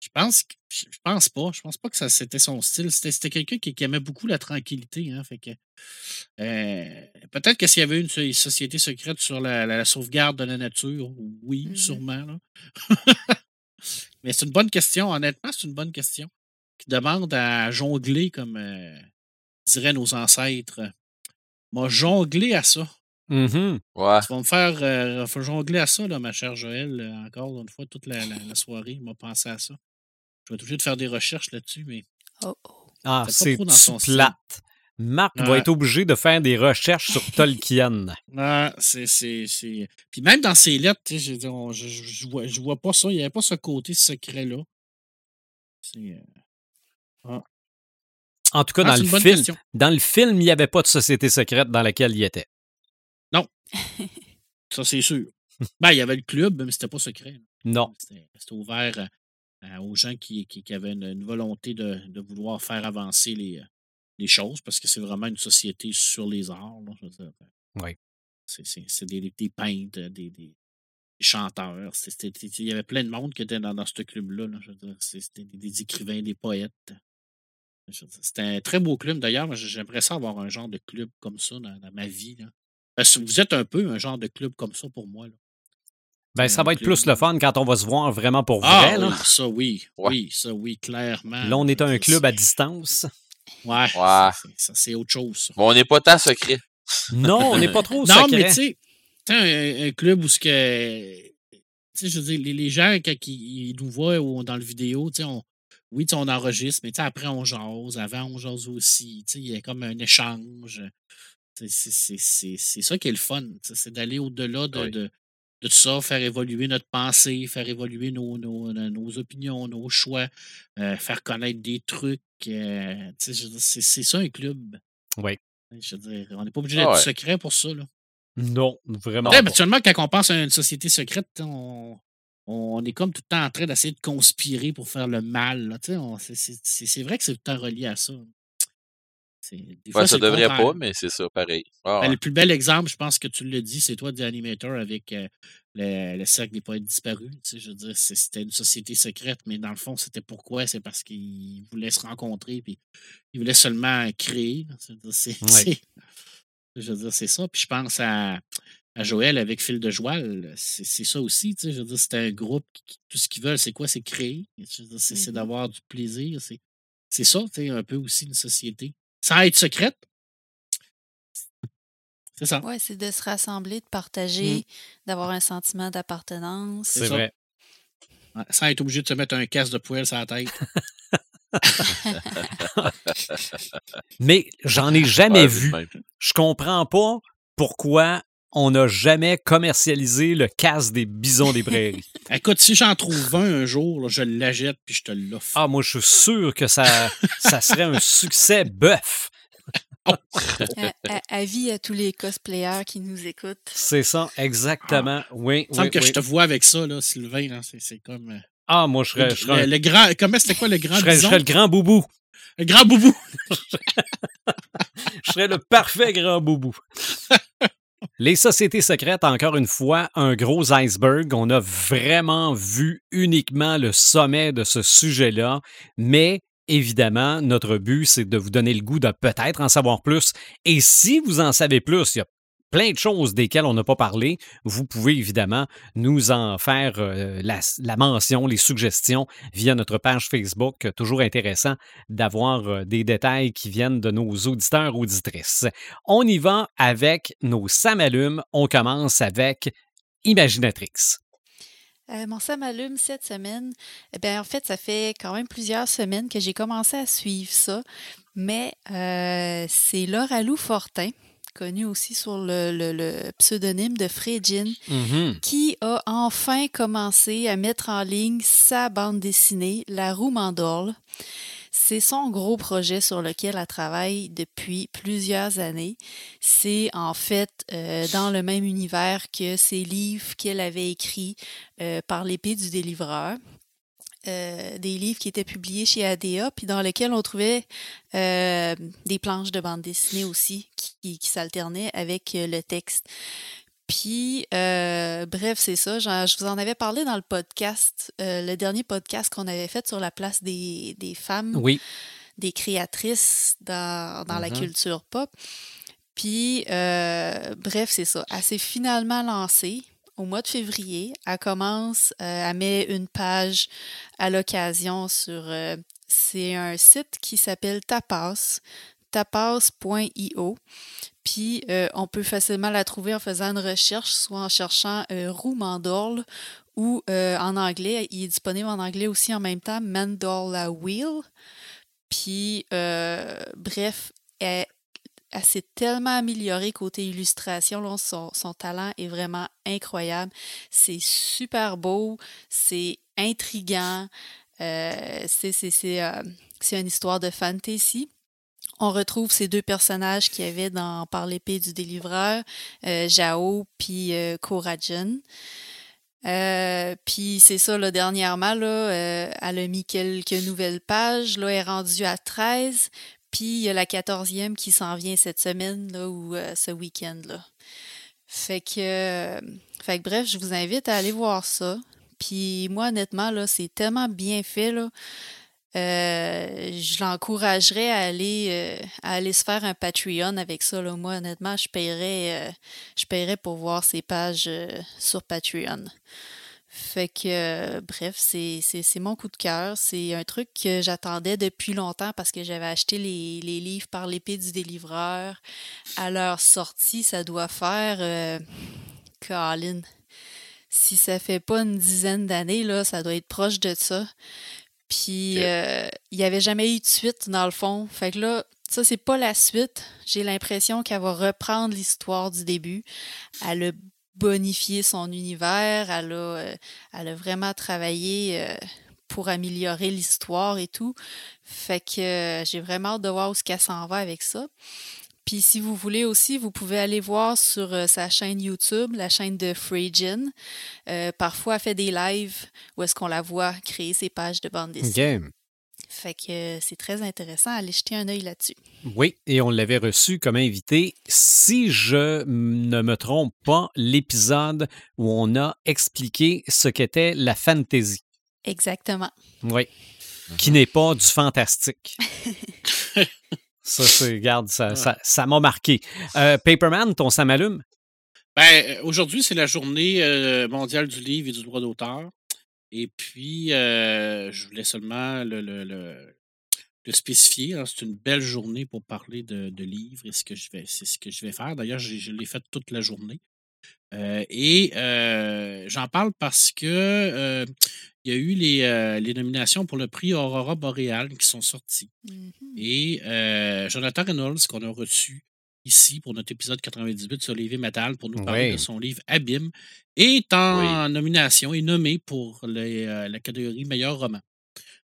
Je pense, je pense pas. Je pense pas que ça c'était son style. C'était quelqu'un qui, qui aimait beaucoup la tranquillité. Hein, fait que, euh, Peut-être que s'il y avait une so- société secrète sur la, la- la sauvegarde de la nature, oui, Mhm. sûrement. là. Mais c'est une bonne question. Honnêtement, c'est une bonne question. Qui demande à jongler, comme euh, diraient nos ancêtres. M'a jonglé à ça. Ouais. Tu vas me faire euh, faut jongler à ça, là, ma chère Joël, euh, encore une fois, toute la, la- la soirée. Il m'a pensé à ça. Je vais être obligé de faire des recherches là-dessus, mais Oh, oh. Ah, C'est son style. plate. Marc va être obligé de faire des recherches sur Tolkien. Ah, c'est, c'est, c'est- Puis même dans ses lettres, je, vois, je vois pas ça. Il n'y avait pas ce côté secret-là. C'est, euh, En tout cas, ah, dans le film, question. dans le film, il n'y avait pas de société secrète dans laquelle il était. Ça, c'est sûr. ben, il y avait le club, mais c'était pas secret. Non. C'était, ouvert euh, euh, aux gens qui, qui, qui avaient une, une volonté de, de vouloir faire avancer les, euh, les choses parce que c'est vraiment une société sur les arts. dire. Oui. C'est, des, des peintres, des, des, chanteurs. Il y avait plein de monde qui était dans, dans ce club-là. C'était des, des écrivains, des poètes. C'était un très beau club. D'ailleurs, j'aimerais ça avoir un genre de club comme ça dans, dans ma vie. Là. Parce que vous êtes un peu un genre de club comme ça pour moi. Là. Ben, ça un va être plus le fun quand on va se voir vraiment pour Ah, vrai. là. oui, ça oui. Ouais. Oui, ça oui, clairement. Là, on est un Ça, club à distance. Ouais. Ouais. c'est- Ça, c'est autre chose. ça. Mais on n'est pas tant secret. Non, on n'est pas trop Non, secret. mais tu sais, tu sais, un, un club où ce que. Tu sais, je veux dire, les, les gens, quand ils, ils nous voient ou dans le vidéo, tu sais, on, oui, tu sais, on enregistre, mais tu sais, après, on jase. Avant, on jase aussi. Tu sais, il y a comme un échange. C'est ça qui est le fun. C'est d'aller au-delà de, Oui. de, de tout ça, faire évoluer notre pensée, faire évoluer nos, nos, nos- opinions, nos choix, euh, faire connaître des trucs. euh, c'est ça un club. Oui. Je veux dire, on n'est pas obligé Ah d'être ouais. secret pour ça. Là. Non, vraiment. Pas. Habituellement, quand on pense à une société secrète, on, on est comme tout le temps en train d'essayer de conspirer pour faire le mal. c'est vrai que c'est tout le temps relié à ça. C'est- Ouais, ça c'est devrait contraire. pas, mais c'est ça, pareil. Ah, Ben, ouais. le plus bel exemple, je pense que tu le dis, c'est toi, The Animator, avec euh, le, le cercle des poètes disparus. Tu sais, je veux dire, c'est- c'était une société secrète, mais dans le fond, c'était pourquoi? C'est parce qu'ils voulaient se rencontrer, puis ils voulaient seulement créer. C'est, Ouais. c'est- je veux dire, c'est ça. Puis je pense à, à Joël avec Phil de Joal. C'est, c'est ça aussi. Tu sais, je veux dire, c'était un groupe qui, tout ce qu'ils veulent, c'est quoi? C'est créer. C'est, c'est Mhm. d'avoir du plaisir. C'est, c'est ça, tu sais, un peu aussi une société. Sans être secrète. C'est ça. Ouais, c'est de se rassembler, de partager, Mm. d'avoir un sentiment d'appartenance. C'est vrai. Ouais, Sans être obligé de se mettre un casque de poêle sur la tête. Mais j'en ai jamais Ouais, vu. Je comprends pas pourquoi on n'a jamais commercialisé le casque des bisons des prairies. Écoute, si j'en trouve un un jour, là, je l'achète puis je te l'offre. Ah, moi, je suis sûr que ça, ça serait un succès bœuf. À- à- Avis à tous les cosplayers qui nous écoutent. C'est ça, exactement. Oui, Il me semble oui, que oui. je te vois avec ça, là, Sylvain. là, C'est, c'est comme. euh, Ah, moi, je le, serais, je le- le grand. Comment c'était quoi le je grand je bison? serais le grand boubou. Le grand boubou. Je serais le parfait grand boubou. Les sociétés secrètes, encore une fois, un gros iceberg. On a vraiment vu uniquement le sommet de ce sujet-là, mais évidemment, notre but, c'est de vous donner le goût de peut-être en savoir plus. Et si vous en savez plus, il y a plein de choses desquelles on n'a pas parlé. Vous pouvez évidemment nous en faire euh, la, mention, les suggestions via notre page Facebook. Toujours intéressant d'avoir euh, des détails qui viennent de nos auditeurs, auditrices. On y va avec nos samalumes. On commence avec Imaginatrix. Euh, mon Sam allume cette semaine. Eh bien, en fait, ça fait quand même plusieurs semaines que j'ai commencé à suivre ça. Mais c'est Laura Lou Fortin, connue aussi sur le, le- le pseudonyme de Frégine, Mhm. qui a enfin commencé à mettre en ligne sa bande dessinée, La roue Mandorle. C'est son gros projet sur lequel elle travaille depuis plusieurs années. C'est en fait euh, dans le même univers que ces livres qu'elle avait écrits euh, par l'épée du délivreur. Euh, des livres qui étaient publiés chez ADA, puis dans lesquels on trouvait euh, des planches de bande dessinée aussi qui, qui s'alternaient avec euh, le texte. Puis, euh, bref, c'est ça. Je vous en avais parlé dans le podcast, le dernier podcast qu'on avait fait sur la place des, des femmes, Oui. des créatrices dans, dans la Mhm. culture pop. Puis, bref, c'est ça. Elle s'est finalement lancée au mois de février. Elle commence, euh, elle met une page à l'occasion sur. euh, c'est un site qui s'appelle Tapas, tapas.io. Puis, euh, on peut facilement la trouver en faisant une recherche, soit en cherchant roue Mandorle ou en anglais. Il est disponible en anglais aussi en même temps, Mandorla Wheel. Puis, bref, elle, elle s'est tellement améliorée côté illustration. Son, talent est vraiment incroyable. C'est super beau, c'est intriguant. euh, euh, c'est une histoire de fantasy. On retrouve ces deux personnages qu'il y avait dans Par l'épée du délivreur, euh, Jao puis Korajan. Puis c'est ça, là, dernièrement, là, elle a mis quelques nouvelles pages. Là, elle est rendue à 13. Puis il y a la 14e qui s'en vient cette semaine, ou euh, ce week-end, là. Fait que, euh, fait que bref, je vous invite à aller voir ça. Puis moi, honnêtement, là, c'est tellement bien fait, là. Euh, je l'encouragerais à aller, se faire un Patreon avec ça. Là. Moi, honnêtement, je paierais, je paierais pour voir ces pages sur Patreon. Fait que, euh, bref, c'est c'est- c'est mon coup de cœur. C'est un truc que j'attendais depuis longtemps parce que j'avais acheté les, les livres par l'épée du délivreur. À leur sortie, ça doit faire... Euh, Colin, si ça fait pas une dizaine d'années, là, ça doit être proche de ça. Puis, euh, il n'y avait jamais eu de suite, dans le fond. Fait que là, ça, c'est pas la suite. J'ai l'impression qu'elle va reprendre l'histoire du début. Elle a bonifié son univers. Elle a, euh, elle a vraiment travaillé euh, pour améliorer l'histoire et tout. Fait que euh, j'ai vraiment hâte de voir où ce qu'elle s'en va avec ça. Puis si vous voulez aussi, vous pouvez aller voir sur sa chaîne YouTube, la chaîne de Freejin. Euh, parfois, elle fait des lives où est-ce qu'on la voit créer ses pages de bande dessinée. Fait que euh, c'est très intéressant. Allez jeter un œil là-dessus. Oui, et on l'avait reçu comme invité. Si je ne me trompe pas, l'épisode où on a expliqué ce qu'était la fantasy. Exactement. Oui. Qui n'est pas du fantastique. ça, c'est, regarde, ça, ça, ça m'a marqué. Euh, Paperman, ton ça m'allume? Ben, euh, aujourd'hui, c'est la journée mondiale du livre et du droit d'auteur. Et puis, euh, je voulais seulement le, le- le- le spécifier. hein. C'est une belle journée pour parler de, de livres et ce que je vais, c'est ce que je vais faire. D'ailleurs, je l'ai fait toute la journée. Euh, et euh, j'en parle parce que il y a eu les, les nominations pour le prix Aurora Boreal qui sont sorties. Mhm. Et Jonathan Reynolds, qu'on a reçu ici pour notre épisode 98 sur Lévi Metal pour nous parler Oui. de son livre Abîme, est en nomination et nommé pour les, euh, la catégorie meilleur roman.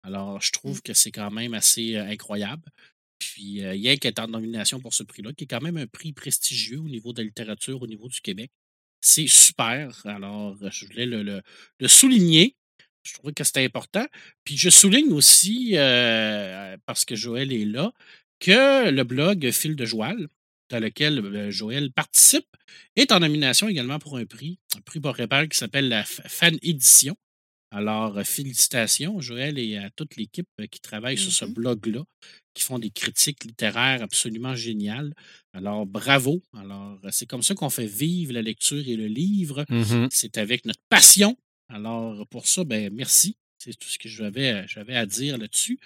Alors, je trouve que c'est quand même assez euh, incroyable. Puis, euh, Yank est en nomination pour ce prix-là, qui est quand même un prix prestigieux au niveau de la littérature, au niveau du Québec. C'est super. Alors, euh, je voulais le, le- le souligner. Je trouvais que c'était important. Puis je souligne aussi, parce que Joël est là, que le blog Fil de Joël, dans lequel euh, Joël participe, est en nomination également pour un prix, un prix Boréal qui s'appelle la Fan Édition. Alors, euh, félicitations, Joël, et à toute l'équipe euh, qui travaille sur ce Mhm. blog-là, qui font des critiques littéraires absolument géniales. Alors, bravo. Alors, c'est comme ça qu'on fait vivre la lecture et le livre. Mhm. C'est avec notre passion. Alors, pour ça, ben, merci. C'est tout ce que j'avais, j'avais à dire là-dessus.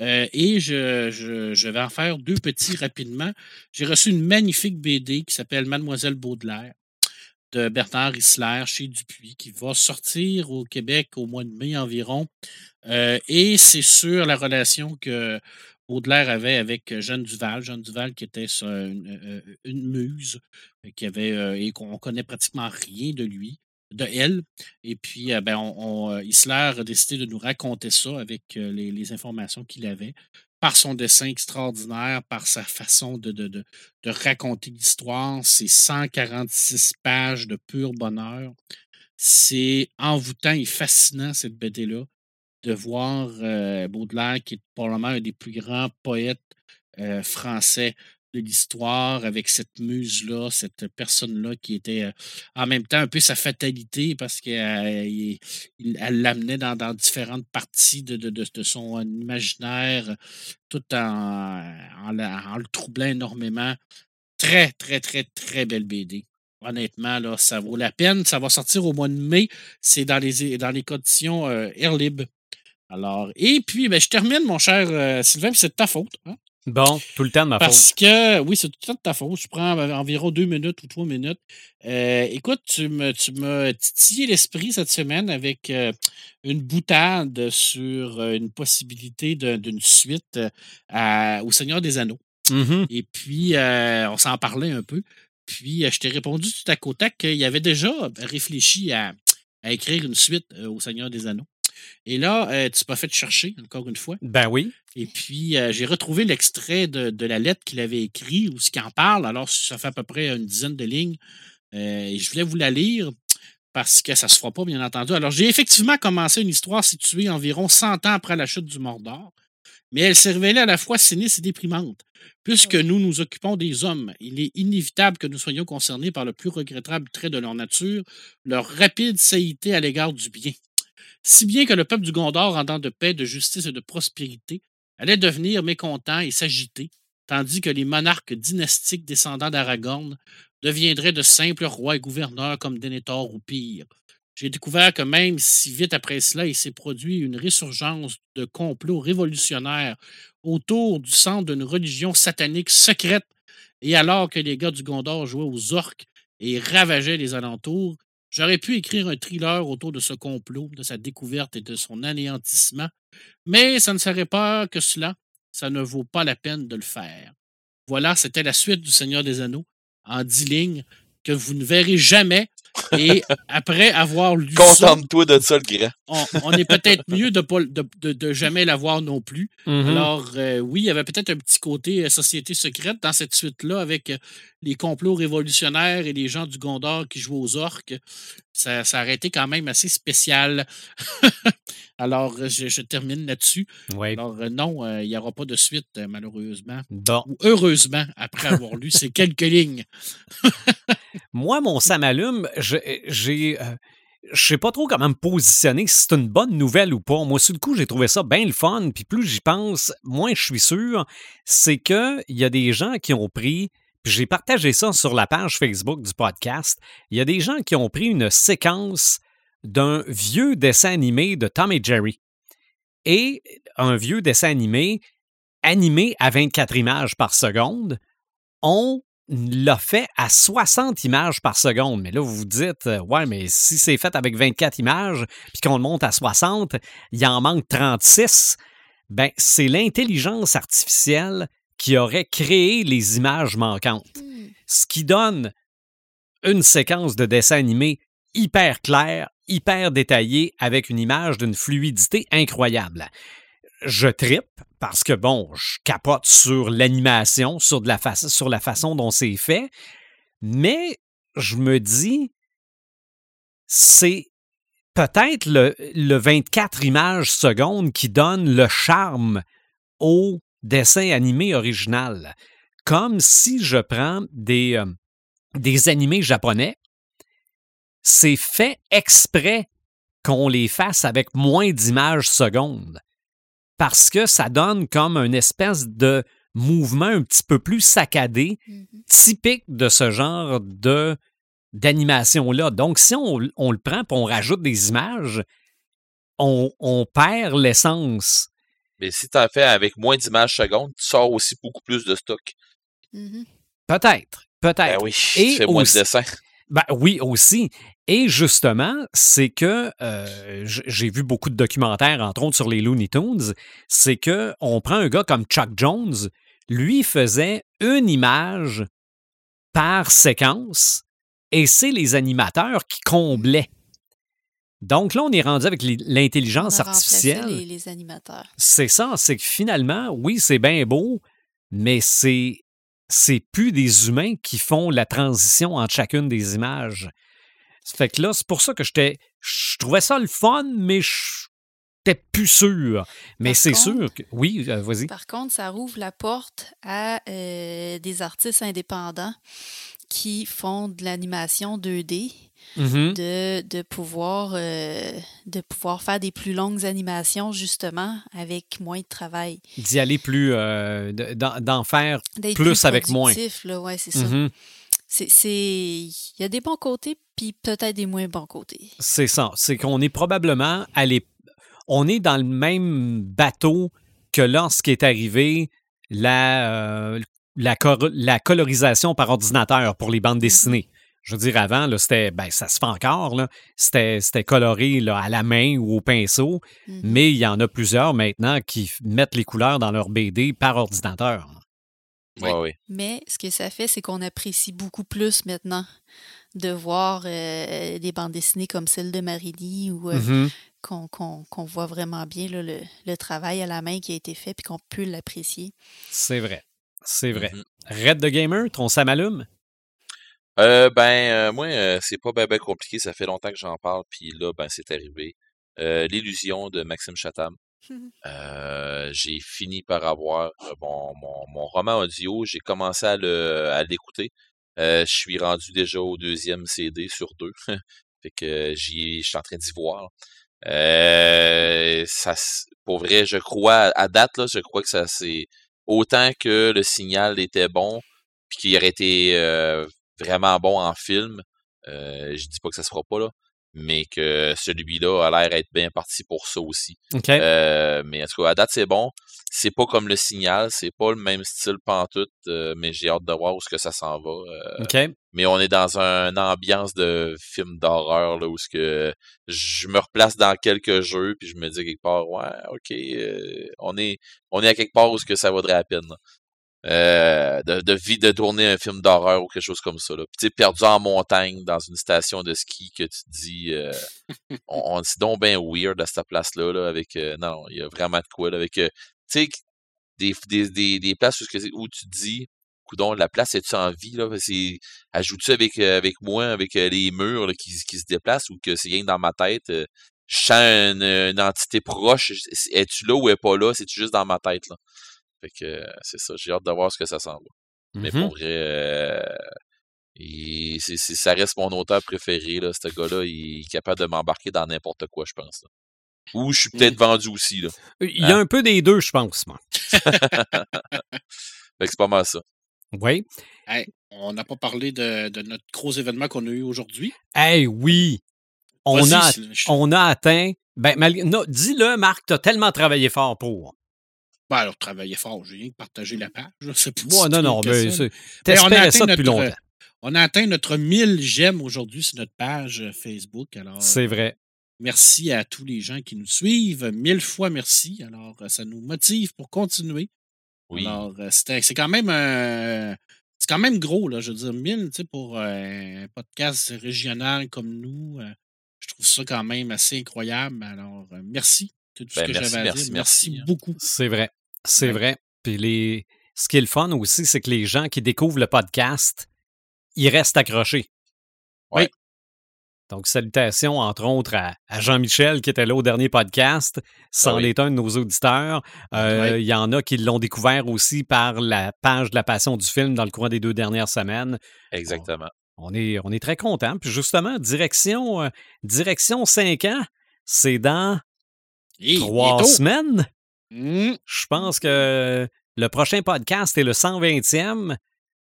Euh, et je, vais en faire deux petits rapidement. J'ai reçu une magnifique BD qui s'appelle Mademoiselle Baudelaire de Bernard Isler chez Dupuis qui va sortir au Québec au mois de mai environ. Euh, et c'est sur la relation que Baudelaire avait avec Jeanne Duval. Jeanne Duval qui était une, euh, muse euh, qui avait, euh, et qu'on connaît pratiquement rien de lui, de elle. Et puis, euh, ben, on, euh, a décidé de nous raconter ça avec euh, les, informations qu'il avait, par son dessin extraordinaire, par sa façon de, de, de, raconter l'histoire, ses 146 pages de pur bonheur. C'est envoûtant et fascinant, cette BD-là, de voir euh, Baudelaire, qui est probablement un des plus grands poètes français de l'histoire, avec cette muse-là, cette personne-là qui était euh, en même temps un peu sa fatalité parce qu'elle l'amenait dans, différentes parties de, de, son imaginaire, tout en, le troublant énormément. Très, très, très, très belle BD. Honnêtement, là, ça vaut la peine. Ça va sortir au mois de mai. C'est dans les, dans les conditions euh, Air Lib. Alors, et puis, ben, je termine, mon cher euh, Sylvain, c'est de ta faute. hein. Bon, tout le temps de ma faute. Parce que, oui, c'est tout le temps de ta faute. Je prends euh, environ deux minutes ou trois minutes. Euh, écoute, tu me- tu m'as titillé l'esprit cette semaine avec euh, une boutade sur euh, une possibilité d'une suite à- au Seigneur des Anneaux. Mhm. Et puis, euh, on s'en parlait un peu. Puis, je t'ai répondu tout à côté qu'il avait déjà réfléchi à, à écrire une suite au Seigneur des Anneaux. Et là, euh, tu m'as fait chercher, encore une fois. Ben oui. Et puis, euh, j'ai retrouvé l'extrait de, de la lettre qu'il avait écrite ou ce qu'il en parle. Alors, ça fait à peu près une dizaine de lignes. Euh, et je voulais vous la lire parce que ça ne se fera pas, bien entendu. Alors, j'ai effectivement commencé une histoire située environ 100 ans après la chute du Mordor, mais elle s'est révélée à la fois sinistre et déprimante. Puisque nous nous occupons des hommes, il est inévitable que nous soyons concernés par le plus regrettable trait de leur nature, leur rapide saïté à l'égard du bien. Si bien que le peuple du Gondor, en dents de paix, de justice et de prospérité, allait devenir mécontent et s'agiter, tandis que les monarques dynastiques descendants d'Aragorn deviendraient de simples rois et gouverneurs comme Denethor ou pire. J'ai découvert que même si vite après cela, il s'est produit une résurgence de complots révolutionnaires autour du centre d'une religion satanique secrète, et alors que les gars du Gondor jouaient aux orques et ravageaient les alentours, j'aurais pu écrire un thriller autour de ce complot, de sa découverte et de son anéantissement, mais ça ne serait pas que cela. Ça ne vaut pas la peine de le faire. Voilà, c'était la suite du Seigneur des Anneaux, en dix lignes, que vous ne verrez jamais. Et après avoir lu ça, Contente-toi de ça, le grand. on, on est peut-être mieux de, pas, de, de, de jamais l'avoir non plus. Mhm. Alors, euh, oui, il y avait peut-être un petit côté euh, société secrète dans cette suite-là avec euh, les complots révolutionnaires et les gens du Gondor qui jouent aux orques. Ça, ça aurait été quand même assez spécial. Alors, je, je termine là-dessus. Ouais. Alors, euh, non, euh, il n'y aura pas de suite, euh, malheureusement. Bon. Ou heureusement, après avoir lu ces quelques lignes. Moi, mon ça m'allume, je- j'ai. euh, je sais pas trop comment me positionner, si c'est une bonne nouvelle ou pas. Moi, sur le coup, j'ai trouvé ça bien le fun, puis plus j'y pense, moins je suis sûr. C'est qu'il y a des gens qui ont pris, puis j'ai partagé ça sur la page Facebook du podcast, il y a des gens qui ont pris une séquence d'un vieux dessin animé de Tom et Jerry. Et un vieux dessin animé animé à 24 images par seconde. On l'a fait à 60 images par seconde. Mais là, vous vous dites, euh, ouais, mais si c'est fait avec 24 images, puis qu'on le monte à 60, il en manque 36. Ben, c'est l'intelligence artificielle qui aurait créé les images manquantes. Hmm. Ce qui donne une séquence de dessin animé hyper claire, hyper détaillée, avec une image d'une fluidité incroyable. Je trippe parce que, bon, je capote sur l'animation, sur, la façon dont c'est fait, mais je me dis, c'est peut-être le, le 24 images secondes qui donne le charme au dessin animé original. Comme si je prends des, euh, des animés japonais, c'est fait exprès qu'on les fasse avec moins d'images secondes. Parce que ça donne comme une espèce de mouvement un petit peu plus saccadé, Mhm. typique de ce genre de d'animation-là. Donc, si on, on le prend et on rajoute des images, on, on perd l'essence. Mais si tu en fais avec moins d'images secondes, tu sors aussi beaucoup plus de stock. Mhm. Peut-être, peut-être. Ben oui, Et tu fais moins aussi- de dessins. Ben oui, aussi. Et justement, c'est que euh, j'ai vu beaucoup de documentaires, entre autres sur les Looney Tunes, c'est que on prend un gars comme Chuck Jones, lui faisait une image par séquence, et c'est les animateurs qui comblaient. Donc là, on est rendu avec l'intelligence artificielle. Les, les animateurs. C'est ça, c'est que finalement, oui, c'est bien beau, mais c'est c'est plus des humains qui font la transition entre chacune des images. Fait que là, c'est pour ça que j'étais je trouvais ça le fun, mais j'étais plus sûr. Mais c'est sûr que oui, euh, vas-y. Par contre, ça rouvre la porte à euh, des artistes indépendants qui font de l'animation 2D, Mhm. de, de, pouvoir, euh, de pouvoir faire des plus longues animations, justement, avec moins de travail. D'y aller plus euh, de- d'en faire. D'être Plus avec moins. ouais, c'est ça. Mhm. C'est- c'est- Il y a des bons côtés, puis peut-être des moins bons côtés. C'est ça. C'est qu'on est probablement allé. On est dans le même bateau que lorsqu'est est arrivé la, euh, la, la colorisation par ordinateur pour les bandes dessinées. Je veux dire, avant, là, c'était. Ben, ça se fait encore, là. C'était, c'était coloré là, à la main ou au pinceau, Mhm. mais il y en a plusieurs maintenant qui f- mettent les couleurs dans leur BD par ordinateur. Ouais, ouais. Mais ce que ça fait, c'est qu'on apprécie beaucoup plus maintenant de voir euh, des bandes dessinées comme celle de Marini ou euh, Mhm. qu'on qu'on- qu'on voit vraiment bien là, le, le travail à la main qui a été fait puis qu'on peut l'apprécier. C'est vrai. C'est vrai. Mhm. Red the Gamer, ton Samalume? Euh, ben, euh, moi, euh, c'est pas ben, ben compliqué. Ça fait longtemps que j'en parle, puis là, ben, c'est arrivé. Euh, L'illusion de Maxime Chatham. Euh, j'ai fini par avoir euh, mon, mon, mon roman audio. J'ai commencé à le à l'écouter. Euh, je suis rendu déjà au deuxième CD sur deux. fait que j'y je suis en train d'y voir. Euh, ça, pour vrai, je crois, à date, là, je crois que ça c'est autant que le signal était bon, puis qu'il aurait été euh, vraiment bon en film. Euh, je dis pas que ça se fera pas là, mais que celui-là a l'air être bien parti pour ça aussi. OK. Euh, mais en tout cas, à date, c'est bon. C'est pas comme le signal, c'est pas le même style pantoute, euh, mais j'ai hâte de voir où ce que ça s'en va. euh, OK. mais on est dans une ambiance de film d'horreur là où ce que je me replace dans quelques jeux puis je me dis quelque part ouais ok euh, on est on est à quelque part où ce que ça vaudrait la peine. Euh, de, de vie de tourner un film d'horreur ou quelque chose comme ça. Là. Puis tu sais, perdu en montagne dans une station de ski que tu te dis euh, on, on c'est donc bien weird à cette place-là, là, avec euh, non, il y a vraiment de quoi là, avec euh, tu sais des, des, des, des places où, tu dis Coudon, la place est-tu en vie, là? C'est, ajoute-tu avec, euh, avec moi, avec les murs là, qui, qui se déplacent ou que c'est rien dans ma tête? euh, je sens une, une entité proche. es- Es-tu là ou est pas là? C'est-tu juste dans ma tête, là? Fait que euh, c'est ça. J'ai hâte de voir ce que ça s'en va. Mais Mhm. pour vrai, euh, il- c'est, c'est- ça reste mon auteur préféré, là. Ce gars-là, il est capable de m'embarquer dans n'importe quoi, je pense. là. Ou je suis peut-être vendu aussi, là. Il y a un peu des deux, je pense, moi. Fait que c'est pas mal ça. Oui. Hey, on n'a pas parlé de, de notre gros événement qu'on a eu aujourd'hui. Hey, oui. On a, je- on a atteint. Ben, malgré- non, dis-le, Marc, t'as tellement travaillé fort pour. Ben, alors, travaillez fort. J'ai rien que partagé la page. C'est Ouais, non, non, mais c'est- on a ça depuis notre- longtemps. On a atteint notre 1000 j'aime aujourd'hui sur notre page euh, Facebook. Alors, C'est vrai. Merci à tous les gens qui nous suivent. Mille fois merci. Alors, euh, ça nous motive pour continuer. Oui. Alors, euh, c'est quand même c'est quand même gros, là. Je veux dire, 1000, tu sais, pour euh, un podcast régional comme nous, euh, je trouve ça quand même assez incroyable. Alors, euh, merci. C'est tout ce Ben, que merci, j'avais à merci, dire. merci, Merci hein. beaucoup. C'est vrai. C'est Ouais. vrai. Puis les... ce qui est le fun aussi, c'est que les gens qui découvrent le podcast, ils restent accrochés. Ouais. Oui. Donc, salutations, entre autres, à, à Jean-Michel qui était là au dernier podcast. C'en Ah oui. est un de nos auditeurs. Euh, Ouais. Il y en a qui l'ont découvert aussi par la page de la passion du film dans le courant des deux dernières semaines. Exactement. On est, on est très contents. Puis justement, direction, euh, direction 5 ans, c'est dans Et trois semaines? Mmh. Je pense que le prochain podcast est le 120e.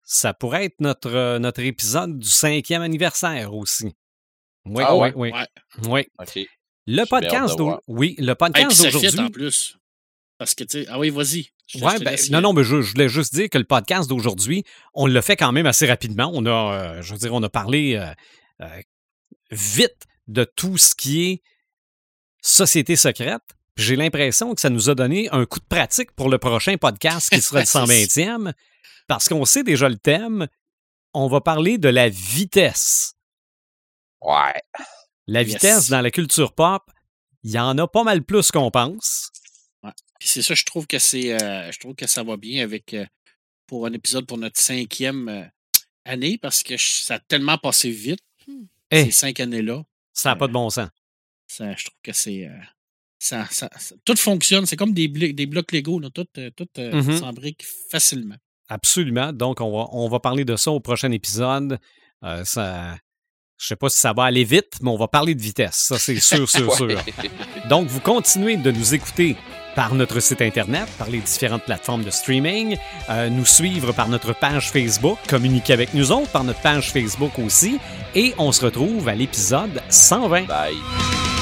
Ça pourrait être notre, euh, notre épisode du cinquième anniversaire aussi. Oui, Ah oui, oui, Ouais. oui. Le podcast oui, le podcast d'aujourd'hui. en plus. Parce que, tu sais, ah oui, vas-y. Ouais, ben, non, non, mais je, je voulais juste dire que le podcast d'aujourd'hui, on l'a fait quand même assez rapidement. On a, euh, je veux dire, on a parlé euh, euh, vite de tout ce qui est société secrète. J'ai l'impression que ça nous a donné un coup de pratique pour le prochain podcast qui sera le C'est ça. 120e, parce qu'on sait déjà le thème. On va parler de la vitesse. Ouais. La Yes. vitesse dans la culture pop, il y en a pas mal plus qu'on pense. Puis c'est ça, je trouve que c'est. euh, je trouve que ça va bien avec euh, pour un épisode pour notre cinquième euh, année parce que je- ça a tellement passé vite. Eh. Ces cinq années-là. Ça n'a pas de bon sens. Ça, je trouve que c'est. euh, ça, ça- ça- tout fonctionne. C'est comme des, blocs Lego. Là, tout euh, tout, euh, Mhm. s'embrique facilement. Absolument. Donc, on va, on va parler de ça au prochain épisode. Euh, ça, je sais pas si ça va aller vite, mais on va parler de vitesse. Ça, c'est sûr, sûr, sûr. Donc, vous continuez de nous écouter par notre site Internet, par les différentes plateformes de streaming, euh, nous suivre par notre page Facebook, communiquer avec nous autres par notre page Facebook aussi, et on se retrouve à l'épisode 120. Bye.